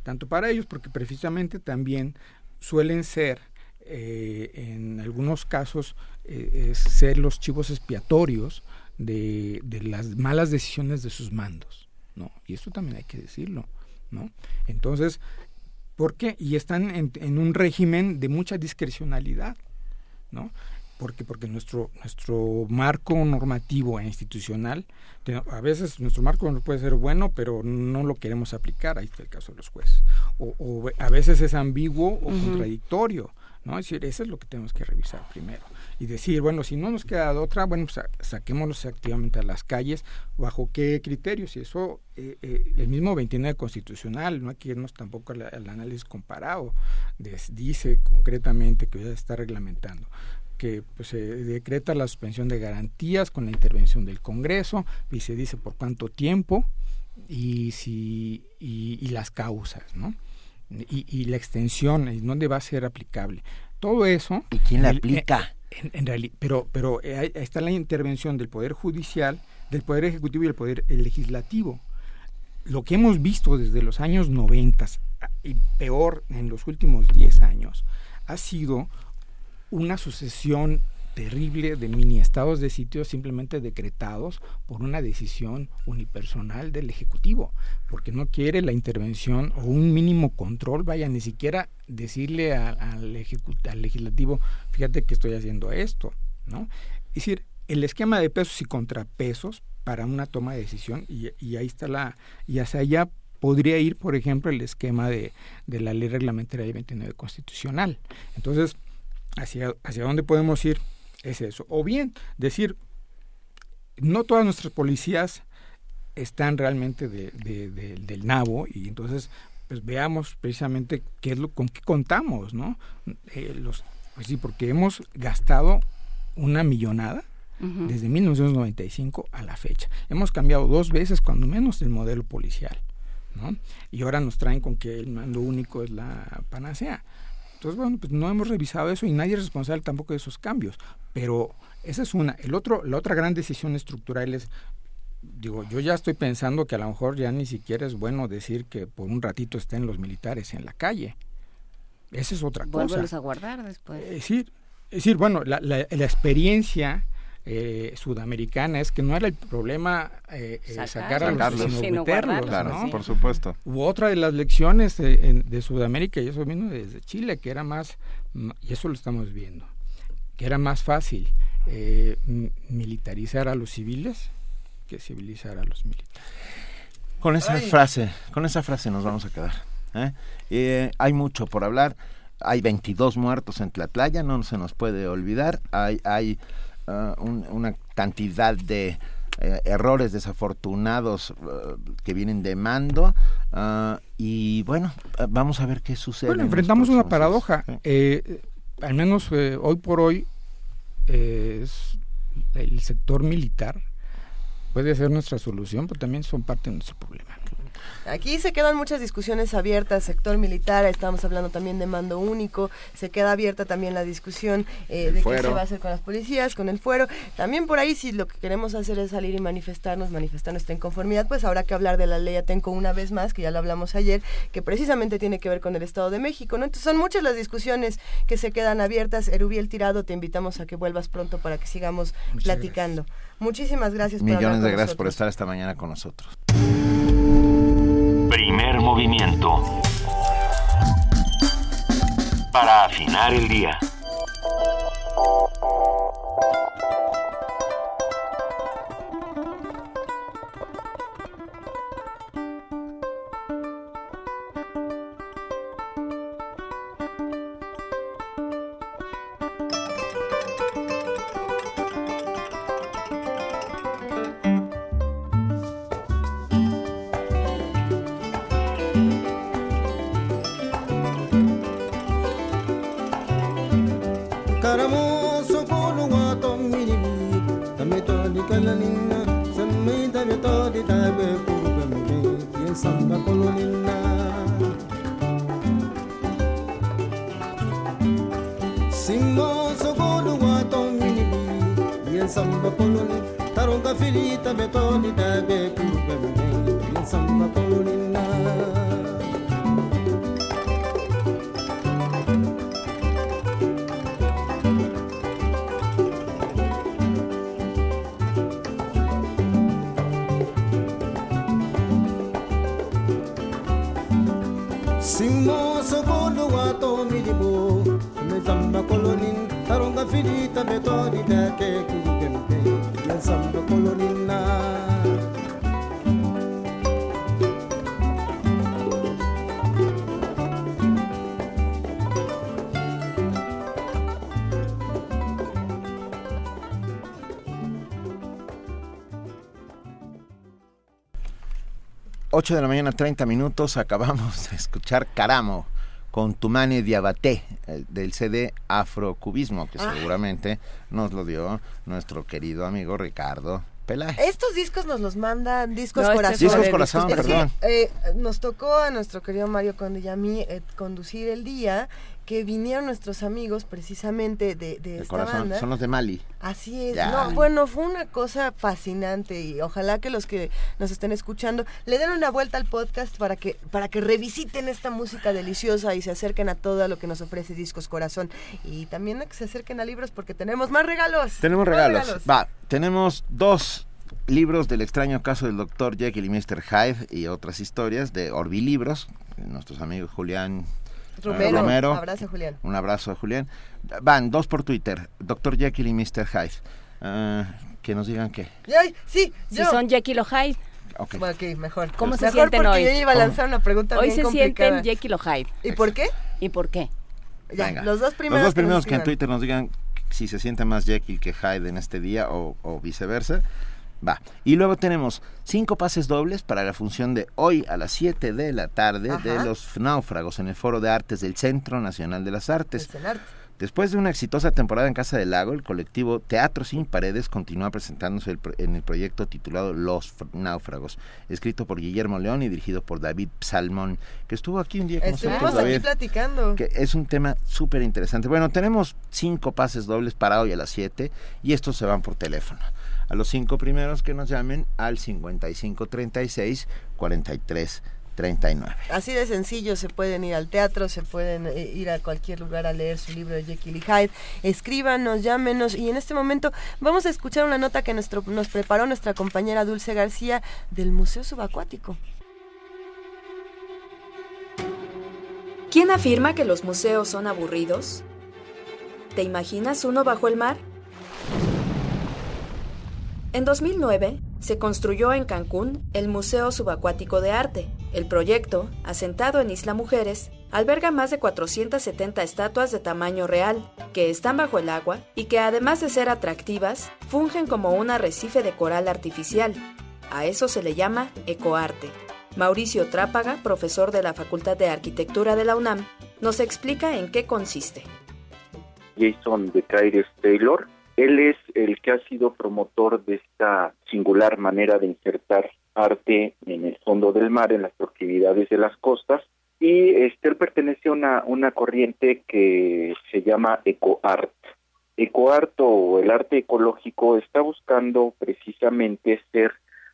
Tanto para ellos, porque precisamente también suelen ser, eh, en algunos casos, eh, ser los chivos expiatorios de, de, las malas decisiones de sus mandos, ¿no? Y esto también hay que decirlo, ¿no? Entonces, ¿por qué? Y están en, en un régimen de mucha discrecionalidad, ¿no? Porque porque nuestro nuestro marco normativo e institucional a veces nuestro marco puede ser bueno pero no lo queremos aplicar. Ahí está el caso de los jueces. O, o a veces es ambiguo o contradictorio no es decir eso es lo que tenemos que revisar primero. Y decir, bueno, si no nos queda otra, bueno, pues saquémoslos activamente a las calles, bajo qué criterios, y eso eh, eh, el mismo 29 constitucional, no hay que irnos tampoco al, análisis comparado, dice concretamente que ya está reglamentando que pues, se decreta la suspensión de garantías con la intervención del Congreso y se dice por cuánto tiempo y si y, las causas, ¿no? Y, y, la extensión y dónde va a ser aplicable. Todo eso. ¿Y quién la aplica? En, realidad, pero, pero eh, ahí está la intervención del Poder Judicial, del Poder Ejecutivo y del Poder Legislativo. Lo que hemos visto desde los años 90 y peor en los últimos 10 años ha sido una sucesión terrible de mini estados de sitio simplemente decretados por una decisión unipersonal del Ejecutivo, porque no quiere la intervención o un mínimo control, vaya, ni siquiera decirle al, al Legislativo, fíjate que estoy haciendo esto, ¿no? Es decir, el esquema de pesos y contrapesos para una toma de decisión, y, y ahí está la, y hacia allá podría ir, por ejemplo, el esquema de, de la ley reglamentaria del 29 constitucional. Entonces, ¿hacia, ¿hacia dónde podemos ir? es eso. O bien decir, no todas nuestras policías están realmente de, del nabo y entonces pues veamos precisamente qué es lo con qué contamos, ¿no? Eh, los, pues sí, porque hemos gastado una millonada desde 1995 a la fecha. Hemos cambiado dos veces, cuando menos, el modelo policial, ¿no? Y ahora nos traen con que el mando único es la panacea. Entonces, bueno, pues no hemos revisado eso y nadie es responsable tampoco de esos cambios. Pero esa es una. El otro, la otra gran decisión estructural es, digo, yo ya estoy pensando que a lo mejor ya ni siquiera es bueno decir que por un ratito estén los militares en la calle. Esa es otra cosa. a guardar después. Es decir, es decir bueno, la, la, la experiencia eh, sudamericana es que no era el problema eh, eh sacar a los sino, meterlos, claro, por supuesto. U otra de las lecciones de, de, Sudamérica, y eso vino desde Chile, que era más, y eso lo estamos viendo, que era más fácil eh, militarizar a los civiles que civilizar a los militares. Con esa frase, con esa frase nos vamos a quedar. hay mucho por hablar. Hay 22 muertos en Tlatlaya, no se nos puede olvidar. Hay, hay Ah, una cantidad de eh, errores desafortunados uh, que vienen de mando uh, y bueno vamos a ver qué sucede bueno enfrentamos una paradoja. Eh, al menos eh, hoy por hoy es el sector militar puede ser nuestra solución pero también son parte de nuestro problema Aquí se quedan muchas discusiones abiertas, sector militar, estamos hablando también de mando único, se queda abierta también la discusión eh, de qué se va a hacer con las policías, con el fuero. También por ahí, si lo que queremos hacer es salir y manifestarnos, manifestar nuestra inconformidad, pues habrá que hablar de la ley Atenco una vez más, que ya lo hablamos ayer, que precisamente tiene que ver con el Estado de México, ¿no? Entonces son muchas las discusiones que se quedan abiertas. Erubiel Tirado, te invitamos a que vuelvas pronto para que sigamos platicando. Muchísimas gracias. Millones de gracias por estar esta mañana con nosotros. Primer movimiento. Para afinar el día. filita metoni da beku de la mañana, 30 minutos, acabamos de escuchar Caramo con Tumane Diabaté eh, del CD Afrocubismo, que ah. seguramente nos lo dio nuestro querido amigo Ricardo Pelaje. Estos discos nos los mandan Discos no, este Corazón. Discos Corazón, perdón. Eh, nos tocó a nuestro querido Mario Conde y a eh, conducir el día que vinieron nuestros amigos precisamente de, de De esta corazón, banda. son los de Mali. Así es. Ya. No, bueno, fue una cosa fascinante y ojalá que los que nos estén escuchando le den una vuelta al podcast para que para que revisiten esta música deliciosa y se acerquen a todo lo que nos ofrece Discos Corazón y también a que se acerquen a libros porque tenemos más regalos. Tenemos Más regalos. Va, tenemos dos libros del extraño caso del doctor Jekyll y Mr. Hyde y otras historias de Orbi Libros, nuestros amigos Julián Romero, Romero. abrazo, Julián. Un abrazo a Julián. Van, dos por Twitter, Dr. Jekyll y Mr. Hyde. Ah, que nos digan qué. Ay, sí, Si yo. son Jekyll o Hyde. Ok. Mejor. ¿Cómo se Mejor sienten porque hoy? yo iba a lanzar una pregunta Hoy bien se complicada. sienten Jekyll o Hyde. ¿Y por qué? ¿Y por qué? Ya, Venga. los dos primeros. Los dos primeros que en. Twitter nos digan si se siente más Jekyll que Hyde en este día o, o viceversa. Va. Y luego tenemos cinco pases dobles para la función de hoy a las 7 de la tarde de los náufragos en el Foro de Artes del Centro Nacional de las Artes. Después de una exitosa temporada en Casa del Lago, el colectivo Teatro Sin Paredes continúa presentándose el pro- en el proyecto titulado Los Náufragos, escrito por Guillermo León y dirigido por David Salmón, que estuvo aquí un día con Estuvimos nosotros, aquí platicando. que es un tema súper interesante. Bueno, tenemos cinco pases dobles para hoy a las 7 y estos se van por teléfono. A los cinco primeros que nos llamen al 5536 43 39. Así de sencillo, se pueden ir al teatro, se pueden eh, ir a cualquier lugar a leer su libro de Jekyll y Hyde. Escríbanos, llámenos y en este momento vamos a escuchar una nota que nuestro, nos preparó nuestra compañera Dulce García del Museo Subacuático. ¿Quién afirma que los museos son aburridos? ¿Te imaginas uno bajo el mar? En 2009 se construyó en Cancún el Museo Subacuático de Arte. El proyecto, asentado en Isla Mujeres, alberga más de 470 estatuas de tamaño real, que están bajo el agua y que además de ser atractivas, fungen como un arrecife de coral artificial. A eso se le llama ecoarte. Mauricio Trápaga, profesor de la Facultad de Arquitectura de la UNAM, nos explica en qué consiste. Jason de Taylor. Él es el que ha sido promotor de esta singular manera de insertar arte en el fondo del mar, en las proximidades de las costas, y este, él pertenece a una, una corriente que se llama ecoart. Ecoart o el arte ecológico está buscando precisamente ser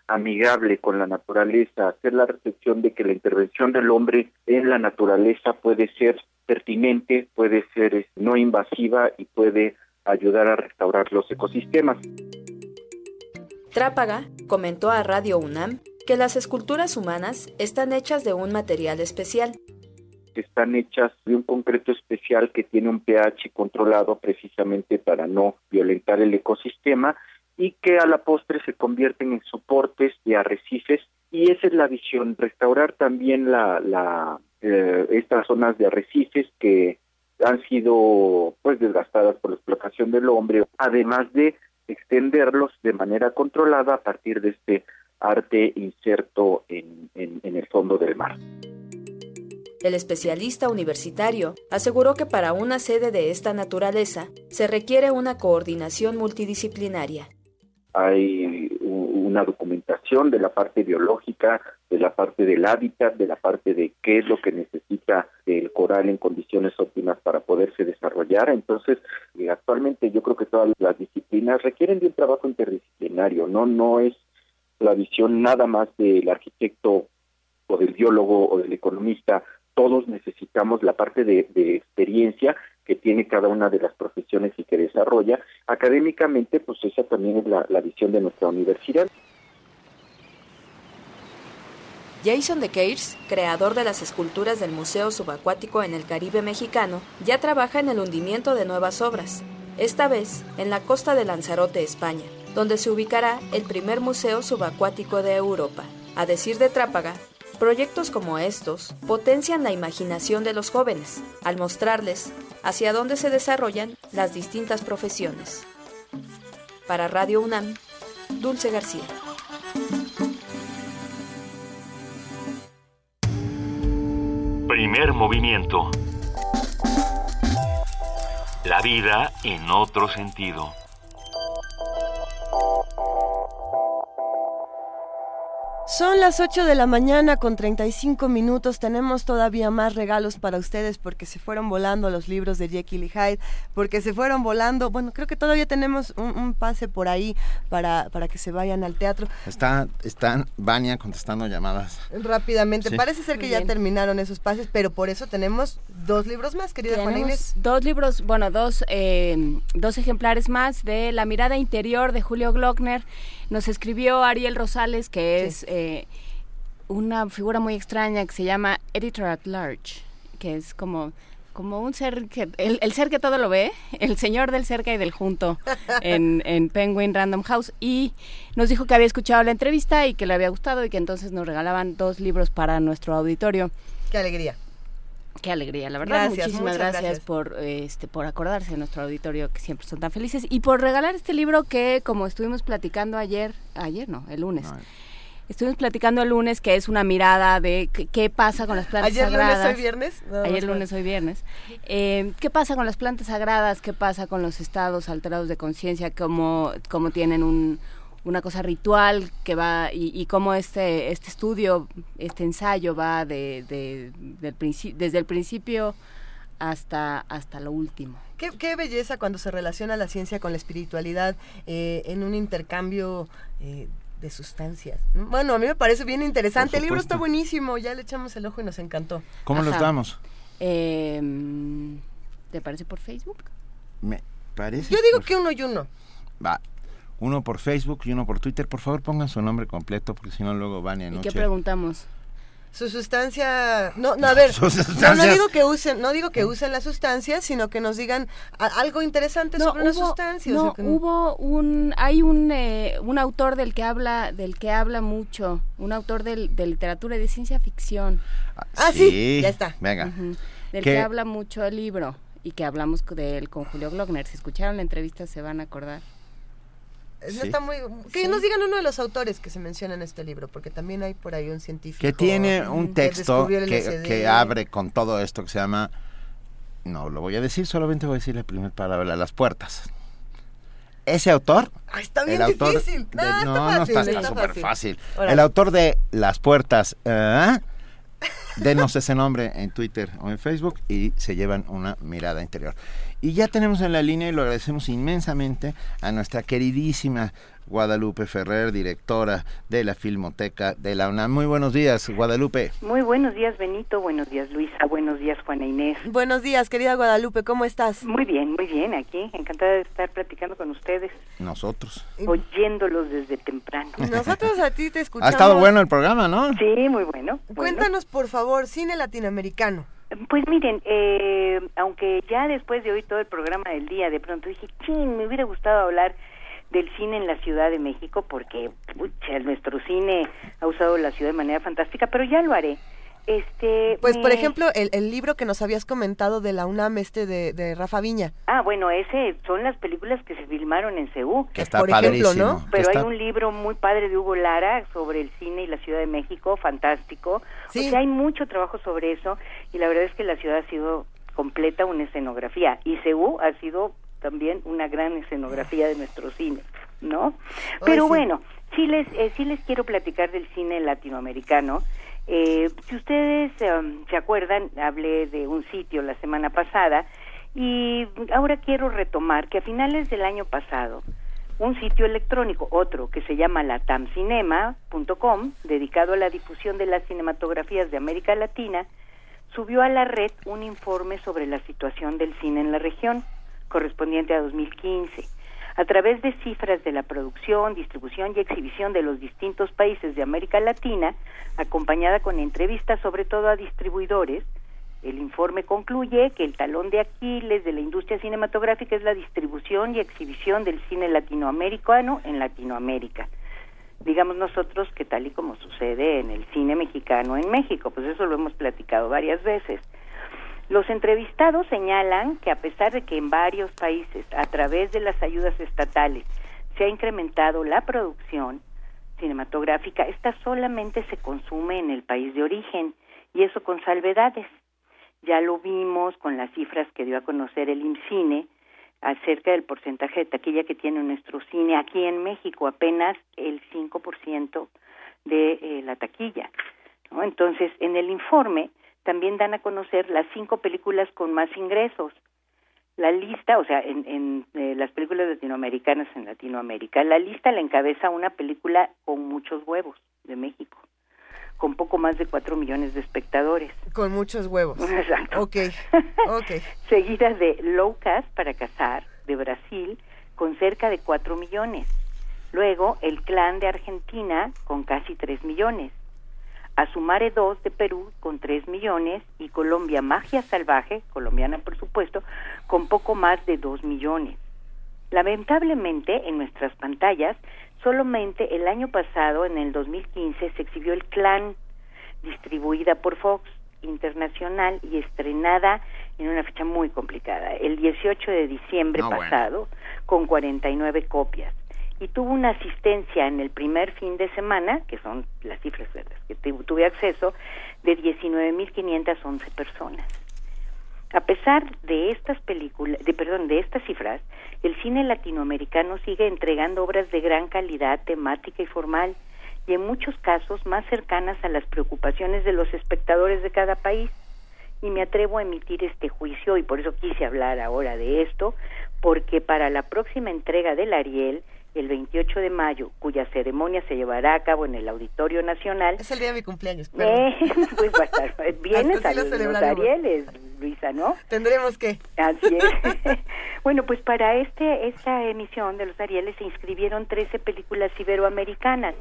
amigable con la naturaleza, hacer la reflexión de que la intervención del hombre en la naturaleza puede ser pertinente, puede ser eh, no invasiva y puede ayudar a restaurar los ecosistemas. Trápaga comentó a Radio UNAM que las esculturas humanas están hechas de un material especial. Están hechas de un concreto especial que tiene un pH controlado precisamente para no violentar el ecosistema y que a la postre se convierten en soportes de arrecifes y esa es la visión, restaurar también la, la eh, estas zonas de arrecifes que han sido pues desgastadas por la explotación del hombre, además de extenderlos de manera controlada a partir de este arte inserto en, en, en el fondo del mar. El especialista universitario aseguró que para una sede de esta naturaleza se requiere una coordinación multidisciplinaria. hay una documentación de la parte biológica, de la parte del hábitat, de la parte de qué es lo que necesita el coral en condiciones óptimas para poderse desarrollar. Entonces, eh, actualmente yo creo que todas las disciplinas requieren de un trabajo interdisciplinario, no no es la visión nada más del arquitecto o del biólogo o del economista, todos necesitamos la parte de, experiencia que tiene cada una de las profesiones y que desarrolla. Académicamente, pues esa también es la, visión de nuestra universidad. Jason de Keirs, creador de las esculturas del Museo Subacuático en el Caribe mexicano, ya trabaja en el hundimiento de nuevas obras, esta vez en la costa de Lanzarote, España, donde se ubicará el primer museo subacuático de Europa. A decir de Trápaga, Proyectos como estos potencian la imaginación de los jóvenes al mostrarles hacia dónde se desarrollan las distintas profesiones. Para Radio UNAM, Dulce García. Primer movimiento. La vida en otro sentido. Son las 8 de la mañana con 35 minutos. Tenemos todavía más regalos para ustedes porque se fueron volando los libros de Jekyll y Hyde, porque se fueron volando. Bueno, creo que todavía tenemos un, pase por ahí para, para que se vayan al teatro. Está, están Vania contestando llamadas. Rápidamente. Parece ser que ya terminaron esos pases, pero por eso tenemos dos libros más, querida Juana Inés. Dos libros, bueno, dos, eh, dos ejemplares más de La mirada interior de Julio Glockner nos escribió Ariel Rosales, que es eh, una figura muy extraña que se llama Editor at Large, que es como como un ser que el, ser que todo lo ve, el señor del cerca y del junto en, en, Penguin Random House y nos dijo que había escuchado la entrevista y que le había gustado y que entonces nos regalaban dos libros para nuestro auditorio. Qué alegría. Qué alegría, la verdad. Muchísimas gracias, por este por acordarse de nuestro auditorio que siempre son tan felices y por regalar este libro que como estuvimos platicando ayer, ayer no, el lunes. Estuvimos platicando el lunes que es una mirada de qué, pasa con las plantas sagradas. Ayer lunes, hoy viernes. Ayer lunes, hoy viernes. Eh, ¿Qué pasa con las plantas sagradas? ¿Qué pasa con los estados alterados de conciencia? ¿Cómo, ¿Cómo tienen un, una cosa ritual que va y, cómo este este estudio este ensayo va de, del desde el principio hasta hasta lo último qué, belleza cuando se relaciona la ciencia con la espiritualidad eh, en un intercambio eh, de sustancias. Bueno, a mí me parece bien interesante. El libro está buenísimo, ya le echamos el ojo y nos encantó. ¿Cómo los damos? Em, ¿Te parece por Facebook? Me parece. Yo digo que uno y uno. Va, uno por Facebook y uno por Twitter. Por favor, pongan su nombre completo porque si no luego van y ¿Y qué preguntamos? Su sustancia, no, no a ver, no, digo que usen, no digo que usen la sustancia, sino que nos digan algo interesante sobre una sustancia. No, hubo un, hay un, eh, un autor del que habla, del que habla mucho, un autor de literatura y de ciencia ficción. Ah, sí, ya está. Venga. Del que habla mucho el libro y que hablamos de él con Julio Glockner. Si escucharon la entrevista se van a acordar. Está muy, que nos digan uno de los autores que se menciona en este libro, porque también hay por ahí un científico. Que tiene un texto que, que, abre con todo esto que se llama, no lo voy a decir, solamente voy a decir la primera palabra, las puertas. Ese autor... está bien difícil. no, no, está súper fácil. El autor de Las puertas... ¿eh? Denos ese nombre en Twitter o en Facebook y se llevan una mirada interior. Y ya tenemos en la línea y lo agradecemos inmensamente a nuestra queridísima Guadalupe Ferrer, directora de la Filmoteca de la UNAM. Muy buenos días, Guadalupe. Muy buenos días, Benito. Buenos días, Luisa. Buenos días, Juana Inés. Buenos días, querida Guadalupe. ¿Cómo estás? Muy bien, muy bien. Aquí, encantada de estar platicando con ustedes. Nosotros. Oyéndolos desde temprano. Nosotros a ti te escuchamos. Ha estado bueno el programa, ¿no? Sí, muy bueno. Cuéntanos, por favor, cine latinoamericano. Pues miren, eh, aunque ya después de oír todo el programa del día, de pronto dije, ching, me hubiera gustado hablar del cine en la Ciudad de México porque nuestro cine ha usado la ciudad de manera fantástica, pero ya lo haré. Este, pues, por ejemplo, el, el, libro que nos habías comentado de la UNAM, este de, de, Rafa Viña. Ah, bueno, ese son las películas que se filmaron en Ceú. Que está por ejemplo, ¿no? Pero hay un libro muy padre de Hugo Lara sobre el cine y la Ciudad de México, fantástico. Sí. O sea, hay mucho trabajo sobre eso y la verdad es que la ciudad ha sido completa una escenografía y Ceú ha sido también una gran escenografía de nuestro cine. ¿no? Pero bueno, sí les, eh, sí les quiero platicar del cine latinoamericano. Eh, si ustedes em, se acuerdan, hablé de un sitio la semana pasada y ahora quiero retomar que a finales del año pasado, un sitio electrónico, otro que se llama latamcinema.com, dedicado a la difusión de las cinematografías de América Latina, subió a la red un informe sobre la situación del cine en la región, correspondiente a 2015. A través de cifras de la producción, distribución y exhibición de los distintos países de América Latina, acompañada con entrevistas sobre todo a distribuidores, el informe concluye que el talón de Aquiles de la industria cinematográfica es la distribución y exhibición del cine latinoamericano en Latinoamérica. Digamos nosotros que tal y como sucede en el cine mexicano en México, pues eso lo hemos platicado varias veces. Los entrevistados señalan que a pesar de que en varios países, a través de las ayudas estatales, se ha incrementado la producción cinematográfica, esta solamente se consume en el país de origen y eso con salvedades. Ya lo vimos con las cifras que dio a conocer el IMCINE acerca del porcentaje de taquilla que tiene nuestro cine aquí en México, apenas el 5% de eh, la taquilla. ¿no? Entonces, en el informe también dan a conocer las cinco películas con más ingresos. La lista, o sea, en, en eh, las películas latinoamericanas en Latinoamérica, la lista la encabeza una película con muchos huevos de México con poco más de cuatro millones de espectadores. Con muchos huevos. Exacto. Ok, ok. Seguida de Low Cast para Cazar, de Brasil, con cerca de cuatro millones. Luego, El Clan de Argentina, con casi tres millones. Asumare 2 de Perú, con tres millones. Y Colombia Magia Salvaje, colombiana por supuesto, con poco más de dos millones. Lamentablemente, en nuestras pantallas Solamente el año pasado, en el 2015, se exhibió El Clan, distribuida por Fox Internacional y estrenada en una fecha muy complicada, el 18 de diciembre pasado, con 49 copias. Y tuvo una asistencia en el primer fin de semana, que son las cifras de las que tuve acceso, de 19.511 personas. A pesar de estas películas, de perdón, de estas cifras, el cine latinoamericano sigue entregando obras de gran calidad temática y formal y en muchos casos más cercanas a las preocupaciones de los espectadores de cada país. Y me atrevo a emitir este juicio y por eso quise hablar ahora de esto, porque para la próxima entrega del Ariel el 28 de mayo, cuya ceremonia se llevará a cabo en el Auditorio Nacional. Es el día de mi cumpleaños. Eh, pues va a estar. Vienes a los, Arieles, Luisa, ¿no? Tendremos que. Así es. bueno, pues para este esta emisión de los Arieles se inscribieron 13 películas iberoamericanas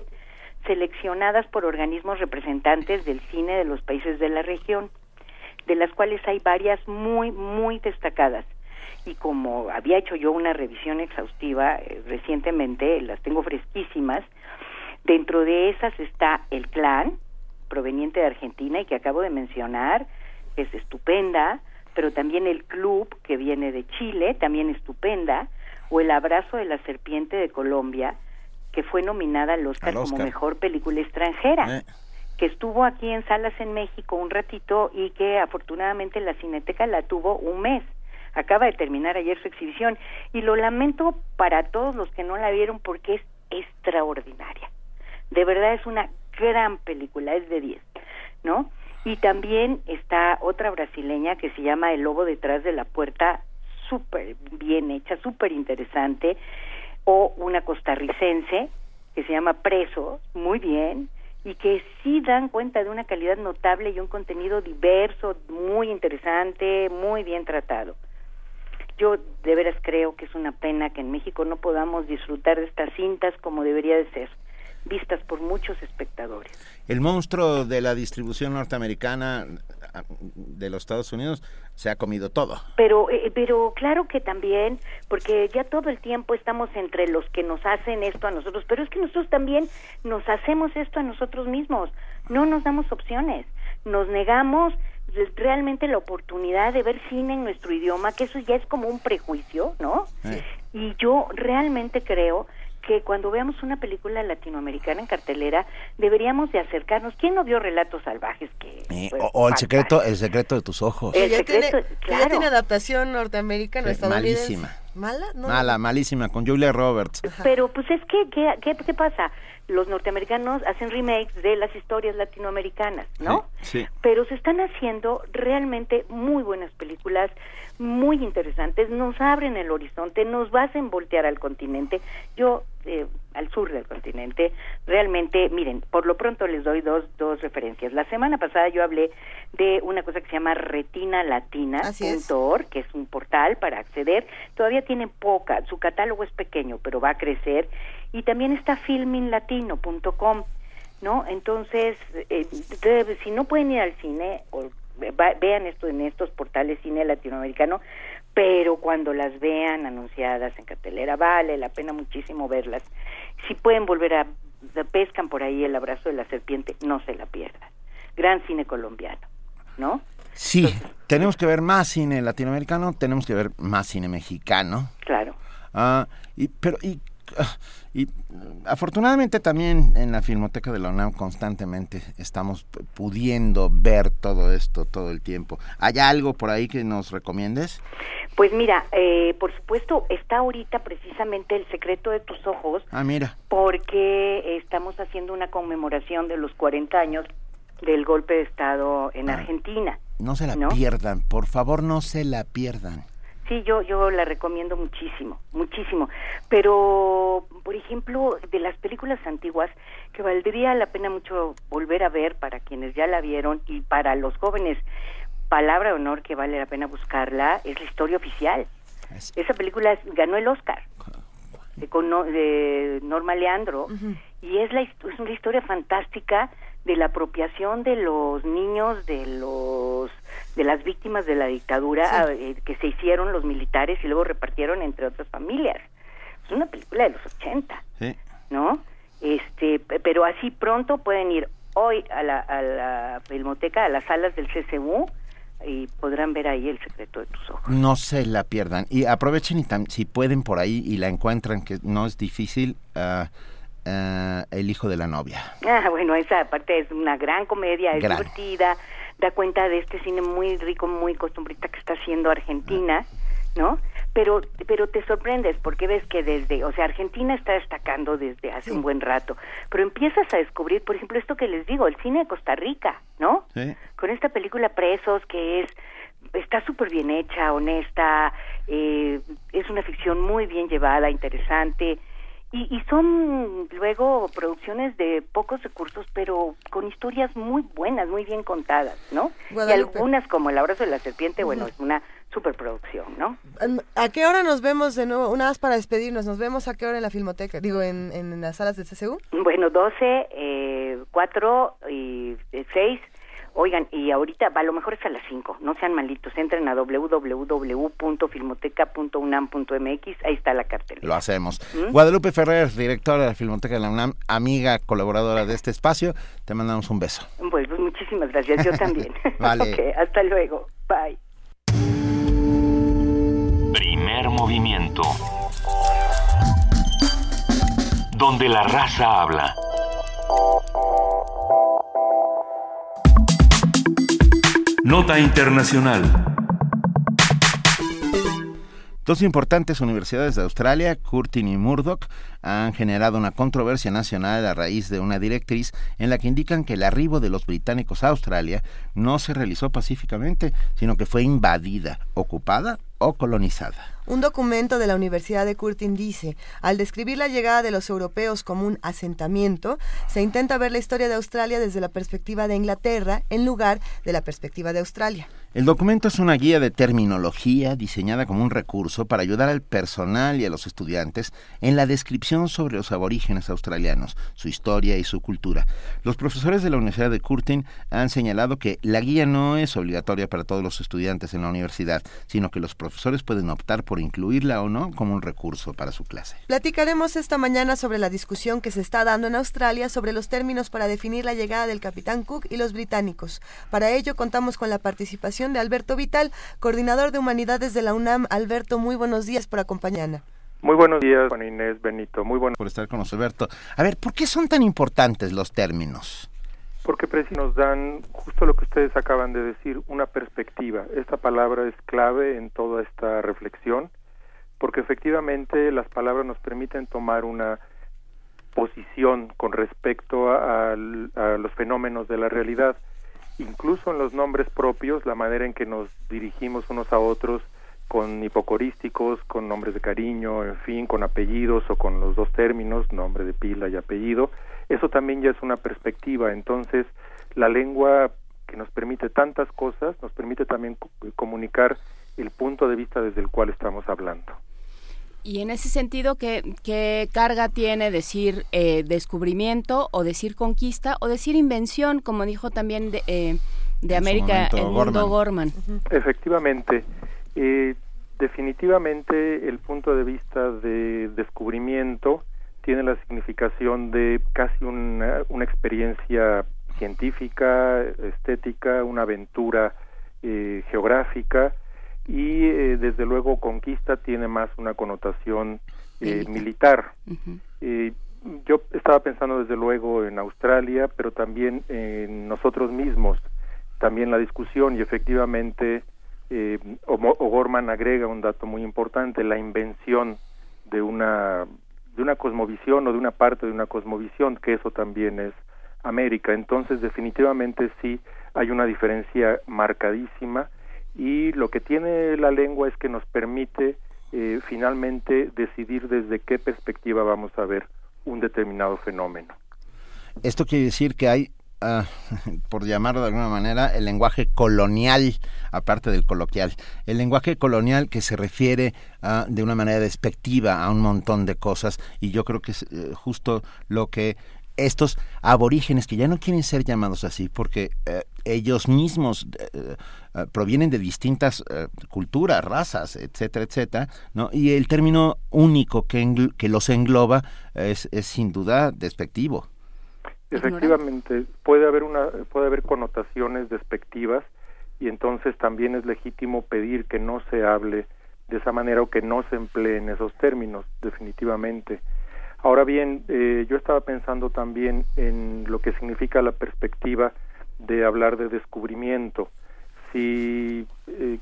seleccionadas por organismos representantes del cine de los países de la región, de las cuales hay varias muy, muy destacadas y como había hecho yo una revisión exhaustiva eh, recientemente, las tengo fresquísimas, dentro de esas está el clan, proveniente de Argentina y que acabo de mencionar, que es estupenda, pero también el club, que viene de Chile, también estupenda, o el abrazo de la serpiente de Colombia, que fue nominada al Oscar, como mejor película extranjera. Eh. que estuvo aquí en salas en México un ratito y que afortunadamente la Cineteca la tuvo un mes acaba de terminar ayer su exhibición y lo lamento para todos los que no la vieron porque es extraordinaria. De verdad es una gran película, es de 10, ¿no? Y también está otra brasileña que se llama El lobo detrás de la puerta, súper bien hecha, súper interesante, o una costarricense que se llama Preso, muy bien, y que sí dan cuenta de una calidad notable y un contenido diverso, muy interesante, muy bien tratado. Yo de veras creo que es una pena que en México no podamos disfrutar de estas cintas como debería de ser, vistas por muchos espectadores. El monstruo de la distribución norteamericana de los Estados Unidos se ha comido todo. Pero, eh, pero claro que también, porque ya todo el tiempo estamos entre los que nos hacen esto a nosotros, pero es que nosotros también nos hacemos esto a nosotros mismos, no nos damos opciones, nos negamos realmente la oportunidad de ver cine en nuestro idioma, que eso ya es como un prejuicio, ¿no? Y yo realmente creo que cuando veamos una película latinoamericana en cartelera deberíamos de acercarnos. ¿Quién no vio Relatos Salvajes? que eh, o, el secreto, el secreto de tus ojos. El secreto, tiene, claro. ya tiene adaptación norteamericana, estadounidense. Malísima. ¿Mala? No. Mala, malísima, con Julia Roberts. Pero pues es que, ¿qué, qué, qué pasa? Los norteamericanos hacen remakes de las historias latinoamericanas, ¿no? Sí. Pero se están haciendo realmente muy buenas películas, muy interesantes, nos abren el horizonte, nos hacen voltear al continente. Yo, eh, al sur del continente, realmente, miren, por lo pronto les doy dos, dos referencias. La semana pasada yo hablé de una cosa que se llama retinalatina.org, que es un portal para acceder. Todavía tiene poca, su catálogo es pequeño, pero va a crecer. Y también está filminlatino.com, ¿no? Entonces, eh, de- si no pueden ir al cine, o va- vean esto en estos portales cine latinoamericano, pero cuando las vean anunciadas en cartelera, vale la pena muchísimo verlas. Si pueden volver a, pescan por ahí el abrazo de la serpiente, no se la pierdan. Gran cine colombiano, ¿no? Sí, tenemos que ver más cine latinoamericano, tenemos que ver más cine mexicano. Claro. Ah, y, pero, y, y afortunadamente también en la Filmoteca de la UNAM constantemente estamos pudiendo ver todo esto todo el tiempo. ¿Hay algo por ahí que nos recomiendes? Pues mira, eh, por supuesto, está ahorita precisamente El secreto de tus ojos, Ah, mira. porque estamos haciendo una conmemoración de los 40 años del golpe de Estado en Argentina. No se la ¿No? pierdan, por favor, no se la pierdan. Sí, yo, yo la recomiendo muchísimo, muchísimo. Pero, por ejemplo, de las películas antiguas, que valdría la pena mucho volver a ver para quienes ya la vieron y para los jóvenes, palabra de honor que vale la pena buscarla, es la historia oficial. Esa película ganó el Oscar de, de Norma Leandro y es la es una historia fantástica de la apropiación de los niños de los de las víctimas de la dictadura eh, que se hicieron los militares y luego repartieron entre otras familias es una película de los 80 Sí. ¿no? Este, pe- pero así pronto pueden ir hoy a la, a la filmoteca, a las salas del CCU y podrán ver ahí el secreto de tus ojos. No se la pierdan. Y aprovechen y tam- si pueden por ahí y la encuentran, que no es difícil, ah, ah, El hijo de la novia. Ah, bueno, esa parte es una gran comedia, es Gran. divertida, da cuenta de este cine muy rico, muy costumbrista que está haciendo Argentina, ¿no? Pero, pero te sorprendes porque ves que desde, o sea, Argentina está destacando desde hace un buen rato, pero empiezas a descubrir, por ejemplo, esto que les digo, el cine de Costa Rica, ¿no? Sí. con esta película Presos que es está súper bien hecha, honesta, eh, es una ficción muy bien llevada, interesante y, y son luego producciones de pocos recursos pero con historias muy buenas, muy bien contadas, ¿no? Guadalupe. Y algunas como El abrazo de la serpiente, bueno, Ujú. es una superproducción, ¿no? ¿A qué hora nos vemos de nuevo? Una vez para despedirnos, ¿nos vemos a qué hora en la filmoteca? Digo, en, en las salas del CCU. Bueno, 12, eh, 4 y 6. Oigan, y ahorita a lo mejor es a las 5, no sean malitos, entren a www.filmoteca.unam.mx, ahí está la cartelera. Lo hacemos. ¿Mm? Guadalupe Ferrer, directora de la Filmoteca de la UNAM, amiga, colaboradora de este espacio, te mandamos un beso. Pues, pues, muchísimas gracias, yo también. Vale. Ok, hasta luego, bye. Primer movimiento. Donde la raza habla. Nota Internacional. Dos importantes universidades de Australia, Curtin y Murdoch, han generado una controversia nacional a raíz de una directriz en la que indican que el arribo de los británicos a Australia no se realizó pacíficamente, sino que fue invadida, ocupada o colonizada. Un documento de la Universidad de Curtin dice, al describir la llegada de los europeos como un asentamiento, se intenta ver la historia de Australia desde la perspectiva de Inglaterra en lugar de la perspectiva de Australia. El documento es una guía de terminología diseñada como un recurso para ayudar al personal y a los estudiantes en la descripción sobre los aborígenes australianos, su historia y su cultura. Los profesores de la Universidad de Curtin han señalado que la guía no es obligatoria para todos los estudiantes en la universidad, sino que los profesores pueden optar por incluirla o no como un recurso para su clase. Platicaremos esta mañana sobre la discusión que se está dando en Australia sobre los términos para definir la llegada del capitán Cook y los británicos. Para ello contamos con la participación de Alberto Vital, coordinador de humanidades de la UNAM. Alberto, muy buenos días por acompañarnos. Muy buenos días, Juan Inés Benito. Muy buenos por estar con nosotros, Alberto. A ver, ¿por qué son tan importantes los términos? Porque precisamente nos dan justo lo que ustedes acaban de decir, una perspectiva. Esta palabra es clave en toda esta reflexión porque efectivamente las palabras nos permiten tomar una posición con respecto a, los fenómenos de la realidad. Incluso en los nombres propios, la manera en que nos dirigimos unos a otros con hipocorísticos, con nombres de cariño, en fin, con apellidos o con los dos términos, nombre de pila y apellido, eso también ya es una perspectiva. Entonces, la lengua que nos permite tantas cosas, nos permite también comunicar el punto de vista desde el cual estamos hablando. Y en ese sentido, ¿qué, qué carga tiene decir eh, descubrimiento o decir conquista o decir invención, como dijo también de, eh, de América el mundo Gorman? Efectivamente, eh, definitivamente el punto de vista de descubrimiento tiene la significación de casi una, una experiencia científica, estética, una aventura geográfica, y eh, desde luego conquista tiene más una connotación eh, militar. Eh, yo estaba pensando desde luego en Australia, pero también en nosotros mismos, también la discusión y efectivamente eh, O'Gorman agrega un dato muy importante, la invención de una de una cosmovisión o de una parte de una cosmovisión, que eso también es América. Entonces, definitivamente sí hay una diferencia marcadísima y lo que tiene la lengua es que nos permite eh, finalmente decidir desde qué perspectiva vamos a ver un determinado fenómeno. Esto quiere decir que hay, ah, por llamarlo de alguna manera, el lenguaje colonial, aparte del coloquial, el lenguaje colonial que se refiere de una manera despectiva a un montón de cosas y yo creo que es eh, justo lo que estos aborígenes que ya no quieren ser llamados así porque eh, ellos mismos eh, provienen de distintas culturas, razas, etcétera, etcétera, ¿no? Y el término único que, que los engloba es, es sin duda despectivo. Efectivamente, puede haber una puede haber connotaciones despectivas y entonces también es legítimo pedir que no se hable de esa manera o que no se empleen esos términos, definitivamente. Ahora bien, eh, yo estaba pensando también en lo que significa la perspectiva de hablar de descubrimiento. Si, eh,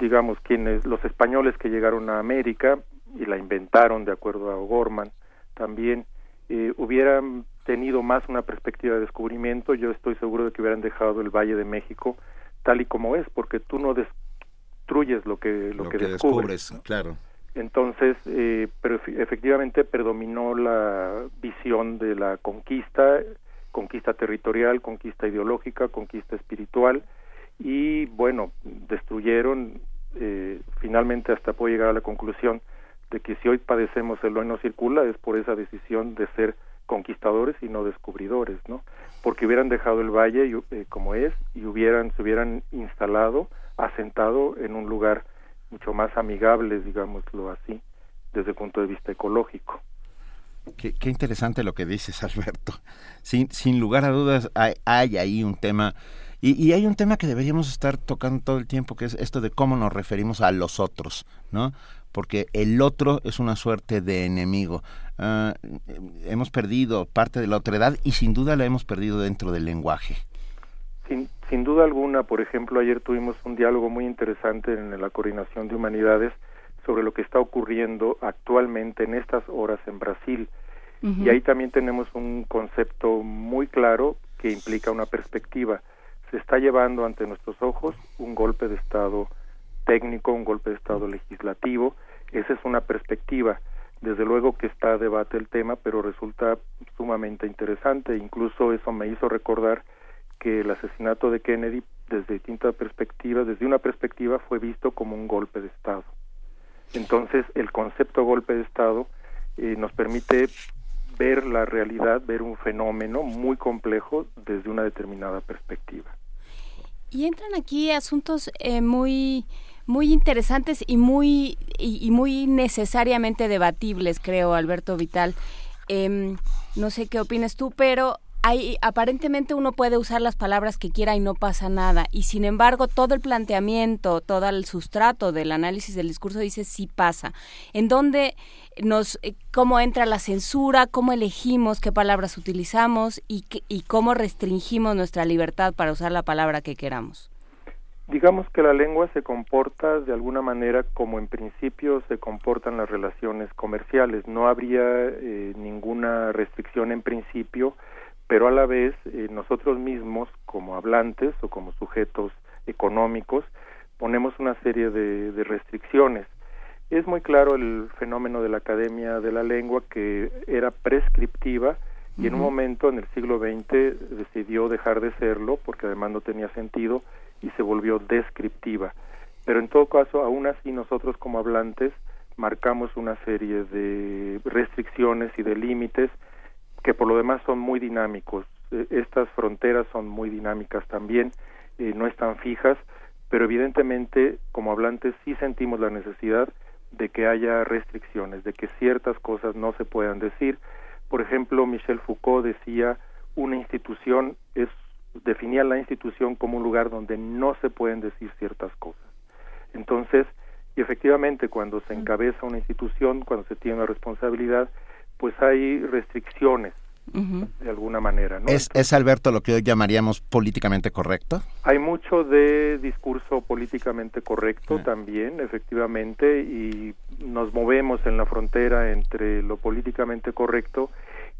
digamos, quienes, los españoles que llegaron a América y la inventaron de acuerdo a O'Gorman, también eh, hubieran tenido más una perspectiva de descubrimiento, yo estoy seguro de que hubieran dejado el Valle de México tal y como es, porque tú no destruyes lo que lo, que, descubres, claro. Entonces, eh, pero efectivamente predominó la visión de la conquista, conquista territorial, conquista ideológica, conquista espiritual, y bueno, destruyeron, eh, finalmente hasta puedo llegar a la conclusión de que si hoy padecemos el no circula es por esa decisión de ser conquistadores y no descubridores, ¿no? Porque hubieran dejado el valle eh, como es y hubieran se hubieran instalado, asentado en un lugar mucho más amigables, digámoslo así, desde el punto de vista ecológico. Qué, interesante lo que dices, Alberto. Sin, sin lugar a dudas, hay, hay ahí un tema, y, hay un tema que deberíamos estar tocando todo el tiempo, que es esto de cómo nos referimos a los otros, ¿no? Porque el otro es una suerte de enemigo. Ah, hemos perdido parte de la otredad y sin duda la hemos perdido dentro del lenguaje. Sin, sin duda alguna, por ejemplo, ayer tuvimos un diálogo muy interesante en la Coordinación de Humanidades sobre lo que está ocurriendo actualmente en estas horas en Brasil. Y ahí también tenemos un concepto muy claro que implica una perspectiva. Se está llevando ante nuestros ojos un golpe de Estado técnico, un golpe de Estado legislativo. Esa es una perspectiva. Desde luego que está a debate el tema, pero resulta sumamente interesante. Incluso eso me hizo recordar que el asesinato de Kennedy desde distintas perspectivas, desde una perspectiva fue visto como un golpe de Estado. Entonces, el concepto golpe de Estado eh, nos permite ver la realidad, ver un fenómeno muy complejo desde una determinada perspectiva. Y entran aquí asuntos eh, muy muy interesantes y muy y, muy necesariamente debatibles, creo, Alberto Vital. Em, no sé qué opinas tú, pero hay, aparentemente uno puede usar las palabras que quiera y no pasa nada. Y sin embargo, todo el planteamiento, todo el sustrato del análisis del discurso dice sí pasa. En dónde nos, eh, cómo entra la censura, cómo elegimos qué palabras utilizamos y, y cómo restringimos nuestra libertad para usar la palabra que queramos. Digamos que la lengua se comporta de alguna manera como en principio se comportan las relaciones comerciales. No habría eh, ninguna restricción en principio, pero a la vez eh, nosotros mismos como hablantes o como sujetos económicos ponemos una serie de, de restricciones. Es muy claro el fenómeno de la Academia de la Lengua que era prescriptiva y en un momento en el siglo XX decidió dejar de serlo porque además no tenía sentido y se volvió descriptiva. Pero en todo caso, aún así nosotros como hablantes marcamos una serie de restricciones y de límites que por lo demás son muy dinámicos. E, estas fronteras son muy dinámicas también, eh, no están fijas, pero evidentemente como hablantes sí sentimos la necesidad de que haya restricciones, de que ciertas cosas no se puedan decir. Por ejemplo, Michel Foucault decía, una institución es definía la institución como un lugar donde no se pueden decir ciertas cosas. Entonces, y efectivamente cuando se encabeza una institución, cuando se tiene una responsabilidad, pues hay restricciones de alguna manera. ¿no? ¿Es, ¿Es, Alberto, lo que hoy llamaríamos políticamente correcto? Hay mucho de discurso políticamente correcto también, efectivamente, y nos movemos en la frontera entre lo políticamente correcto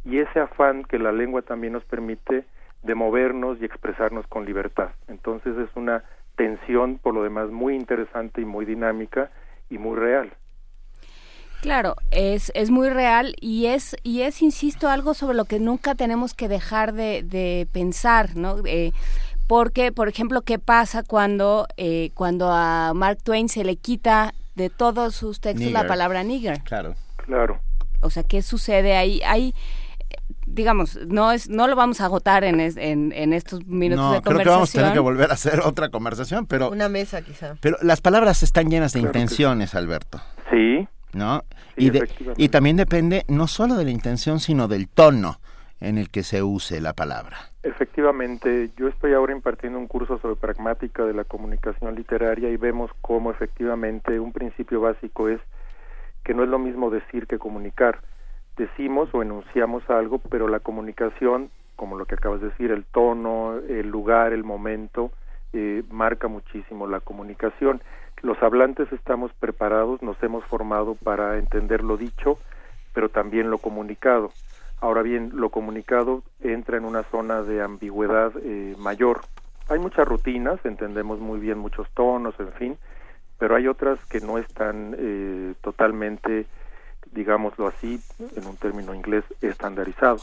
y ese afán que la lengua también nos permite de movernos y expresarnos con libertad. Entonces es una tensión, por lo demás, muy interesante y muy dinámica y muy real. Claro, es, es muy real y es, y es, insisto, algo sobre lo que nunca tenemos que dejar de, de pensar, ¿no? Eh, porque, por ejemplo, ¿qué pasa cuando, eh, cuando a Mark Twain se le quita de todos sus textos la palabra nigger? Claro. Claro. O sea, ¿qué sucede ahí? Hay digamos, no es no lo vamos a agotar en, en, estos minutos de conversación. creo que vamos a tener que volver a hacer otra conversación, pero... Una mesa quizá. Pero las palabras están llenas de intenciones, Alberto. Sí. ¿No? y, y también depende no solo de la intención, sino del tono en el que se use la palabra. Efectivamente, yo estoy ahora impartiendo un curso sobre pragmática de la comunicación literaria y vemos cómo efectivamente un principio básico es que no es lo mismo decir que comunicar decimos o enunciamos algo, pero la comunicación, como lo que acabas de decir, el tono, el lugar, el momento, eh, marca muchísimo la comunicación. Los hablantes estamos preparados, nos hemos formado para entender lo dicho, pero también lo comunicado. Ahora bien, lo comunicado entra en una zona de ambigüedad eh, mayor. Hay muchas rutinas, entendemos muy bien muchos tonos, en fin, pero hay otras que no están eh, totalmente digámoslo así, en un término inglés, estandarizado.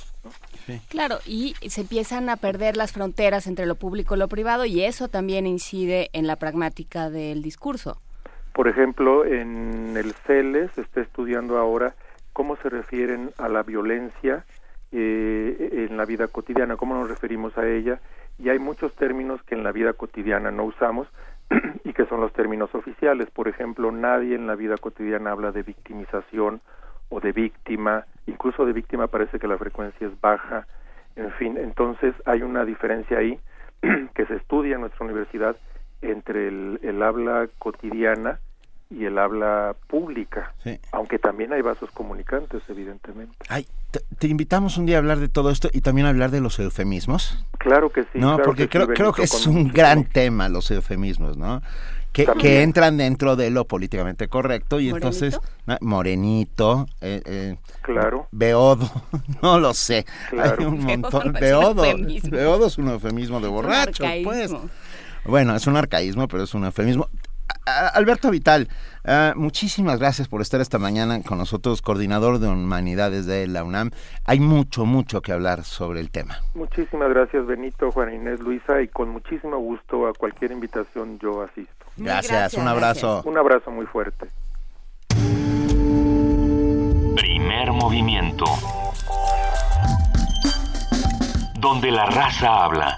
Claro, y se empiezan a perder las fronteras entre lo público y lo privado y eso también incide en la pragmática del discurso. Por ejemplo, en el CELES se está estudiando ahora cómo se refieren a la violencia eh, en la vida cotidiana, cómo nos referimos a ella, y hay muchos términos que en la vida cotidiana no usamos, y que son los términos oficiales. Por ejemplo, nadie en la vida cotidiana habla de victimización o de víctima, incluso de víctima parece que la frecuencia es baja, en fin, entonces hay una diferencia ahí que se estudia en nuestra universidad entre el, habla cotidiana y el habla pública, aunque también hay vasos comunicantes, evidentemente. Ay, te, invitamos un día a hablar de todo esto y también a hablar de los eufemismos. Claro que sí. No, porque creo, creo que es un gran tema los eufemismos, ¿no? Que, que, entran dentro de lo políticamente correcto y entonces morenito, eh, eh, claro, beodo, no lo sé, hay un montón, beodo, beodo es un eufemismo de borracho, pues. Bueno, es un arcaísmo, pero es un eufemismo. Alberto Vital, ah, muchísimas gracias por estar esta mañana con nosotros, coordinador de humanidades de la UNAM. Hay mucho, mucho que hablar sobre el tema. Muchísimas gracias, Benito, Juan Inés, Luisa, y con muchísimo gusto a cualquier invitación yo asisto. Gracias, un abrazo. Un abrazo muy fuerte. Primer movimiento. Donde la raza habla.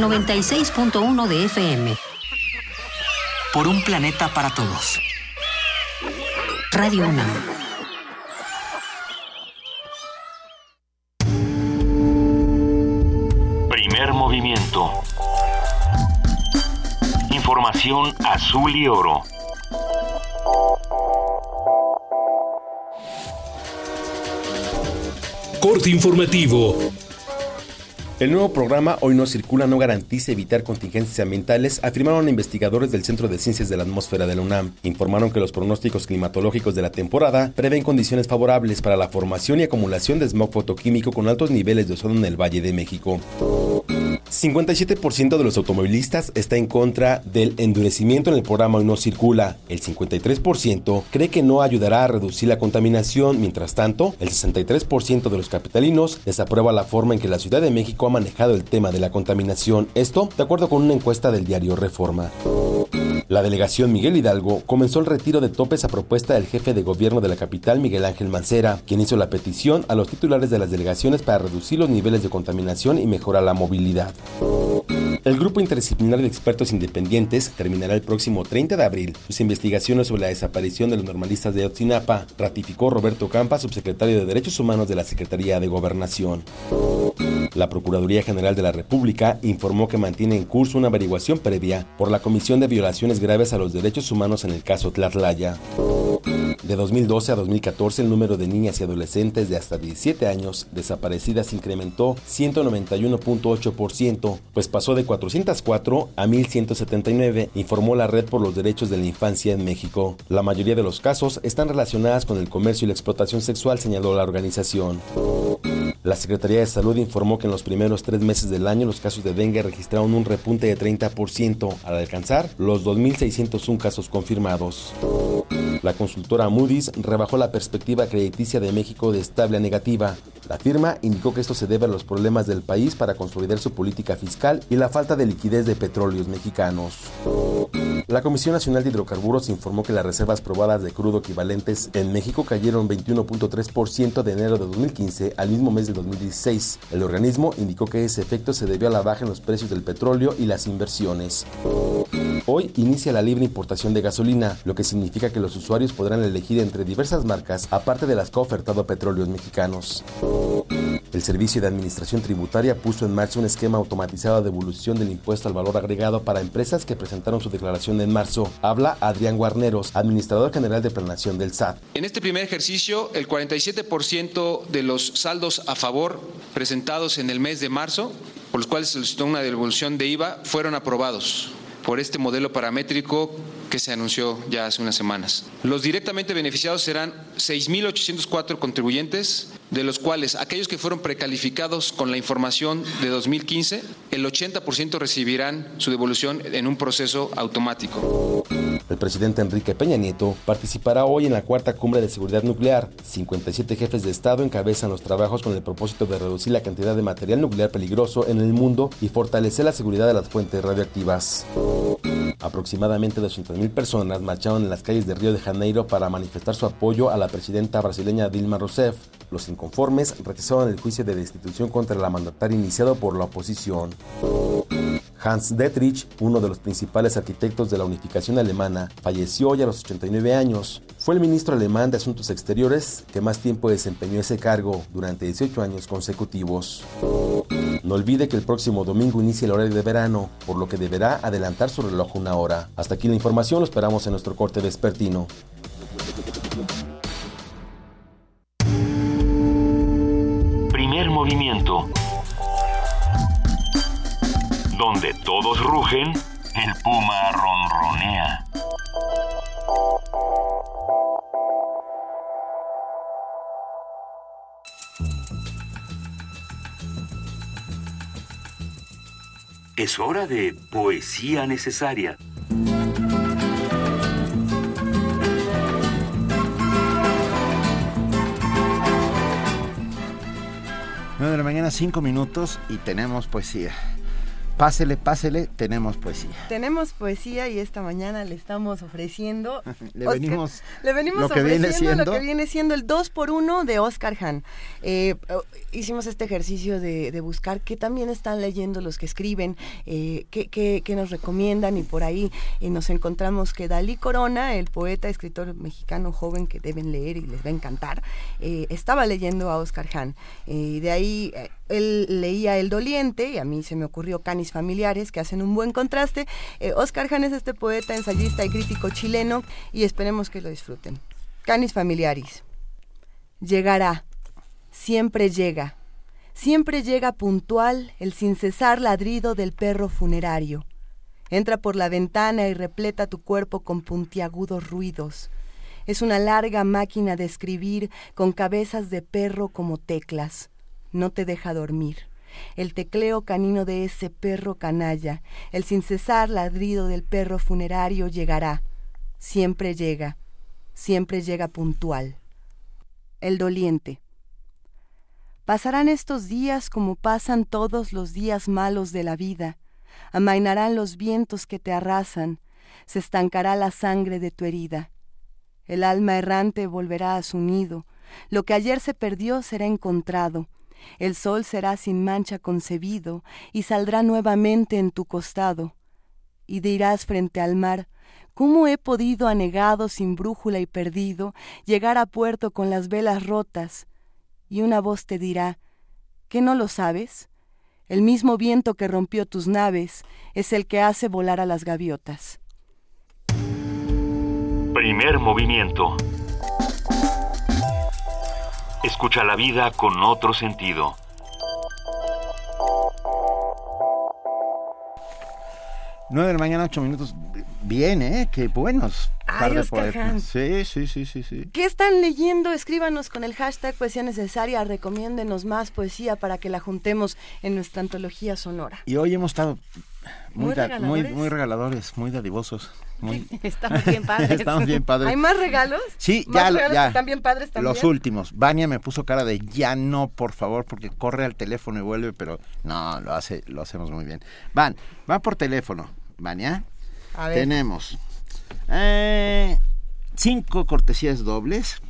96.1 de FM. Por un planeta para todos. Radio UNAM. Primer movimiento. Información azul y oro. Corte informativo. El nuevo programa Hoy no circula no garantiza evitar contingencias ambientales, afirmaron investigadores del Centro de Ciencias de la Atmósfera de la UNAM. Informaron que los pronósticos climatológicos de la temporada prevén condiciones favorables para la formación y acumulación de smog fotoquímico con altos niveles de ozono en el Valle de México. 57% de los automovilistas está en contra del endurecimiento en el programa Hoy no circula. El 53% cree que no ayudará a reducir la contaminación. Mientras tanto, el 63% de los capitalinos desaprueba la forma en que la Ciudad de México ha manejado el tema de la contaminación. Esto de acuerdo con una encuesta del diario Reforma. La delegación Miguel Hidalgo comenzó el retiro de topes a propuesta del jefe de gobierno de la capital, Miguel Ángel Mancera, quien hizo la petición a los titulares de las delegaciones para reducir los niveles de contaminación y mejorar la movilidad. El grupo interdisciplinario de expertos independientes terminará el próximo 30 de abril sus investigaciones sobre la desaparición de los normalistas de Otzinapa, ratificó Roberto Campa, subsecretario de Derechos Humanos de la Secretaría de Gobernación. La Procuraduría General de la República informó que mantiene en curso una averiguación previa por la Comisión de Violaciones Graves a los Derechos Humanos en el caso Tlatlaya. De 2012 a 2014, el número de niñas y adolescentes de hasta 17 años desaparecidas incrementó 191.8%, pues pasó de 404 a 1179, informó la Red por los Derechos de la Infancia en México. La mayoría de los casos están relacionadas con el comercio y la explotación sexual, señaló la organización. La Secretaría de Salud informó que en los primeros tres meses del año los casos de dengue registraron un repunte de 30% al alcanzar los 2.601 casos confirmados. La consultora Moody's rebajó la perspectiva crediticia de México de estable a negativa. La firma indicó que esto se debe a los problemas del país para consolidar su política fiscal y la falta de liquidez de petróleos mexicanos. La Comisión Nacional de Hidrocarburos informó que las reservas probadas de crudo equivalentes en México cayeron 21.3% de enero de 2015 al mismo mes de 2016. El organismo indicó que ese efecto se debió a la baja en los precios del petróleo y las inversiones. Hoy inicia la libre importación de gasolina, lo que significa que los usuarios podrán elegir entre diversas marcas, aparte de las que ha ofertado petróleos mexicanos. El Servicio de Administración Tributaria puso en marcha un esquema automatizado de devolución del impuesto al valor agregado para empresas que presentaron su declaración en marzo. Habla Adrián Guarneros, administrador general de planación del SAT. En este primer ejercicio, el 47% de los saldos a favor presentados en el mes de marzo, por los cuales se solicitó una devolución de IVA, fueron aprobados por este modelo paramétrico que se anunció ya hace unas semanas. Los directamente beneficiados serán 6.804 contribuyentes, de los cuales aquellos que fueron precalificados con la información de 2015, el 80% recibirán su devolución en un proceso automático. El presidente Enrique Peña Nieto participará hoy en la cuarta cumbre de seguridad nuclear. 57 jefes de Estado encabezan los trabajos con el propósito de reducir la cantidad de material nuclear peligroso en el mundo y fortalecer la seguridad de las fuentes radioactivas. Aproximadamente 200.000 personas marcharon en las calles de Río de Janeiro para manifestar su apoyo a la presidenta brasileña Dilma Rousseff. Los inconformes rechazaron el juicio de destitución contra la mandataria iniciado por la oposición. Hans Dietrich, uno de los principales arquitectos de la unificación alemana, falleció ya a los 89 años. Fue el ministro alemán de Asuntos Exteriores que más tiempo desempeñó ese cargo, durante 18 años consecutivos. No olvide que el próximo domingo inicia el horario de verano, por lo que deberá adelantar su reloj una hora. Hasta aquí la información, lo esperamos en nuestro corte vespertino. Primer movimiento. Donde todos rugen, el puma ronronea. Es hora de poesía necesaria. 9 de la mañana, 5 minutos y tenemos poesía. Pásele, pásele, tenemos poesía. Tenemos poesía y esta mañana le estamos ofreciendo. le venimos, le venimos lo que viene ofreciendo siendo, lo que viene siendo el 2 por 1 de Oscar Hahn. Eh, hicimos este ejercicio de, de, buscar qué también están leyendo los que escriben, eh, qué, qué, qué, nos recomiendan y por ahí eh, nos encontramos que Dalí Corona, el poeta, escritor mexicano joven que deben leer y les va a encantar, eh, estaba leyendo a Oscar Hahn. y de ahí él leía El Doliente y a mí se me ocurrió Canis Familiares, que hacen un buen contraste. Eh, Oscar Hahn es este poeta, ensayista y crítico chileno y esperemos que lo disfruten. Canis Familiaris. Llegará, siempre llega, siempre llega puntual el sin cesar ladrido del perro funerario. Entra por la ventana y repleta tu cuerpo con puntiagudos ruidos. Es una larga máquina de escribir con cabezas de perro como teclas no te deja dormir. El tecleo canino de ese perro canalla, el sin cesar ladrido del perro funerario llegará. Siempre llega, siempre llega puntual. El doliente. Pasarán estos días como pasan todos los días malos de la vida. Amainarán los vientos que te arrasan, se estancará la sangre de tu herida. El alma errante volverá a su nido. Lo que ayer se perdió será encontrado el sol será sin mancha concebido y saldrá nuevamente en tu costado. Y dirás frente al mar, ¿cómo he podido anegado sin brújula y perdido llegar a puerto con las velas rotas? Y una voz te dirá, ¿qué no lo sabes? El mismo viento que rompió tus naves es el que hace volar a las gaviotas. Primer movimiento. Escucha la vida con otro sentido. Nueve de la mañana, ocho minutos. Bien, ¿eh? Qué buenos. Ay, Oscar Hahn. Sí, sí, sí, sí, sí. ¿Qué están leyendo? Escríbanos con el hashtag Poesía Necesaria. Recomiéndenos más poesía para que la juntemos en nuestra antología sonora. Y hoy hemos estado muy, Muy da- muy, regaladores. muy regaladores, muy dadivosos. Muy... Estamos bien padres. Estamos bien padres. ¿Hay más regalos? Sí, ¿Más ya, lo- regalos ya. que están bien padres también? Los últimos. Vania me puso cara de ya no, por favor, porque corre al teléfono y vuelve, pero no, lo hace, lo hacemos muy bien. Van, va por teléfono. Vania. A ver. Tenemos eh, cinco cortesías dobles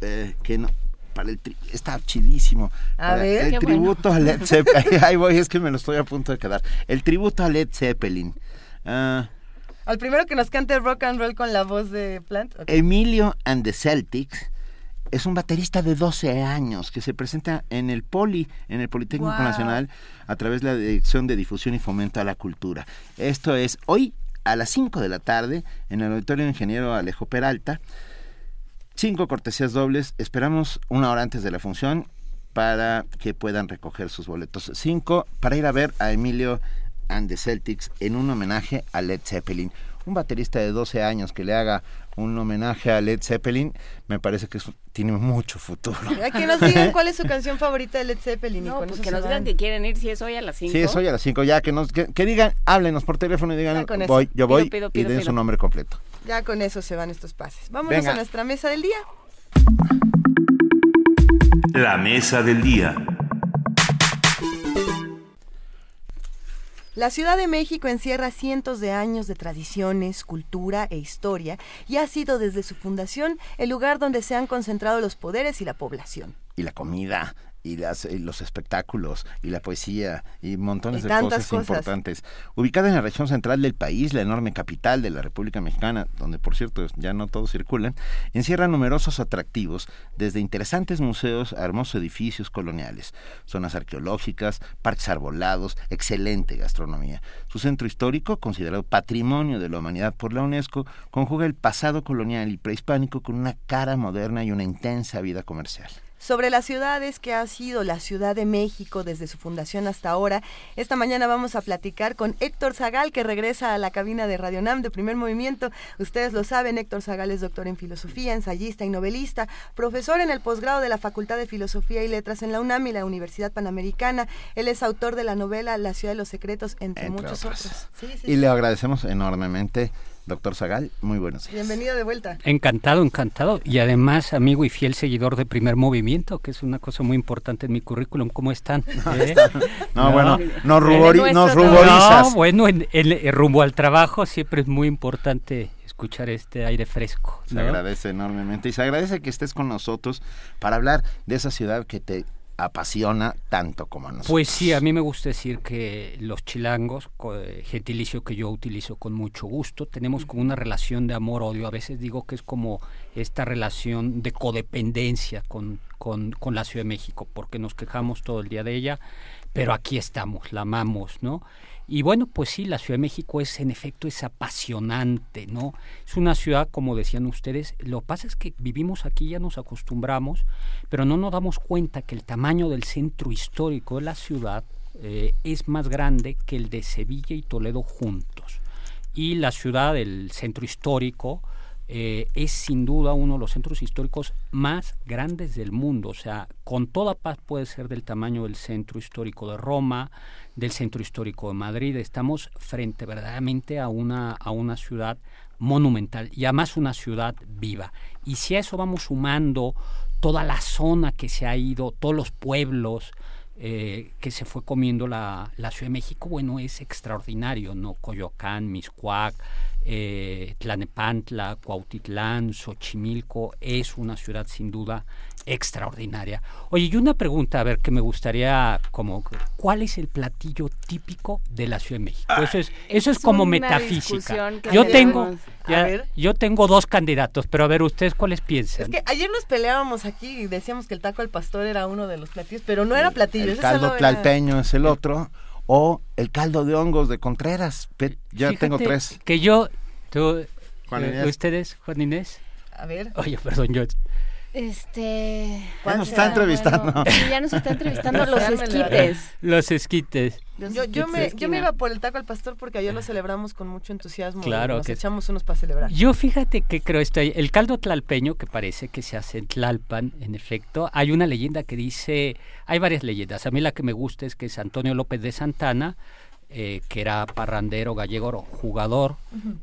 eh, que no para el tri- está chidísimo. A ver, el qué tributo bueno. a Led Zeppelin. Ahí voy, es que me lo estoy a punto de quedar. El tributo a Led Zeppelin. Ah, Al primero que nos cante rock and roll con la voz de Plant. Emilio and the Celtics es un baterista de 12 años que se presenta en el Poli, en el Politécnico Wow. Nacional, a través de la Dirección de Difusión y Fomento a la Cultura. Esto es hoy a las 5 de la tarde en el Auditorio Ingeniero Alejo Peralta. Cinco cortesías dobles. Esperamos una hora antes de la función para que puedan recoger sus boletos. Cinco para ir a ver a Emilio and the Celtics en un homenaje a Led Zeppelin. un baterista de 12 años que le haga un homenaje a Led Zeppelin, me parece que tiene mucho futuro. que nos digan cuál es su canción favorita de Led Zeppelin. No, pues que nos digan que quieren ir si es hoy a las 5. Sí, es hoy a las 5, ya que nos que, digan, háblenos por teléfono y digan, voy, yo voy y den su nombre completo. Ya con eso se van estos pases. Vámonos a nuestra mesa del día. La mesa del día. La Ciudad de México encierra cientos de años de tradiciones, cultura e historia y ha sido desde su fundación el lugar donde se han concentrado los poderes y la población. Y la comida, y, las, los espectáculos y la poesía y montones de cosas, importantes. Ubicada en la región central del país, la enorme capital de la República Mexicana, donde por cierto ya no todos circulan, encierra numerosos atractivos, desde interesantes museos a hermosos edificios coloniales, zonas arqueológicas, parques arbolados, excelente gastronomía. Su centro histórico, considerado patrimonio de la humanidad por la UNESCO, conjuga el pasado colonial y prehispánico con una cara moderna y una intensa vida comercial sobre las ciudades que ha sido la Ciudad de México desde su fundación hasta ahora. Esta mañana vamos a platicar con Héctor Zagal, que regresa a la cabina de Radio Nam de primer movimiento. Ustedes lo saben, Héctor Zagal es doctor en filosofía, ensayista y novelista, profesor en el posgrado de la Facultad de Filosofía y Letras en la UNAM y la Universidad Panamericana. Él es autor de la novela La Ciudad de los Secretos, entre, muchos otros. y le agradecemos enormemente Doctor Zagal, muy buenos días. Bienvenido de vuelta. Encantado, encantado. Y además, amigo y fiel seguidor de Primer Movimiento, que es una cosa muy importante en mi currículum. ¿Cómo están? ¿Eh? No, bueno, nos, ruborizas. No, bueno, en, rumbo al trabajo siempre es muy importante escuchar este aire fresco. Se agradece enormemente y se agradece que estés con nosotros para hablar de esa ciudad que te apasiona tanto como a nosotros. Pues sí, a mí me gusta decir que los chilangos, eh, gentilicio que yo utilizo con mucho gusto, tenemos como una relación de amor-odio. A veces digo que es como esta relación de codependencia con, con, con la Ciudad de México, porque nos quejamos todo el día de ella, pero aquí estamos, la amamos, ¿no? Y bueno, pues sí, la Ciudad de México es en efecto es apasionante, ¿no? Es una ciudad, como decían ustedes, lo que pasa es que vivimos aquí, ya nos acostumbramos, pero no nos damos cuenta que el tamaño del centro histórico de la ciudad eh, es más grande que el de Sevilla y Toledo juntos. Y la ciudad del centro histórico eh, es sin duda uno de los centros históricos más grandes del mundo. O sea, con toda paz puede ser del tamaño del centro histórico de Roma, del centro histórico de Madrid. Estamos frente verdaderamente a una, a una ciudad monumental y además una ciudad viva. Y si a eso vamos sumando toda la zona que se ha ido, todos los pueblos, eh, que se fue comiendo la, Ciudad de México, bueno, es extraordinario, ¿no? Coyoacán, Miscuac, eh, Tlanepantla, Cuautitlán, Xochimilco, es una ciudad sin duda extraordinaria. Oye, y una pregunta, a ver, que me gustaría, como, ¿cuál es el platillo típico de la Ciudad de México? Ah, eso es, eso es, como metafísica. Yo tengo, yo tengo dos candidatos, pero a ver, ¿ustedes cuáles piensan? Es que ayer nos peleábamos aquí y decíamos que el taco al pastor era uno de los platillos, pero no era platillo. El caldo tlalpeño es el otro, o el caldo de hongos de Contreras. Ya tengo tres. Que yo, tú, eh, ustedes, Juan Inés. A ver. Oye, perdón, yo este. Ya nos está entrevistando. ya nos está entrevistando los esquites. Los esquites. yo, yo, me, yo me iba por el taco al pastor porque ayer lo celebramos con mucho entusiasmo. Claro. Nos echamos unos para celebrar. Yo fíjate que creo esto. El caldo tlalpeño, que parece que se hace en Tlalpan, en efecto, hay una leyenda que dice. Hay varias leyendas. A mí la que me gusta es que es Antonio López de Santana eh, que era parrandero gallego jugador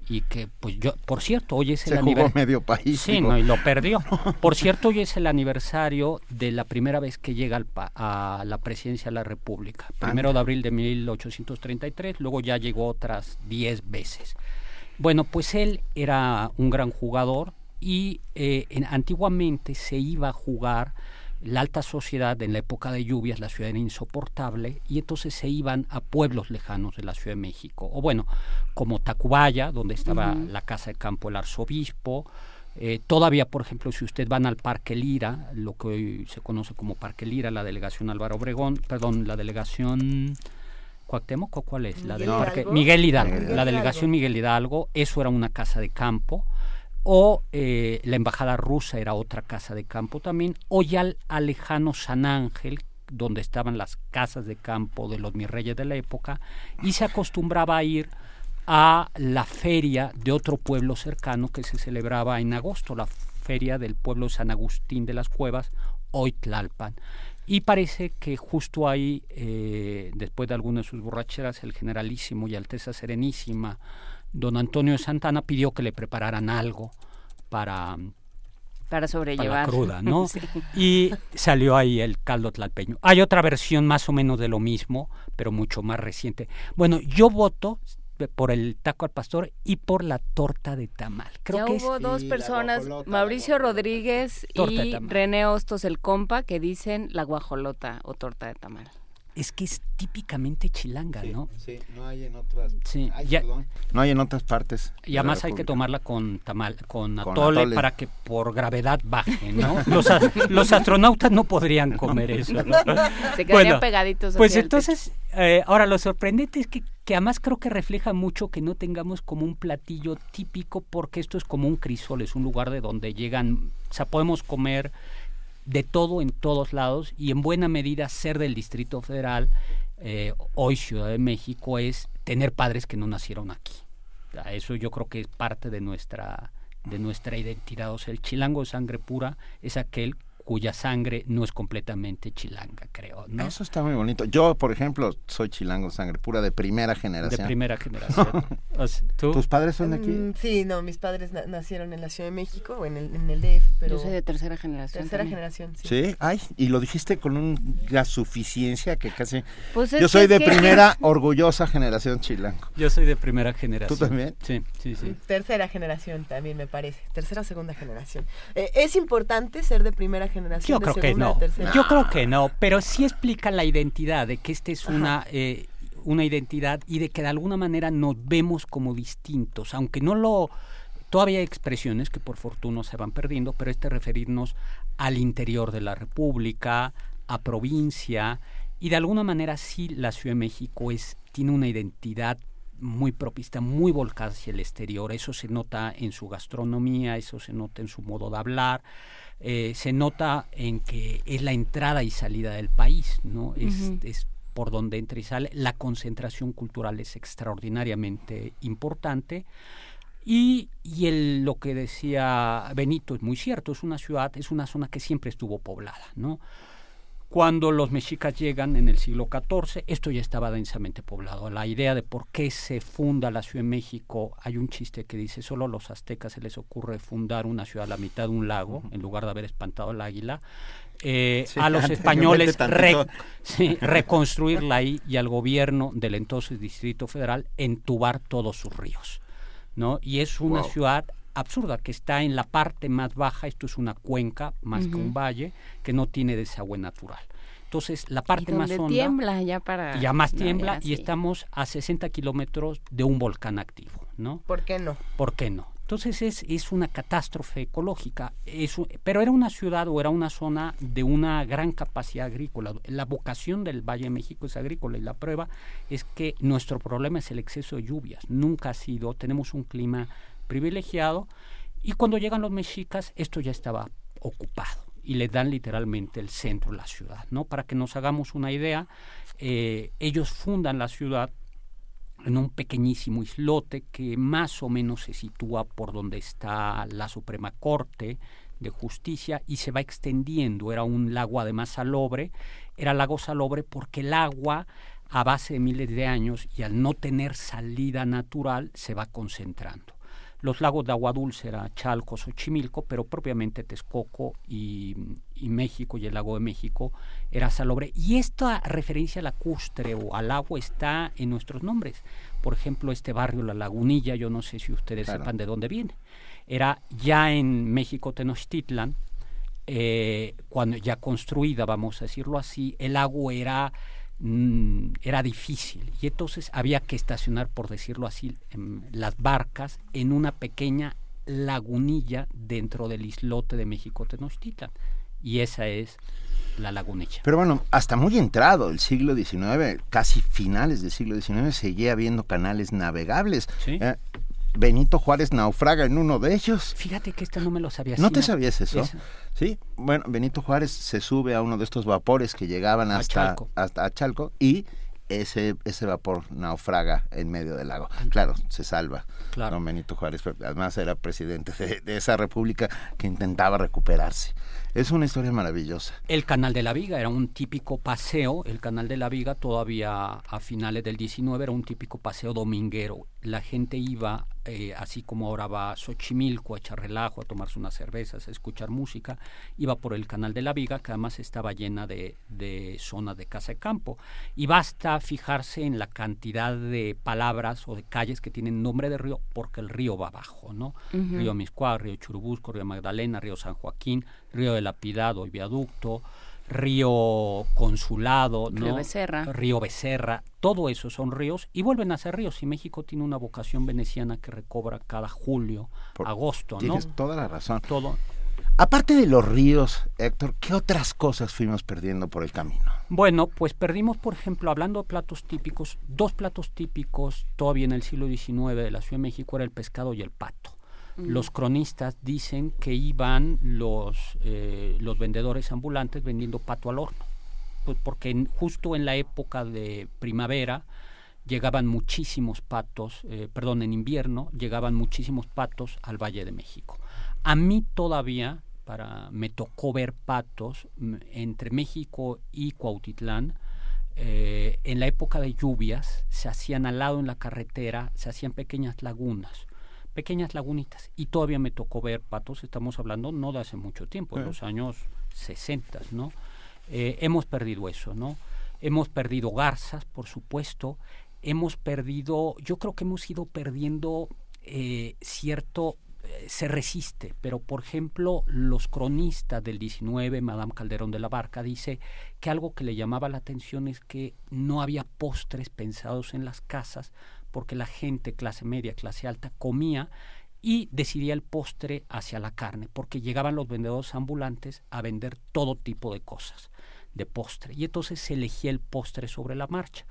y que pues yo por cierto hoy es el aniversario medio país sí no y lo perdió. Por cierto hoy es el aniversario de la primera vez que llega al a la presidencia de la República. Primero de abril de 1833 luego ya llegó otras 10 veces. Bueno pues él era un gran jugador y eh, antiguamente se iba a jugar la alta sociedad en la época de lluvias, la ciudad era insoportable y entonces se iban a pueblos lejanos de la Ciudad de México, o bueno, como Tacubaya, donde estaba la casa de campo del arzobispo, eh, todavía, por ejemplo, si usted van al Parque Lira, lo que hoy se conoce como Parque Lira, la delegación Álvaro Obregón, perdón, la delegación Cuauhtémoc, ¿cuál es? La del Parque Miguel Hidalgo, la delegación Miguel Hidalgo, eso era una casa de campo o eh, la embajada rusa era otra casa de campo también, o ya al, lejano San Ángel, donde estaban las casas de campo de los mis reyes de la época, y se acostumbraba a ir a la feria de otro pueblo cercano que se celebraba en agosto, la feria del pueblo San Agustín de las Cuevas, hoy Tlalpan. Y parece que justo ahí, eh, después de algunas de sus borracheras, el generalísimo y Alteza Serenísima, don Antonio Santana, pidió que le prepararan algo para, para sobrellevar. la cruda, ¿no? Y salió ahí el caldo tlalpeño. Hay otra versión más o menos de lo mismo, pero mucho más reciente. Bueno, yo voto por el taco al pastor y por la torta de tamal. Creo ya hubo dos personas, Mauricio Rodríguez y René Hostos el compa, que dicen la guajolota o torta de tamal es que es típicamente chilanga, ¿no? Sí, no hay en otras. Sí, no hay en otras partes. Y además hay que tomarla con tamal, con, atole, para que por gravedad baje, ¿no? los, astronautas no podrían comer eso. ¿no? Se quedarían pegaditos. Pues entonces, eh, ahora lo sorprendente es que, que además creo que refleja mucho que no tengamos como un platillo típico, porque esto es como un crisol, es un lugar de donde llegan, o sea, podemos comer de todo en todos lados y en buena medida ser del Distrito Federal, eh, hoy Ciudad de México, es tener padres que no nacieron aquí. Eso yo creo que es parte de nuestra, de nuestra identidad. O sea, el chilango de sangre pura es aquel cuya sangre no es completamente chilanga, creo. ¿no? Eso está muy bonito. Yo, por ejemplo, soy chilango sangre pura de primera generación. De primera generación. ¿Tus padres son de aquí? Mm, sí, no, mis padres nacieron en la Ciudad de México o en el, en el DF, pero... Yo soy de tercera generación. Tercera generación, sí. Sí, ay, y lo dijiste con una suficiencia que casi... Pues Yo soy de primera orgullosa generación chilango. Yo soy de primera generación. ¿Tú también? Sí, sí, sí. Tercera generación también me parece. Tercera o segunda generación. Eh, es importante ser de primera generación yo creo que no. Yo creo que no, pero sí explica la identidad de que esta es una eh, una identidad y de que de alguna manera nos vemos como distintos, aunque no lo todavía hay expresiones que por fortuna se van perdiendo, pero este referirnos al interior de la República, a provincia y de alguna manera sí la Ciudad de México es tiene una identidad muy propista, muy volcada hacia el exterior. Eso se nota en su gastronomía, eso se nota en su modo de hablar, eh, se nota en que es la entrada y salida del país, ¿no? Es, por donde entra y sale. La concentración cultural es extraordinariamente importante. Y, y el, lo que decía Benito es muy cierto, es una ciudad, es una zona que siempre estuvo poblada, ¿no? Cuando los mexicas llegan en el siglo XIV, esto ya estaba densamente poblado. La idea de por qué se funda la Ciudad de México, hay un chiste que dice, solo a los aztecas se les ocurre fundar una ciudad a la mitad de un lago, en lugar de haber espantado el águila. Eh, a los españoles reconstruirla ahí y al gobierno del entonces Distrito Federal entubar todos sus ríos. ¿no? Y es una ciudad absurda, que está en la parte más baja, esto es una cuenca más que un valle, que no tiene desagüe natural. Entonces, la parte más honda... tiembla ya para... Ya más tiembla y estamos a 60 kilómetros de un volcán activo, ¿no? ¿Por qué no? ¿Por qué no? Entonces es, es una catástrofe ecológica, es, pero era una ciudad o era una zona de una gran capacidad agrícola. La vocación del Valle de México es agrícola y la prueba es que nuestro problema es el exceso de lluvias. Nunca ha sido, tenemos un clima privilegiado y cuando llegan los mexicas esto ya estaba ocupado y le dan literalmente el centro de la ciudad, ¿no? Para que nos hagamos una idea, eh, ellos fundan la ciudad en un pequeñísimo islote que más o menos se sitúa por donde está la Suprema Corte de Justicia y se va extendiendo. Era un lago además salobre, era lago salobre porque el agua a base de miles de años y al no tener salida natural se va concentrando los lagos de agua dulce era Chalco, Xochimilco, pero propiamente Texcoco y, México y el lago de México era Salobre. Y esta referencia al lacustre o al agua está en nuestros nombres. Por ejemplo, este barrio, La Lagunilla, yo no sé si ustedes sepan de dónde viene. Era ya en México Tenochtitlan, eh, cuando ya construida, vamos a decirlo así, el agua era Mm, era difícil y entonces había que estacionar, por decirlo así, las barcas en una pequeña lagunilla dentro del islote de México Tenochtitlan y esa es la lagunilla. Pero bueno, hasta muy entrado el siglo XIX, casi finales del siglo XIX, seguía habiendo canales navegables. Eh, Benito Juárez naufraga en uno de ellos. Fíjate que esto no me lo sabía. ¿No te sabías eso? Sí, bueno, Benito Juárez se sube a uno de estos vapores que llegaban hasta Chalco, hasta Chalco y ese, ese vapor naufraga en medio del lago. Claro, se salva. Claro. Don Benito Juárez, además era presidente de, esa república que intentaba recuperarse. Es una historia maravillosa. El Canal de la Viga era un típico paseo, el Canal de la Viga todavía a finales del 19 era un típico paseo dominguero. La gente iba eh, así como ahora va a Xochimilco a echar relajo, a tomarse unas cervezas, a escuchar música, iba por el canal de la Viga, que además estaba llena de, de zonas de casa de campo. Y basta fijarse en la cantidad de palabras o de calles que tienen nombre de río, porque el río va abajo, ¿no? Río Miscuá, Río Churubusco, Río Magdalena, Río San Joaquín, Río de Lapidado y Viaducto, Río Consulado, ¿no? Río Becerra. Río Becerra, todo eso son ríos y vuelven a ser ríos. Y México tiene una vocación veneciana que recobra cada julio, agosto, ¿no? Tienes toda la razón. Todo. Aparte de los ríos, Héctor, ¿qué otras cosas fuimos perdiendo por el camino? Bueno, pues perdimos, por ejemplo, hablando de platos típicos, dos platos típicos todavía en el siglo XIX de la Ciudad de México era el pescado y el pato. Los cronistas dicen que iban los, eh, los vendedores ambulantes vendiendo pato al horno, pues porque justo en la época de primavera llegaban muchísimos patos, eh, perdón, en invierno llegaban muchísimos patos al Valle de México. A mí todavía para, me tocó ver patos entre México y Cuautitlán. Eh, en la época de lluvias se hacían al lado en la carretera, se hacían pequeñas lagunas pequeñas lagunitas. Y todavía me tocó ver patos, estamos hablando no de hace mucho tiempo, de los años 60, ¿no? Eh, hemos perdido eso, ¿no? Hemos perdido garzas, por supuesto. Hemos perdido, yo creo que hemos ido perdiendo eh, cierto eh, se resiste, pero por ejemplo los cronistas del 19, Madame Calderón de la Barca, dice que algo que le llamaba la atención es que no había postres pensados en las casas porque la gente clase media, clase alta comía y decidía el postre hacia la carne, porque llegaban los vendedores ambulantes a vender todo tipo de cosas de postre y entonces se elegía el postre sobre la marcha.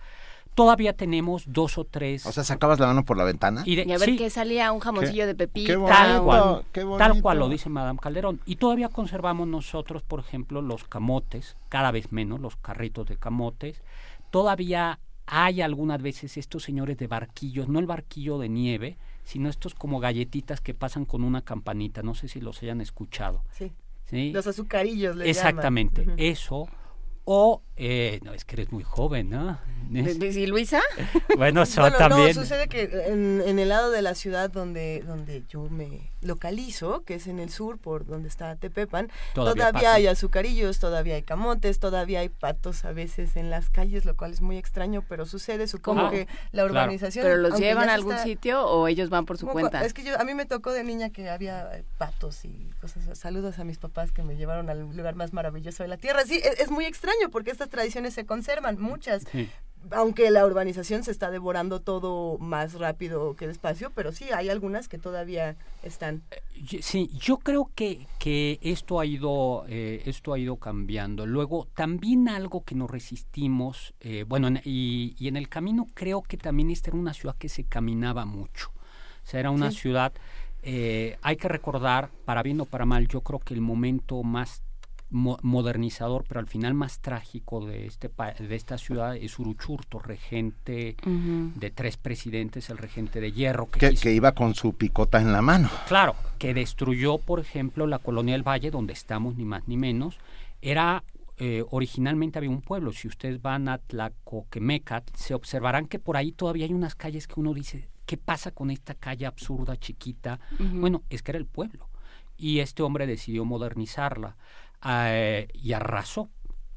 Todavía tenemos dos o tres. O sea, sacabas la mano por la ventana. Y, a ver qué salía un jamoncillo de pepita. tal cual, tal cual lo dice Madame Calderón. Y todavía conservamos nosotros, por ejemplo, los camotes, cada vez menos, los carritos de camotes. Todavía hay algunas veces estos señores de barquillos, no el barquillo de nieve, sino estos como galletitas que pasan con una campanita, no sé si los hayan escuchado. Sí. Los azucarillos le Exactamente, eso o, eh, no, es que eres muy joven, ¿no? ¿Y Luisa? bueno, eso también. No, sucede que en, el lado de la ciudad donde, donde yo me localizo, que es en el sur, por donde está Tepepan, todavía, hay azucarillos, todavía hay camotes, todavía hay patos a veces en las calles, lo cual es muy extraño, pero sucede, supongo que la urbanización... ¿Pero los llevan a algún sitio o ellos van por su cuenta? Es que yo, a mí me tocó de niña que había patos y cosas. Saludos a mis papás que me llevaron al lugar más maravilloso de la tierra. Sí, es muy extraño porque estas tradiciones se conservan, muchas. Aunque la urbanización se está devorando todo más rápido que despacio, pero sí, hay algunas que todavía están. Eh, sí, yo creo que, que esto, ha ido, eh, esto ha ido cambiando. Luego, también algo que nos resistimos, eh, bueno, y, y, en el camino creo que también esta era una ciudad que se caminaba mucho. O sea, era una ciudad, hay que recordar, para bien o para mal, yo creo que el momento más modernizador, pero al final más trágico de, este de esta ciudad es Uruchurto, regente de tres presidentes, el regente de hierro. Que, que, iba con su picota en la mano. Claro, que destruyó, por ejemplo, la colonia del Valle, donde estamos ni más ni menos. Era eh, originalmente había un pueblo. Si ustedes van a Tlacoquemecat, se observarán que por ahí todavía hay unas calles que uno dice, ¿qué pasa con esta calle absurda, chiquita? Bueno, es que era el pueblo. Y este hombre decidió modernizarla. Eh, y arrasó.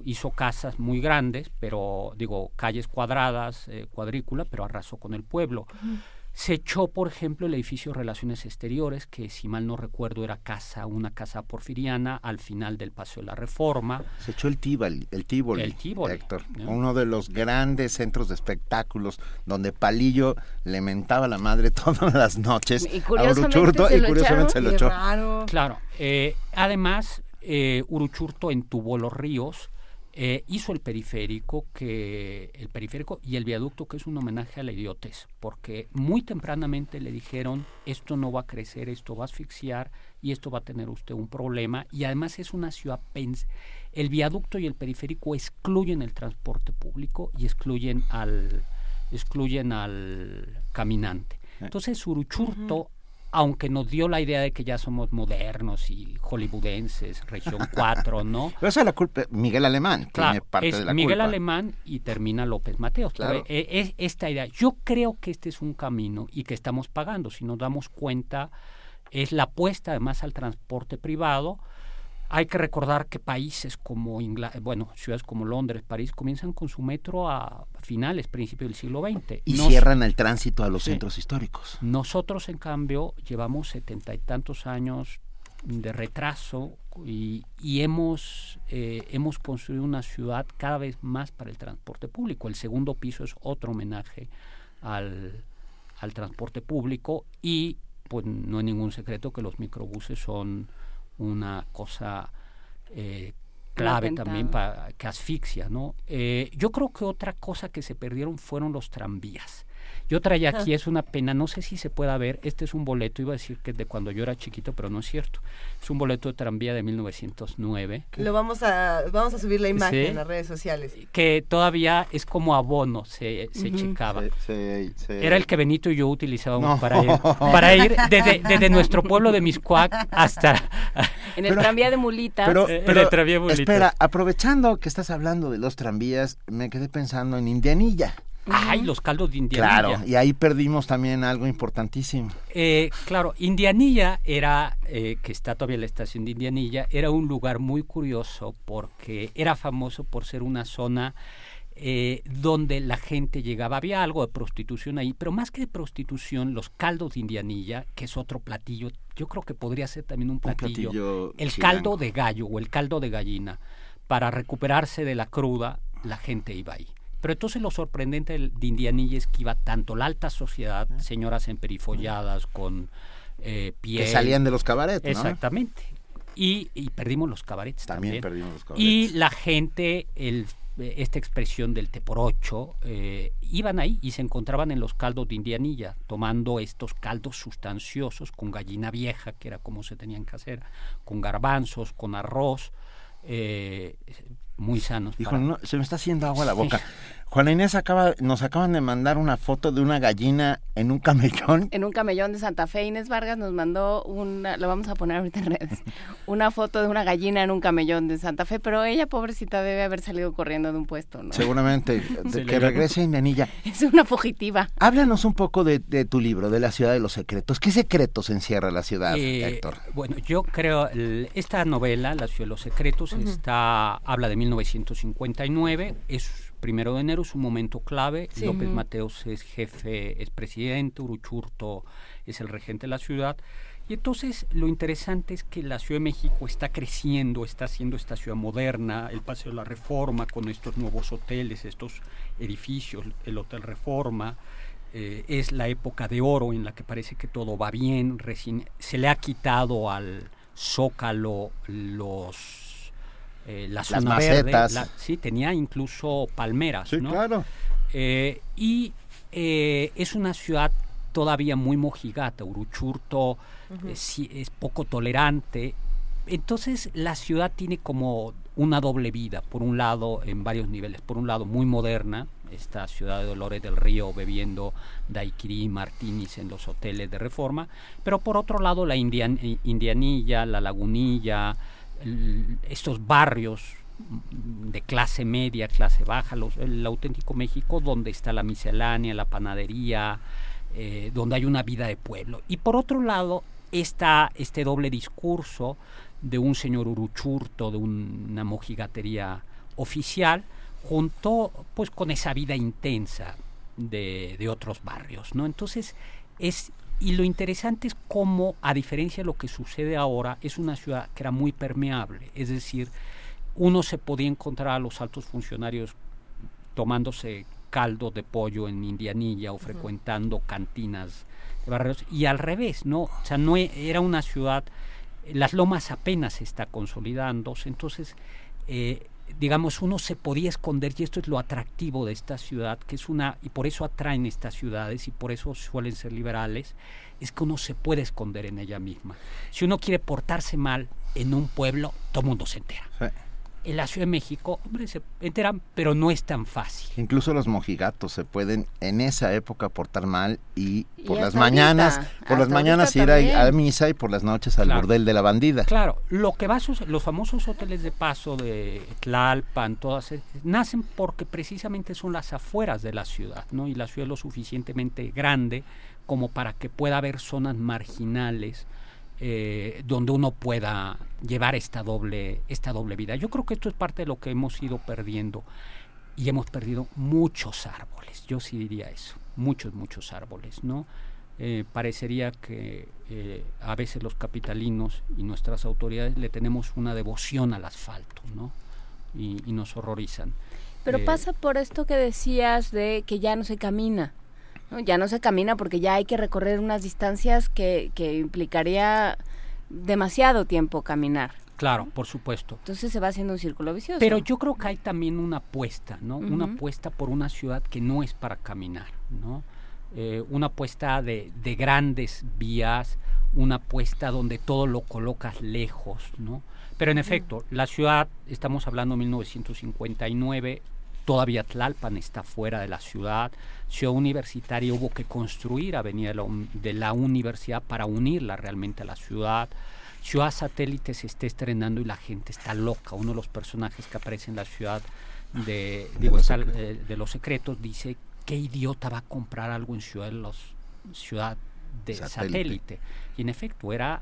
Hizo casas muy grandes, pero digo, calles cuadradas, eh, cuadrícula, pero arrasó con el pueblo. Se echó, por ejemplo, el edificio de Relaciones Exteriores, que si mal no recuerdo era casa, una casa porfiriana al final del Paseo de la Reforma. Se echó el Tívoli, el Tívoli, el Héctor, uno de los grandes centros de espectáculos donde Palillo le mentaba la madre todas las noches y a Uruchurto y curiosamente se lo echó. Claro, eh, además eh, Uruchurto entubó los ríos, eh, hizo el periférico, que el periférico y el viaducto, que es un homenaje a la idiotez, porque muy tempranamente le dijeron esto no va a crecer, esto va a asfixiar y esto va a tener usted un problema. Y además es una ciudad el viaducto y el periférico excluyen el transporte público y excluyen al excluyen al caminante. Eh. Entonces Uruchurto aunque nos dio la idea de que ya somos modernos y hollywoodenses, región 4, ¿no? Pero esa es la culpa, Miguel Alemán tiene parte de la Miguel Alemán y termina López Mateos. Claro. Eh, es, esta idea, yo creo que este es un camino y que estamos pagando, si nos damos cuenta, es la apuesta además al transporte privado, hay que recordar que países como bueno, ciudades como Londres, París, comienzan con su metro a finales, principios del siglo XX. Y cierran el tránsito a los centros históricos. Nosotros, en cambio, llevamos setenta y tantos años de retraso y, hemos, eh, hemos construido una ciudad cada vez más para el transporte público. El segundo piso es otro homenaje al, al transporte público y pues no hay ningún secreto que los microbuses son una cosa eh, clave también para que asfixia, ¿no? Eh, yo creo que otra cosa que se perdieron fueron los tranvías. Yo traía aquí, es una pena, no sé si se pueda ver, este es un boleto, iba a decir que es de cuando yo era chiquito, pero no es cierto. Es un boleto de tranvía de 1909. Lo vamos a, vamos a subir la imagen en las redes sociales. Que todavía es como abono, se, se checaba. Era el que Benito y yo utilizábamos para ir, para ir desde, desde, nuestro pueblo de Miscuac hasta... en el tranvía de mulitas. Pero, pero espera, aprovechando que estás hablando de los tranvías, me quedé pensando en Indianilla. Ay, los caldos de Indianilla. Claro, y ahí perdimos también algo importantísimo. Eh, claro, Indianilla era, eh, que está todavía la estación de Indianilla, era un lugar muy curioso porque era famoso por ser una zona eh, donde la gente llegaba, había algo de prostitución ahí, pero más que de prostitución, los caldos de Indianilla, que es otro platillo, yo creo que podría ser también un platillo, el caldo de gallo o el caldo de gallina, para recuperarse de la cruda, la gente iba ahí. Pero entonces lo sorprendente de Indianilla es que iba tanto la alta sociedad, señoras emperifolladas con eh, piel. Que salían de los cabarets, ¿no? Exactamente. Y, perdimos los cabarets también. También perdimos los cabarets. Y la gente, el, esta expresión del te por ocho, eh, iban ahí y se encontraban en los caldos de Indianilla, tomando estos caldos sustanciosos con gallina vieja, que era como se tenían que hacer, con garbanzos, con arroz, eh, muy sanos. Hijo, se me está haciendo agua la boca. Juana Inés acaba, nos acaban de mandar una foto de una gallina en un camellón. En un camellón de Santa Fe. Inés Vargas nos mandó una, lo vamos a poner ahorita en redes, una foto de una gallina en un camellón de Santa Fe, pero ella, pobrecita, debe haber salido corriendo de un puesto, ¿no? Seguramente, que regrese a Indianilla. Es una fugitiva. Háblanos un poco de, tu libro, de la ciudad de los secretos. ¿Qué secretos encierra la ciudad, eh, Héctor? Bueno, yo creo, esta novela, La ciudad de los secretos, está, habla de 1959, es primero de enero es un momento clave. López Mateos es jefe, es presidente, Uruchurto es el regente de la ciudad. Y entonces lo interesante es que la Ciudad de México está creciendo, está haciendo esta ciudad moderna, el Paseo de la Reforma con estos nuevos hoteles, estos edificios, el Hotel Reforma. Eh, es la época de oro en la que parece que todo va bien, se le ha quitado al zócalo los eh, la zona macetas. verde, sí, tenía incluso palmeras, sí, claro. Eh, y eh, es una ciudad todavía muy mojigata, Uruchurto es, poco tolerante, entonces la ciudad tiene como una doble vida, por un lado en varios niveles, por un lado muy moderna, esta ciudad de Dolores del Río bebiendo daiquiri y martinis en los hoteles de reforma, pero por otro lado la Indianilla, la Lagunilla, estos barrios de clase media, clase baja, el auténtico México, donde está la miscelánea, la panadería, eh, donde hay una vida de pueblo. Y por otro lado está este doble discurso de un señor Uruchurto, de una mojigatería oficial, junto pues con esa vida intensa de, de otros barrios, ¿no? Entonces es y lo interesante es cómo, a diferencia de lo que sucede ahora, es una ciudad que era muy permeable. Es decir, uno se podía encontrar a los altos funcionarios tomándose caldo de pollo en Indianilla o frecuentando cantinas de barrios y al revés, ¿no? O sea, no e, era una ciudad, las lomas apenas se está consolidándose, entonces eh, digamos, uno se podía esconder, y esto es lo atractivo de esta ciudad, que es una, y por eso atraen estas ciudades y por eso suelen ser liberales, es que uno se puede esconder en ella misma. Si uno quiere portarse mal en un pueblo, todo el mundo se entera en la Ciudad de México, hombre, se enteran, pero no es tan fácil. Incluso los mojigatos se pueden en esa época portar mal y por las mañanas, por las mañanas ir a, misa y por las noches al bordel de la bandida. Claro, lo que va los famosos hoteles de paso de Tlalpan, todas nacen porque precisamente son las afueras de la ciudad, ¿no? Y la ciudad es lo suficientemente grande como para que pueda haber zonas marginales eh, donde uno pueda llevar esta doble, esta doble vida. Yo creo que esto es parte de lo que hemos ido perdiendo y hemos perdido muchos árboles, yo sí diría eso, muchos, muchos árboles, ¿no? Eh, parecería que eh, a veces los capitalinos y nuestras autoridades le tenemos una devoción al asfalto, ¿no? Y, nos horrorizan. Pero pasa por esto que decías de que ya no se camina. Ya no se camina porque ya hay que recorrer unas distancias que, que implicaría demasiado tiempo caminar. Claro, por supuesto. Entonces se va haciendo un círculo vicioso. Pero yo creo que hay también una apuesta, ¿no? Una apuesta por una ciudad que no es para caminar, ¿no? Eh, una apuesta de, de, grandes vías, una apuesta donde todo lo colocas lejos, ¿no? Pero en efecto, la ciudad, estamos hablando de 1959, todavía Tlalpan está fuera de la ciudad, Ciudad Universitaria hubo que construir Avenida de la, Universidad para unirla realmente a la ciudad. Ciudad Satélite se está estrenando y la gente está loca. Uno de los personajes que aparece en la ciudad de, eh, de, los secretos dice, ¿qué idiota va a comprar algo en Ciudad de, los, ciudad de satélite. Y en efecto era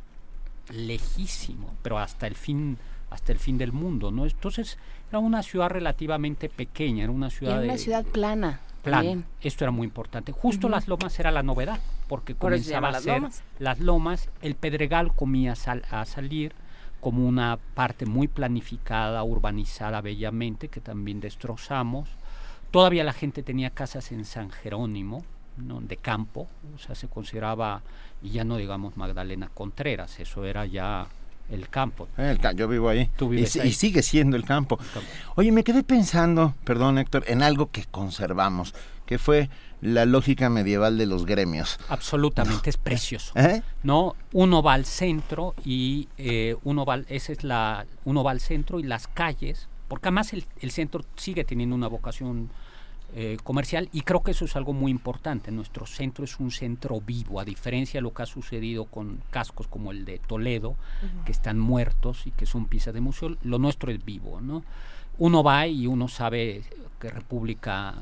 lejísimo, pero hasta el fin hasta el fin del mundo, ¿no? Entonces era una ciudad relativamente pequeña, era una ciudad... Era una ciudad plana plan. Esto era muy importante. Justo las lomas era la novedad, porque comenzaba a ser las lomas. El Pedregal comía a salir como una parte muy planificada, urbanizada bellamente, que también destrozamos. Todavía la gente tenía casas en San Jerónimo, ¿no? de campo, o sea, se consideraba, y ya no digamos Magdalena Contreras, eso era ya el campo. yo vivo ahí. y, sigue siendo el campo. Oye, me quedé pensando, perdón Héctor, en algo que conservamos, que fue la lógica medieval de los gremios. Absolutamente, es precioso. ¿Eh? No, uno va al centro y eh, uno va, esa es la, uno va al centro y las calles, porque además el, el centro sigue teniendo una vocación eh, comercial y creo que eso es algo muy importante. Nuestro centro es un centro vivo, a diferencia de lo que ha sucedido con cascos como el de Toledo, que están muertos y que son piezas de museo. Lo nuestro es vivo, ¿no? Uno va y uno sabe que República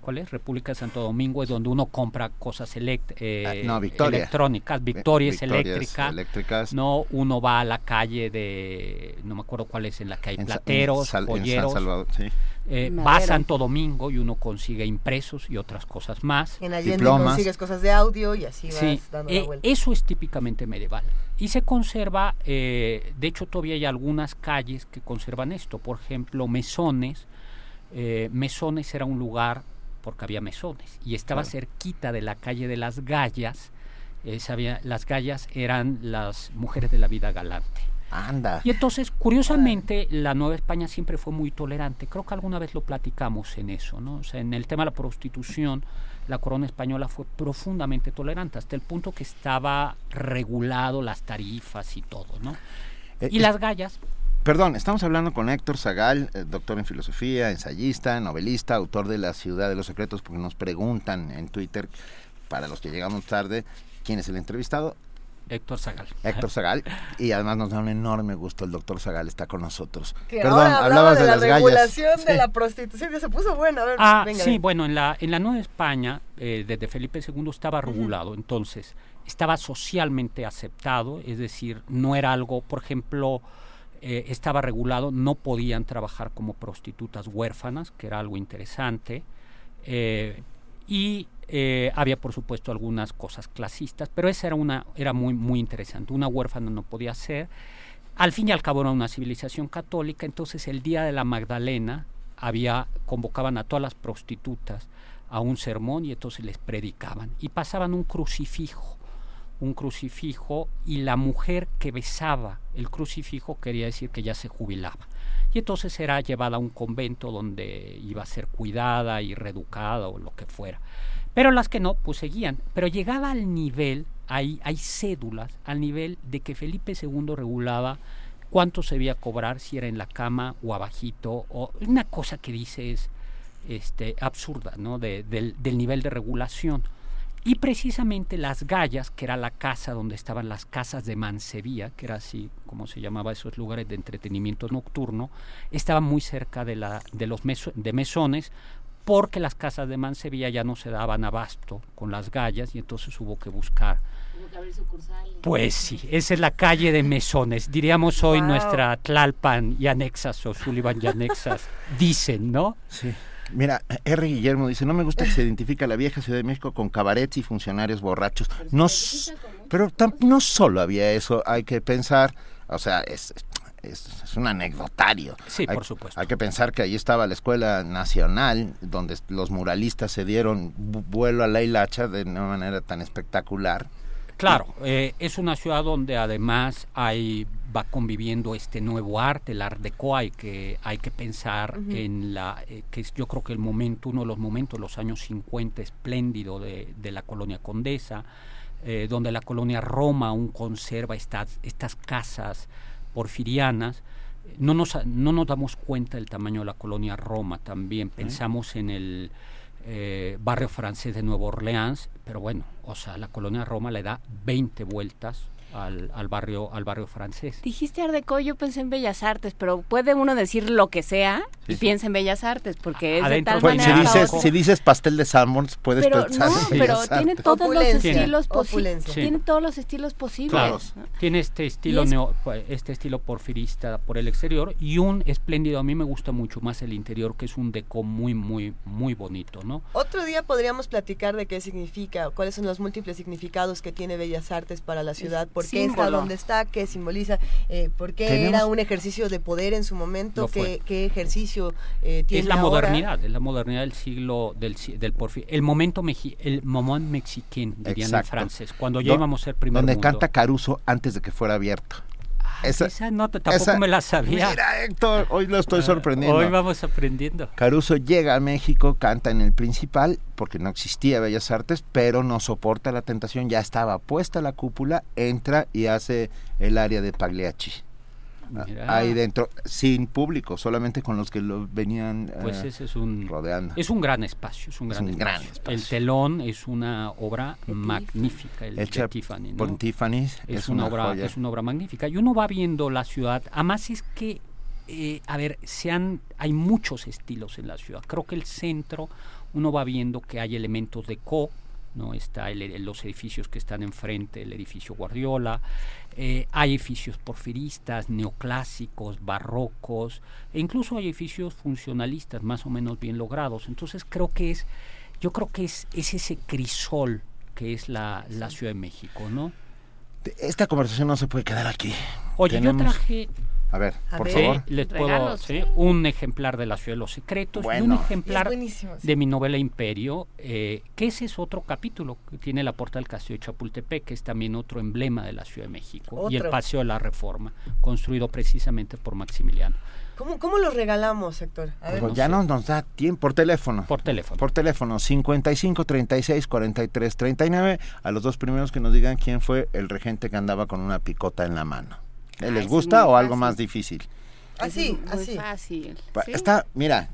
¿cuál es? República de Santo Domingo es donde uno compra cosas elect eh, ah, electrónicas, Victorias, eléctricas, no uno va a la calle de no me acuerdo cuál es en la que hay plateros, polleros, eh, va a Santo Domingo y uno consigue impresos y otras cosas más. En Allende consigues cosas de audio y así vas dando la eh, vuelta. Eso es típicamente medieval. Y se conserva, eh, de hecho todavía hay algunas calles que conservan esto, por ejemplo, mesones. Mesones era un lugar, porque había mesones, y estaba cerquita de la calle de las Gallas. Sabía, las Gallas eran las mujeres de la vida galante. Anda. Y entonces, curiosamente, la Nueva España siempre fue muy tolerante. Creo que alguna vez lo platicamos en eso, ¿no? O sea, en el tema de la prostitución, la corona española fue profundamente tolerante, hasta el punto que estaba regulado las tarifas y todo, ¿no? Eh, y las gallas. Perdón, estamos hablando con Héctor Zagal, eh, doctor en filosofía, ensayista, novelista, autor de La Ciudad de los Secretos, porque nos preguntan en Twitter, para los que llegamos tarde, quién es el entrevistado. Héctor Zagal. Héctor Zagal. Y además nos da un enorme gusto el doctor Zagal está con nosotros. Perdón, hablabas de, la regulación de la prostitución, que se puso bueno. A ver, ah, sí, bueno, en la, en la Nueva España, eh, desde Felipe II estaba regulado, entonces estaba socialmente aceptado, es decir, no era algo, por ejemplo, eh, estaba regulado, no podían trabajar como prostitutas huérfanas, que era algo interesante. Eh, y eh, había por supuesto algunas cosas clasistas, pero esa era una era muy muy interesante. Una huérfana no podía ser. Al fin y al cabo era una civilización católica, entonces el día de la Magdalena había convocaban a todas las prostitutas a un sermón y entonces les predicaban y pasaban un crucifijo un crucifijo y la mujer que besaba el crucifijo quería decir que ya se jubilaba. Y entonces era llevada a un convento donde iba a ser cuidada y reeducada o lo que fuera. Pero las que no, pues seguían. Pero llegaba al nivel, hay, hay cédulas, al nivel de que Felipe II regulaba cuánto se debía cobrar, si era en la cama o abajito, o una cosa que dice es este, absurda, ¿no? del, del nivel de regulación. Y precisamente las Gallas, que era la casa donde estaban las casas de Mansevía, que era así como se llamaba esos lugares de entretenimiento nocturno, estaban muy cerca de, la, de los de mesones, porque las casas de Mansevilla ya no se daban abasto con las gallas y entonces hubo que buscar. Pues sí, esa es la calle de mesones. Diríamos hoy nuestra Tlalpan y anexas o Sullivan y anexas dicen, ¿no? Sí. Mira, R. Guillermo dice, no me gusta que se identifica la vieja Ciudad de México con cabarets y funcionarios borrachos. No, pero no solo había eso, hay que pensar, o sea, es, es, un anecdotario. Sí, por supuesto. Hay que pensar que allí estaba la Escuela Nacional, donde los muralistas se dieron vuelo a la hilacha de una manera tan espectacular. Claro, eh, es una ciudad donde además hay va conviviendo este nuevo arte, el art deco, hay que, hay que pensar en la, eh, que es yo creo que el momento, uno de los momentos, los años 50 espléndido de, de la colonia Condesa, eh, donde la colonia Roma aún conserva estas, estas casas porfirianas, no nos, no nos damos cuenta del tamaño de la colonia Roma también. Pensamos en el eh, barrio francés de Nueva Orleans, pero bueno, o sea, la colonia Roma le da 20 vueltas al, al, barrio al barrio francés. Dijiste Art Deco, yo pensé en Bellas Artes, pero puede uno decir lo que sea y piensa en Bellas Artes, porque es de tal pues, manera... Si dices, si dices pastel de salmón, puedes pero pensar no, en pero Bellas tiene Artes. todos los estilos posibles. Tiene todos los estilos posibles. Claro, tiene este estilo es- neo- este estilo porfirista por el exterior y un espléndido, a mí me gusta mucho más el interior, que es un deco muy, muy, muy bonito, ¿no? Otro día podríamos platicar de qué significa, cuáles son los múltiples significados que tiene Bellas Artes para la ciudad, por qué está símbolo. donde está, qué simboliza, eh, por qué Tenemos- era un ejercicio de poder en su momento, qué, qué ejercicio eh, tiene es la ahora. modernidad, es la modernidad del siglo del, si- del porfi- el momento meji- el moment mexicain dirían en Exacto. francés, cuando ya íbamos a ser primer Donde mundo. canta Caruso antes de que fuera abierto. Esa, esa no, tampoco esa- me la sabía. Mira, Héctor, hoy lo estoy Ah, sorprendiendo. Hoy vamos aprendiendo. Caruso llega a México, canta en el principal, porque no existía Bellas Artes, pero no soporta la tentación, ya estaba puesta la cúpula, entra y hace el área de Pagliacci. Ahí dentro, sin público, solamente con los que lo venían Pues eh, ese es un rodeando. es un gran espacio, es un Es gran, un espacio. gran espacio. El telón es una obra magnífica, el de Tiffany, ¿no? por Tiffany, es, es una, una obra joya. es una obra magnífica y uno va viendo la ciudad además es que eh, a ver se han hay muchos estilos en la ciudad creo que el centro uno va viendo que hay elementos de co no está el- los edificios que están enfrente el edificio Guardiola eh, hay edificios porfiristas neoclásicos barrocos e incluso hay edificios funcionalistas más o menos bien logrados entonces creo que es yo creo que es, es ese crisol que es la, la Ciudad de México, ¿no? Esta conversación no se puede quedar aquí. Oye, Tenemos- yo traje A ver, A por ver. favor. Les puedo, sí, un ejemplar de La Ciudad de los Secretos y un ejemplar sí. de mi novela Imperio, eh, que ese es otro capítulo que tiene la puerta del Castillo de Chapultepec, que es también otro emblema de la Ciudad de México, y el. Paseo de la Reforma, construido precisamente por Maximiliano. ¿Cómo, ¿Cómo los regalamos, Héctor? A ver. Pues ya no nos da tiempo por teléfono. Por teléfono. Por teléfono 55 36 43 39 a los dos primeros que nos digan quién fue el regente que andaba con una picota en la mano. ¿Eh, Ay, ¿Les sí, gusta o algo fácil. más difícil? Así, Es muy así. fácil. Está, mira,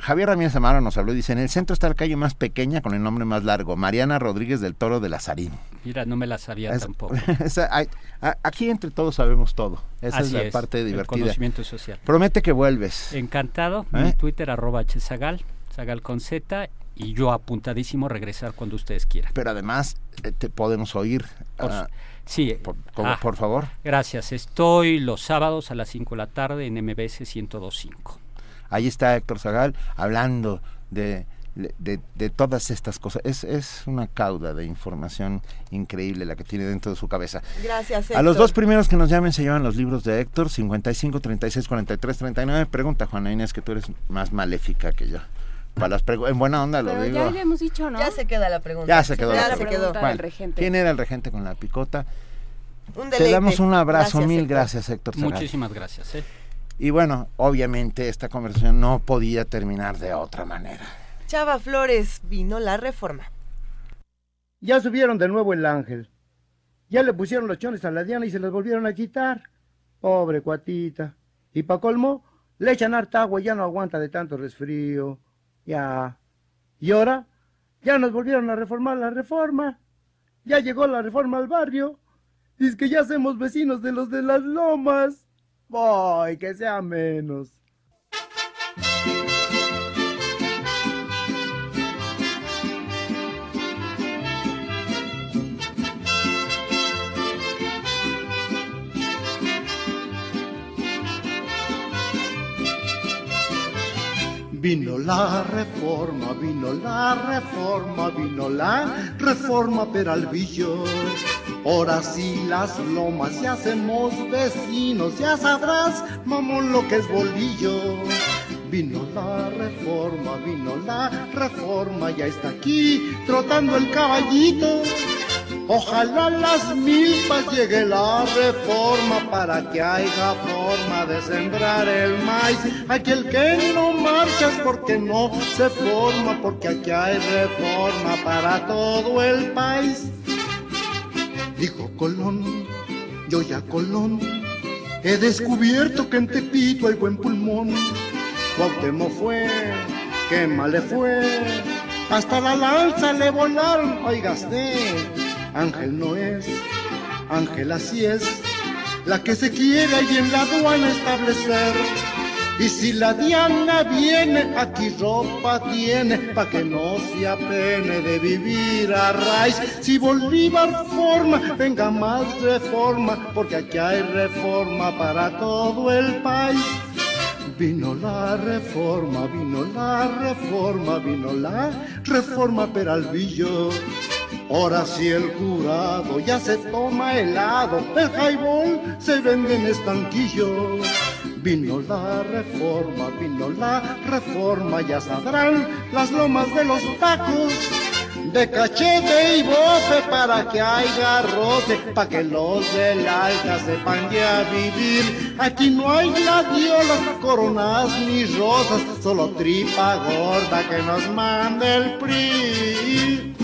Javier Ramírez Amaro nos habló y dice, en el centro está la calle más pequeña con el nombre más largo, Mariana Rodríguez del Toro de Lazarín. Mira, no me la sabía Es- tampoco. esa- hay- a- aquí entre todos sabemos todo. Esa Así es la es, parte el divertida. conocimiento social. Promete que vuelves. Encantado, ¿Eh? mi Twitter arroba hzagal, zagal con z, y yo apuntadísimo a regresar cuando ustedes quieran. Pero además eh, te podemos oír. Por- ah, sí, por, ah, por favor. Gracias. Estoy los sábados a las 5 de la tarde en MBS 1025. Ahí está Héctor Zagal hablando de, de, de todas estas cosas. Es, es una cauda de información increíble la que tiene dentro de su cabeza. Gracias, Héctor. A los dos primeros que nos llamen se llevan los libros de Héctor, 55, 36, 43, 39. Pregunta, Juana Inés, que tú eres más maléfica que yo. Para las en buena onda lo digo. Ya le hemos dicho, ¿no? Ya se queda la pregunta. Ya se quedó. Ya la se quedó. ¿Quién era el regente con la picota? Un Te damos un abrazo, mil gracias Héctor. Muchísimas gracias. ¿eh? Y bueno, obviamente esta conversación no podía terminar de otra manera. Chava Flores, vino la reforma. Ya subieron de nuevo el ángel. Ya le pusieron los chones a la Diana y se los volvieron a quitar. Pobre cuatita. Y pa' colmo, le echan harta agua y ya no aguanta de tanto resfrío. Ya. ¿Y ahora? Ya nos volvieron a reformar la reforma. Ya llegó la reforma al barrio. Dice que ya somos vecinos de los de las lomas. Voy, que sea menos. Vino la reforma, vino la reforma, vino la reforma Peralvillo. Ahora sí las lomas ya hacemos vecinos, ya sabrás, mamón, lo que es bolillo. Vino la reforma, vino la reforma, ya está aquí trotando el caballito. Ojalá las milpas llegue la reforma para que haya forma de sembrar el maíz. Aquel que no marcha es porque no se forma, porque aquí hay reforma para todo el país. Dijo Colón, yo ya Colón, he descubierto que en Tepito hay buen pulmón. Cuauhtémoc fue, qué mal le fue, hasta la lanza le volaron, oigaste. Ángel no es, Ángel así es, la que se quiere ahí en la aduana establecer. Y si la Diana viene, aquí ropa tiene, pa' que no se apene de vivir a raíz. Si Bolívar forma, venga más reforma, porque aquí hay reforma para todo el país. Vino la reforma, vino la reforma, vino la reforma Peralvillo. Ahora si el jurado ya se toma helado, el highball se vende en estanquillo. Vino la reforma, vino la reforma, ya sabrán las lomas de los tacos. De cachete y bofe para que haya roce, para que los del alta sepan ya vivir. Aquí no hay gladiolas, coronas ni rosas, solo tripa gorda que nos mande el PRI.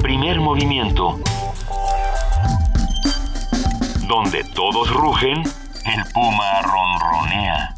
Primer movimiento. Donde todos rugen, el puma ronronea.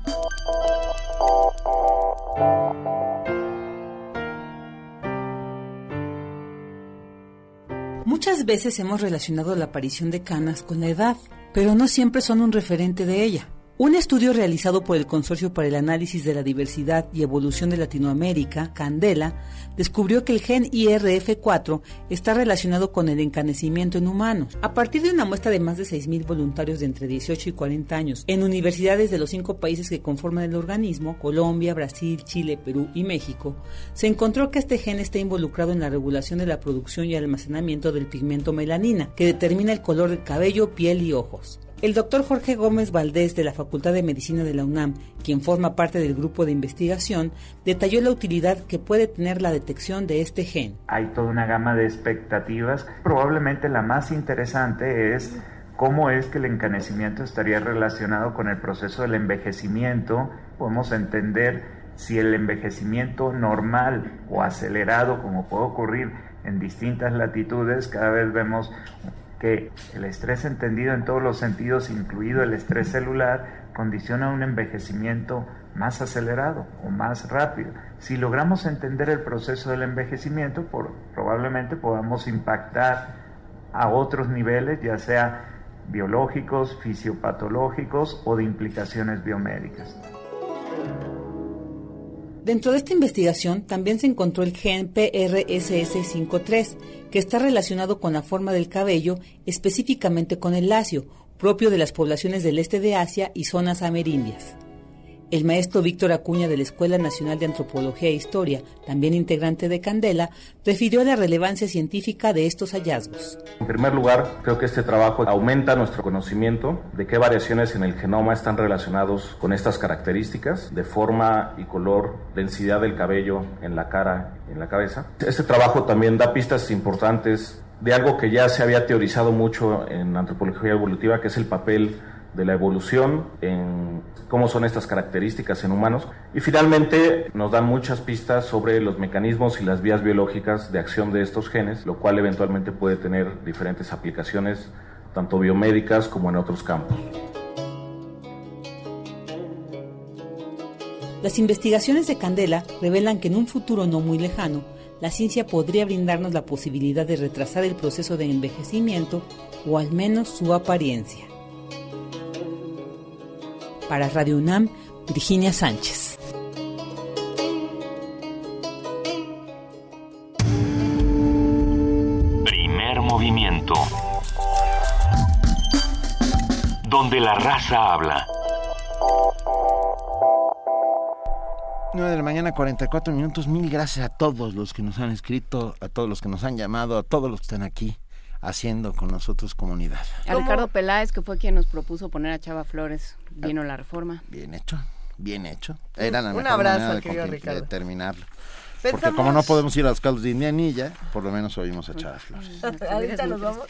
Muchas veces hemos relacionado la aparición de canas con la edad, pero no siempre son un referente de ella. Un estudio realizado por el Consorcio para el Análisis de la Diversidad y Evolución de Latinoamérica, Candela, descubrió que el gen IRF4 está relacionado con el encanecimiento en humanos. A partir de una muestra de más de 6.000 voluntarios de entre 18 y 40 años en universidades de los cinco países que conforman el organismo, Colombia, Brasil, Chile, Perú y México, se encontró que este gen está involucrado en la regulación de la producción y almacenamiento del pigmento melanina, que determina el color del cabello, piel y ojos. El doctor Jorge Gómez Valdés de la Facultad de Medicina de la UNAM, quien forma parte del grupo de investigación, detalló la utilidad que puede tener la detección de este gen. Hay toda una gama de expectativas. Probablemente la más interesante es cómo es que el encanecimiento estaría relacionado con el proceso del envejecimiento. Podemos entender si el envejecimiento normal o acelerado, como puede ocurrir en distintas latitudes, cada vez vemos que el estrés entendido en todos los sentidos, incluido el estrés celular, condiciona un envejecimiento más acelerado o más rápido. Si logramos entender el proceso del envejecimiento, probablemente podamos impactar a otros niveles, ya sea biológicos, fisiopatológicos o de implicaciones biomédicas. Dentro de esta investigación también se encontró el gen PRSS53, que está relacionado con la forma del cabello, específicamente con el lacio, propio de las poblaciones del este de Asia y zonas amerindias. El maestro Víctor Acuña de la Escuela Nacional de Antropología e Historia, también integrante de Candela, refirió la relevancia científica de estos hallazgos. En primer lugar, creo que este trabajo aumenta nuestro conocimiento de qué variaciones en el genoma están relacionados con estas características de forma y color, densidad del cabello en la cara en la cabeza. Este trabajo también da pistas importantes de algo que ya se había teorizado mucho en antropología evolutiva, que es el papel de la evolución, en cómo son estas características en humanos y finalmente nos dan muchas pistas sobre los mecanismos y las vías biológicas de acción de estos genes, lo cual eventualmente puede tener diferentes aplicaciones tanto biomédicas como en otros campos. Las investigaciones de Candela revelan que en un futuro no muy lejano, la ciencia podría brindarnos la posibilidad de retrasar el proceso de envejecimiento o al menos su apariencia. Para Radio UNAM, Virginia Sánchez. Primer movimiento. Donde la raza habla. 9 de la mañana, 44 minutos. Mil gracias a todos los que nos han escrito, a todos los que nos han llamado, a todos los que están aquí haciendo con nosotros comunidad. A Ricardo Peláez, que fue quien nos propuso poner a Chava Flores, vino la reforma. Bien hecho, bien hecho. Era la Un mejor abrazo manera al de, querido conti- Ricardo. de terminarlo. Pensamos- Porque como no podemos ir a los caldos de Indianilla, por lo menos oímos a Chava Flores. Ahorita nos vamos.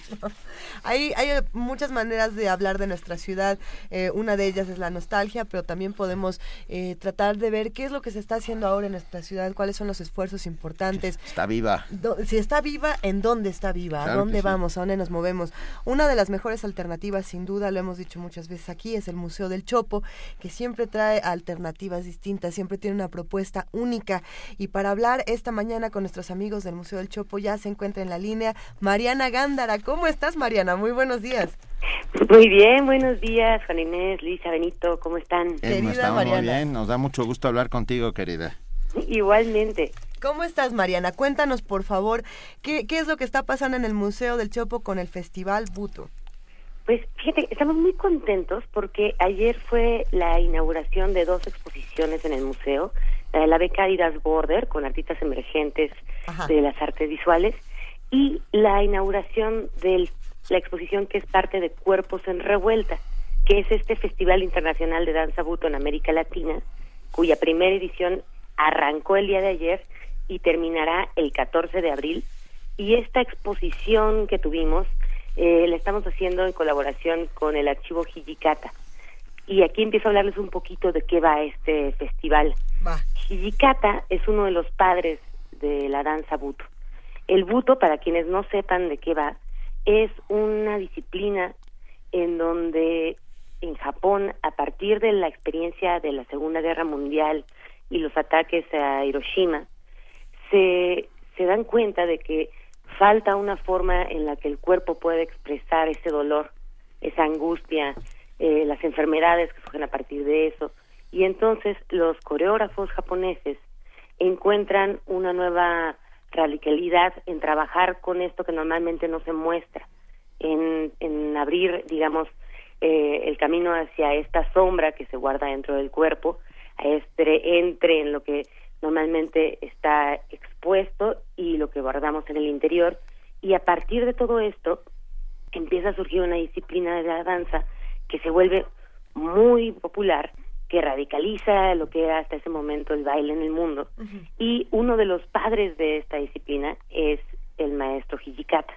Hay, hay muchas maneras de hablar de nuestra ciudad. Eh, una de ellas es la nostalgia, pero también podemos eh, tratar de ver qué es lo que se está haciendo ahora en nuestra ciudad, cuáles son los esfuerzos importantes. Está viva. Do- si está viva, ¿en dónde está viva? ¿A dónde sí. vamos? ¿A dónde nos movemos? Una de las mejores alternativas, sin duda, lo hemos dicho muchas veces aquí, es el Museo del Chopo, que siempre trae alternativas distintas, siempre tiene una propuesta única. Y para hablar esta mañana con nuestros amigos del Museo del Chopo, ya se encuentra en la línea Mariana Gándara. ¿Cómo estás, Mariana? Muy buenos días. Muy bien, buenos días, Juan Inés, Luisa, Benito, ¿cómo están? Eh, estamos muy bien, nos da mucho gusto hablar contigo, querida. Igualmente. ¿Cómo estás, Mariana? Cuéntanos, por favor, ¿qué, qué es lo que está pasando en el Museo del Chopo con el Festival Buto? Pues fíjate, estamos muy contentos porque ayer fue la inauguración de dos exposiciones en el museo, la de la beca Adidas Border con artistas emergentes de las artes visuales y la inauguración de la exposición que es parte de Cuerpos en Revuelta, que es este Festival Internacional de Danza Buto en América Latina, cuya primera edición arrancó el día de ayer y terminará el 14 de abril. Y esta exposición que tuvimos eh, la estamos haciendo en colaboración con el Archivo Hijikata. Y aquí empiezo a hablarles un poquito de qué va este festival. Hijikata es uno de los padres de la danza buto. El buto, para quienes no sepan de qué va, es una disciplina en donde en Japón, a partir de la experiencia de la Segunda Guerra Mundial y los ataques a Hiroshima, se, se dan cuenta de que falta una forma en la que el cuerpo puede expresar ese dolor, esa angustia, eh, las enfermedades que surgen a partir de eso. Y entonces los coreógrafos japoneses encuentran una nueva radicalidad en trabajar con esto que normalmente no se muestra, en, en abrir, digamos, eh, el camino hacia esta sombra que se guarda dentro del cuerpo, este entre en lo que normalmente está expuesto y lo que guardamos en el interior. Y a partir de todo esto empieza a surgir una disciplina de la danza que se vuelve muy popular, que radicaliza lo que era hasta ese momento el baile en el mundo. Y uno de los padres de esta disciplina es el maestro Hijikata.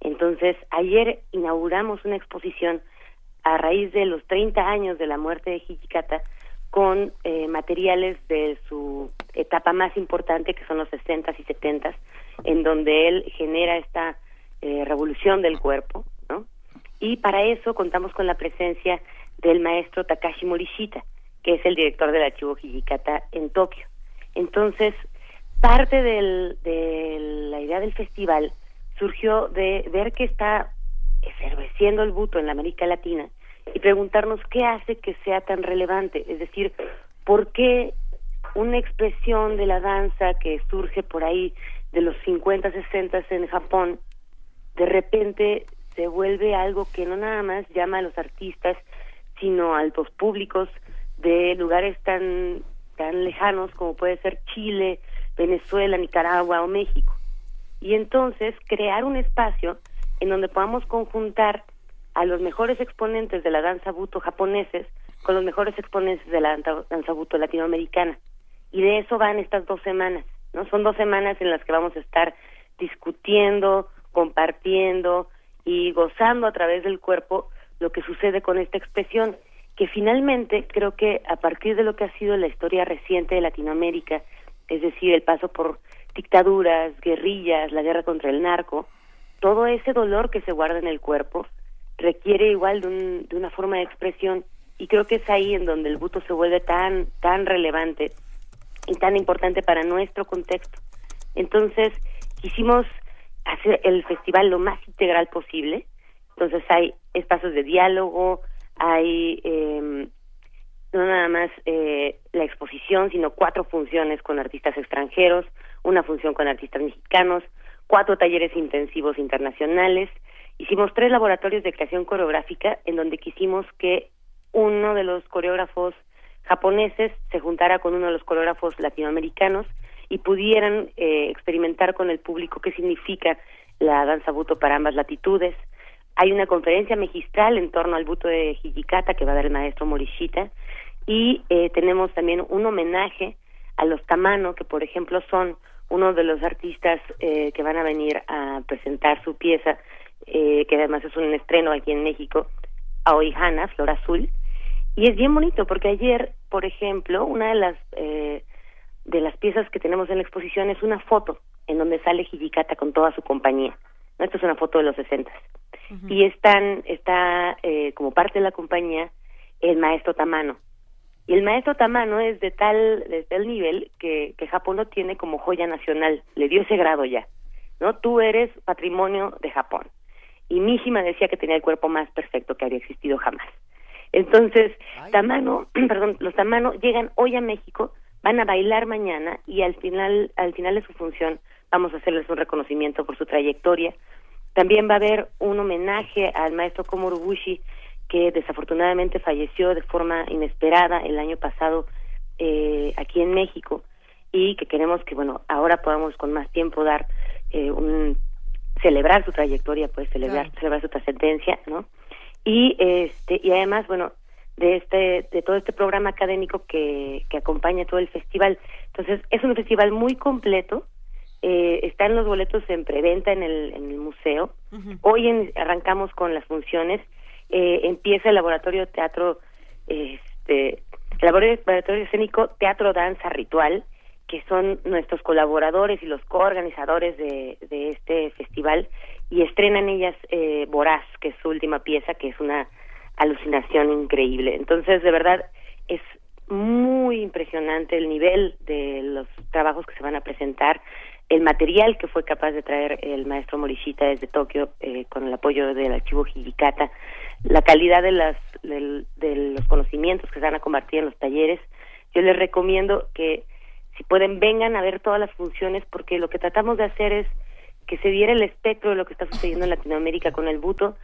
Entonces, ayer inauguramos una exposición a raíz de los 30 años de la muerte de Hijikata con eh, materiales de su etapa más importante, que son los 60s y 70s, en donde él genera esta eh, revolución del cuerpo. Y para eso contamos con la presencia del maestro Takashi Morishita, que es el director del archivo Hijikata en Tokio. Entonces, parte del, de la idea del festival surgió de ver que está eferveciendo el buto en la América Latina y preguntarnos qué hace que sea tan relevante, es decir, por qué una expresión de la danza que surge por ahí de los 50, 60 en Japón, de repente se vuelve algo que no nada más llama a los artistas, sino a los públicos de lugares tan tan lejanos como puede ser Chile, Venezuela, Nicaragua o México. Y entonces crear un espacio en donde podamos conjuntar a los mejores exponentes de la danza buto japoneses con los mejores exponentes de la danza buto latinoamericana. Y de eso van estas dos semanas, ¿no? Son dos semanas en las que vamos a estar discutiendo, compartiendo y gozando a través del cuerpo lo que sucede con esta expresión, que finalmente creo que a partir de lo que ha sido la historia reciente de Latinoamérica, es decir, el paso por dictaduras, guerrillas, la guerra contra el narco, todo ese dolor que se guarda en el cuerpo requiere igual de, de una forma de expresión y creo que es ahí en donde el buto se vuelve tan tan relevante y tan importante para nuestro contexto. Entonces, quisimos hacer el festival lo más integral posible. Entonces hay espacios de diálogo, hay eh, no nada más eh, la exposición, sino cuatro funciones con artistas extranjeros, una función con artistas mexicanos, cuatro talleres intensivos internacionales. Hicimos tres laboratorios de creación coreográfica en donde quisimos que uno de los coreógrafos japoneses se juntara con uno de los coreógrafos latinoamericanos y pudieran eh, experimentar con el público qué significa la danza buto para ambas latitudes. Hay una conferencia magistral en torno al buto de Hijikata que va a dar el maestro Morishita y eh, tenemos también un homenaje a los Tamano que por ejemplo son uno de los artistas eh, que van a venir a presentar su pieza que además es un estreno aquí en México Aoihana, Flor Azul y es bien bonito porque ayer por ejemplo una de las eh, de las piezas que tenemos en la exposición es una foto en donde sale Hijikata con toda su compañía. ¿no? Esta es una foto de los 60. Y están, está eh, como parte de la compañía el maestro Tamano. Y el maestro Tamano es de tal, de tal nivel que, que Japón lo tiene como joya nacional. Le dio ese grado ya. ¿no? Tú eres patrimonio de Japón. Y Mishima decía que tenía el cuerpo más perfecto que había existido jamás. Entonces, Tamano, perdón, los Tamano llegan hoy a México van a bailar mañana y al final, al final de su función vamos a hacerles un reconocimiento por su trayectoria. También va a haber un homenaje al maestro Komoro Bushi, que desafortunadamente falleció de forma inesperada el año pasado eh, aquí en México y que queremos que bueno ahora podamos con más tiempo dar eh, un celebrar su trayectoria pues celebrar celebrar su trascendencia no y este y además bueno de este de todo este programa académico que, que acompaña todo el festival. Entonces, es un festival muy completo. Eh, están los boletos en preventa en el, en el museo. Hoy arrancamos con las funciones. Eh, empieza el laboratorio teatro, este, el laboratorio escénico teatro danza ritual, que son nuestros colaboradores y los coorganizadores de, de este festival y estrenan ellas eh, Voraz, que es su última pieza, que es una alucinación increíble. Entonces, de verdad, es muy impresionante el nivel de los trabajos que se van a presentar, el material que fue capaz de traer el maestro Morishita desde Tokio eh, con el apoyo del archivo Hijikata, la calidad de, las, de los conocimientos que se van a compartir en los talleres. Yo les recomiendo que si pueden vengan a ver todas las funciones porque lo que tratamos de hacer es que se diera el espectro de lo que está sucediendo en Latinoamérica con el buto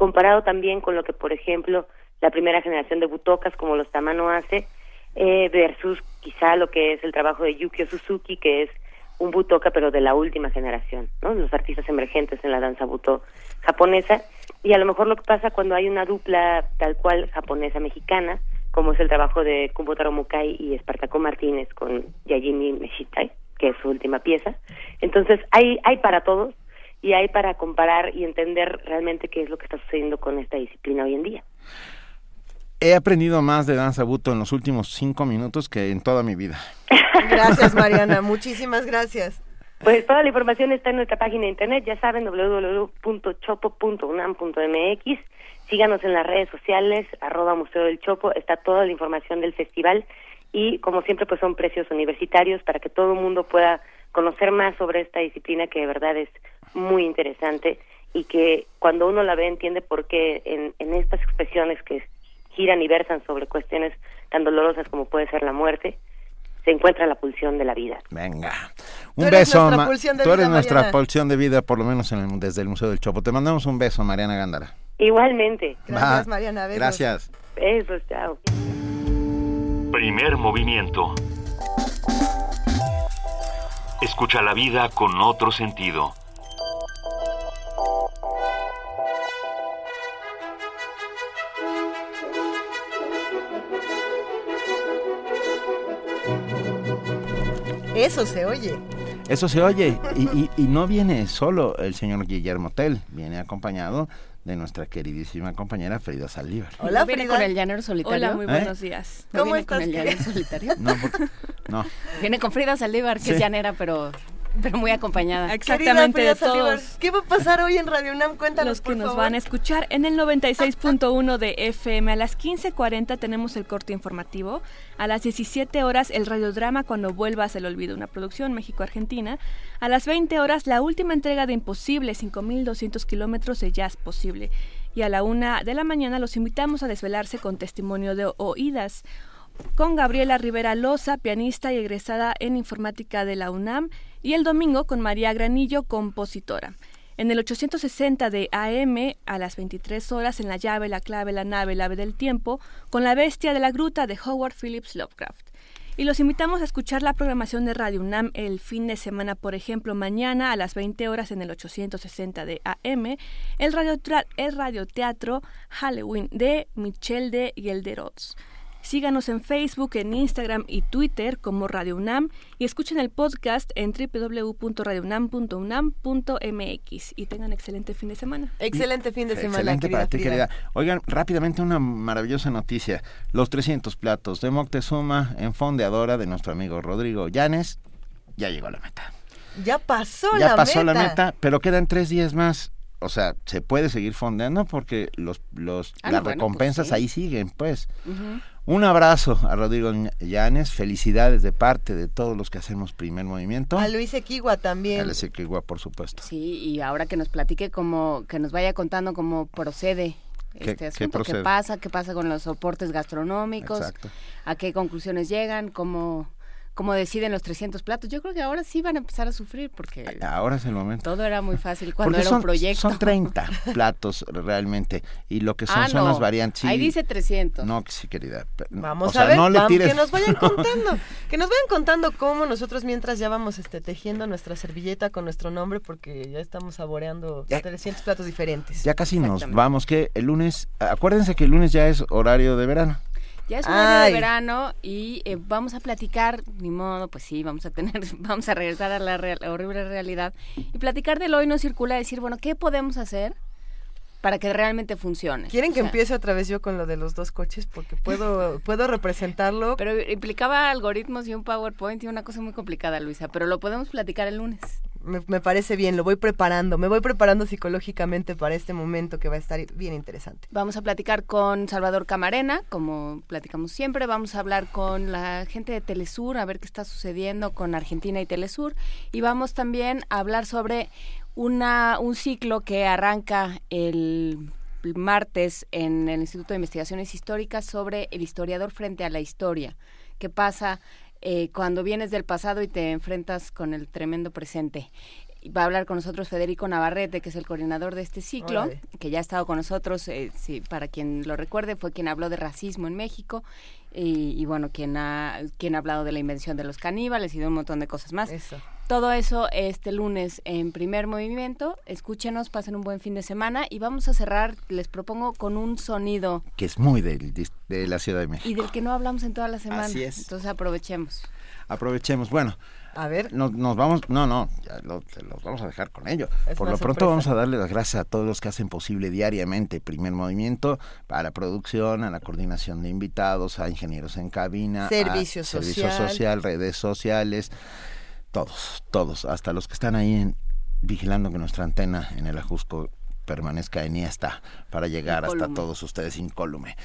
comparado también con lo que, por ejemplo, la primera generación de butocas como los Tamano hace, eh, versus quizá lo que es el trabajo de Yukio Suzuki, que es un butoka pero de la última generación, ¿no? Los artistas emergentes en la danza buto japonesa y a lo mejor lo que pasa cuando hay una dupla tal cual japonesa mexicana, como es el trabajo de Kumbotaro Mukai y Espartaco Martínez con Yajimi Meshitai, que es su última pieza. Entonces, hay hay para todos y hay para comparar y entender realmente qué es lo que está sucediendo con esta disciplina hoy en día. He aprendido más de danza buto en los últimos cinco minutos que en toda mi vida. Gracias, Mariana. Muchísimas gracias. Pues toda la información está en nuestra página de internet, ya saben, www.chopo.unam.mx. Síganos en las redes sociales, arroba Museo del Chopo, está toda la información del festival y como siempre pues son precios universitarios para que todo el mundo pueda conocer más sobre esta disciplina que de verdad es muy interesante y que cuando uno la ve entiende por qué en, en estas expresiones que giran y versan sobre cuestiones tan dolorosas como puede ser la muerte, se encuentra la pulsión de la vida. Venga. Un beso, tú eres nuestra pulsión de vida, por lo menos en desde el Museo del Chopo. Te mandamos un beso, Mariana Gándara. Igualmente. Gracias, Mariana. Gracias. Besos, chao. Primer movimiento. Escucha la vida con otro sentido. Eso se oye. Eso se oye. Y, y, no viene solo el señor Guillermo Tell, viene acompañado de nuestra queridísima compañera Frida Saldívar. Hola, ¿Viene con el llanero solitario? Hola, muy buenos días. ¿Cómo estás? con el llanero solitario? No, no. Viene con Frida Saldívar, que es llanera, pero pero muy acompañada. Exactamente de todos. ¿Qué va a pasar hoy en Radio UNAM? Cuéntanos, Los que nos van a escuchar en el 96.1 de FM. A las 15.40 tenemos el corte informativo. A las 17 horas el radiodrama Cuando vuelvas el olvido, una producción México-Argentina. A las 20 horas la última entrega de Imposible, 5.200 kilómetros de jazz posible. Y a la una de la mañana los invitamos a desvelarse con testimonio de oídas con Gabriela Rivera Loza, pianista y egresada en informática de la UNAM, y el domingo con María Granillo, compositora. En el 860 de AM, a las 23 horas, en La llave, la clave, la nave, el ave del tiempo, con La bestia de la gruta de Howard Phillips Lovecraft. Y los invitamos a escuchar la programación de Radio UNAM el fin de semana, por ejemplo, mañana a las 20 horas en el 860 de AM, el, radio el radioteatro Halloween de Michel de Gelderots. Síganos en Facebook, en Instagram y Twitter como Radio UNAM y escuchen el podcast en www.radiounam.unam.mx y tengan excelente fin de semana. Excelente fin de semana. Excelente para ti, querida. Oigan, rápidamente una maravillosa noticia. Los 300 platos de Moctezuma en fondeadora de nuestro amigo Rodrigo Llanes ya llegó a la meta. Ya pasó la meta. Ya pasó la meta, pero quedan tres días más o sea, se puede seguir fondeando porque los, los ah, las pues recompensas ahí siguen, pues. Un abrazo a Rodrigo Llanes, felicidades de parte de todos los que hacemos primer movimiento. A Luis Equigua también. A Luis Equigua, por supuesto. Sí, y ahora que nos platique cómo, que nos vaya contando cómo procede este asunto, qué, pasa, qué pasa con los soportes gastronómicos, a qué conclusiones llegan, cómo como deciden los 300 platos. Yo creo que ahora sí van a empezar a sufrir porque... Ahora es el momento. Todo era muy fácil cuando era un proyecto. Son 30 platos realmente y lo que son ah, son las variantes. Ahí dice 300. No, sí, querida. Vamos a ver, que nos vayan contando. que nos vayan contando cómo nosotros mientras ya vamos este, tejiendo nuestra servilleta con nuestro nombre porque ya estamos saboreando 300 platos diferentes. Ya casi nos vamos, que el lunes, acuérdense que el lunes ya es horario de verano. Ya es un año de verano y eh, vamos a platicar, ni modo, pues sí, vamos a tener, vamos a regresar a la, horrible realidad y platicar del hoy no circula, decir, bueno, ¿qué podemos hacer para que realmente funcione. ¿Quieren que empiece otra vez yo con lo de los dos coches? Porque puedo, puedo representarlo. Pero implicaba algoritmos y un PowerPoint y una cosa muy complicada, Luisa, pero lo podemos platicar el lunes me, parece bien, lo voy preparando, me voy preparando psicológicamente para este momento que va a estar bien interesante. Vamos a platicar con Salvador Camarena, como platicamos siempre, vamos a hablar con la gente de Telesur, a ver qué está sucediendo con Argentina y Telesur, y vamos también a hablar sobre una, un ciclo que arranca el martes en el Instituto de Investigaciones Históricas sobre el historiador frente a la historia, qué pasa eh, cuando vienes del pasado y te enfrentas con el tremendo presente. Va a hablar con nosotros Federico Navarrete, que es el coordinador de este ciclo, que ya ha estado con nosotros, eh, para quien lo recuerde, fue quien habló de racismo en México y, bueno, quien ha, quien ha hablado de la invención de los caníbales y de un montón de cosas más. Todo eso este lunes en primer movimiento. Escúchenos, pasen un buen fin de semana y vamos a cerrar, les propongo, con un sonido. Que es muy de, de la Ciudad de México. Y del que no hablamos en toda la semana. Así es. Entonces aprovechemos. Aprovechemos. Bueno. A ver. Nos, vamos, no, no, ya los vamos a dejar con ello. Por lo pronto vamos a darle las gracias a todos los que hacen posible diariamente Primer Movimiento, a la producción, a la coordinación de invitados, a ingenieros en cabina, servicio, social. servicio social, redes sociales, todos, todos, hasta los que están ahí vigilando que nuestra antena en el Ajusco permanezca en esta para llegar hasta todos ustedes incólume.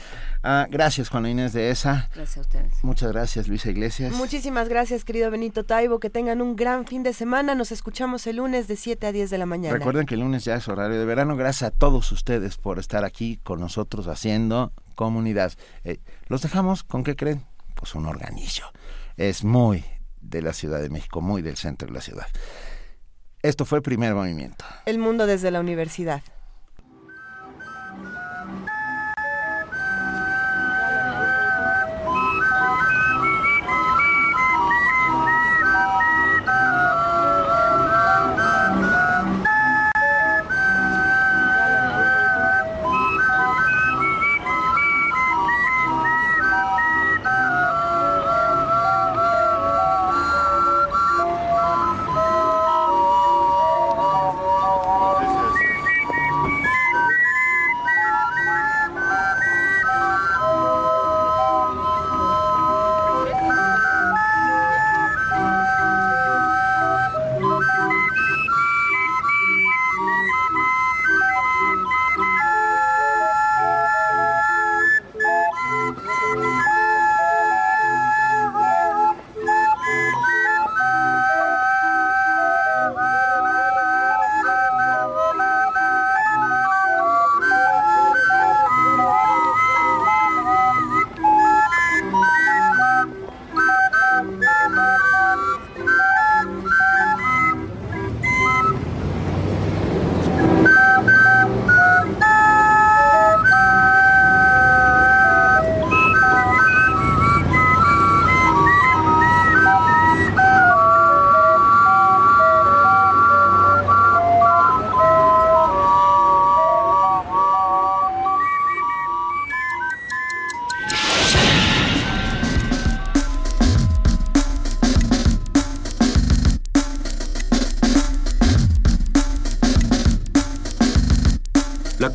Ah, gracias, Juana Inés de esa. Gracias a ustedes. Muchas gracias, Luisa Iglesias. Muchísimas gracias, querido Benito Taibo. Que tengan un gran fin de semana. Nos escuchamos el lunes de 7 a 10 de la mañana. Recuerden que el lunes ya es horario de verano. Gracias a todos ustedes por estar aquí con nosotros haciendo comunidad. Eh, los dejamos con qué creen? Pues un organillo. Es muy de la Ciudad de México, muy del centro de la ciudad. Esto fue Primer Movimiento. El mundo desde la universidad.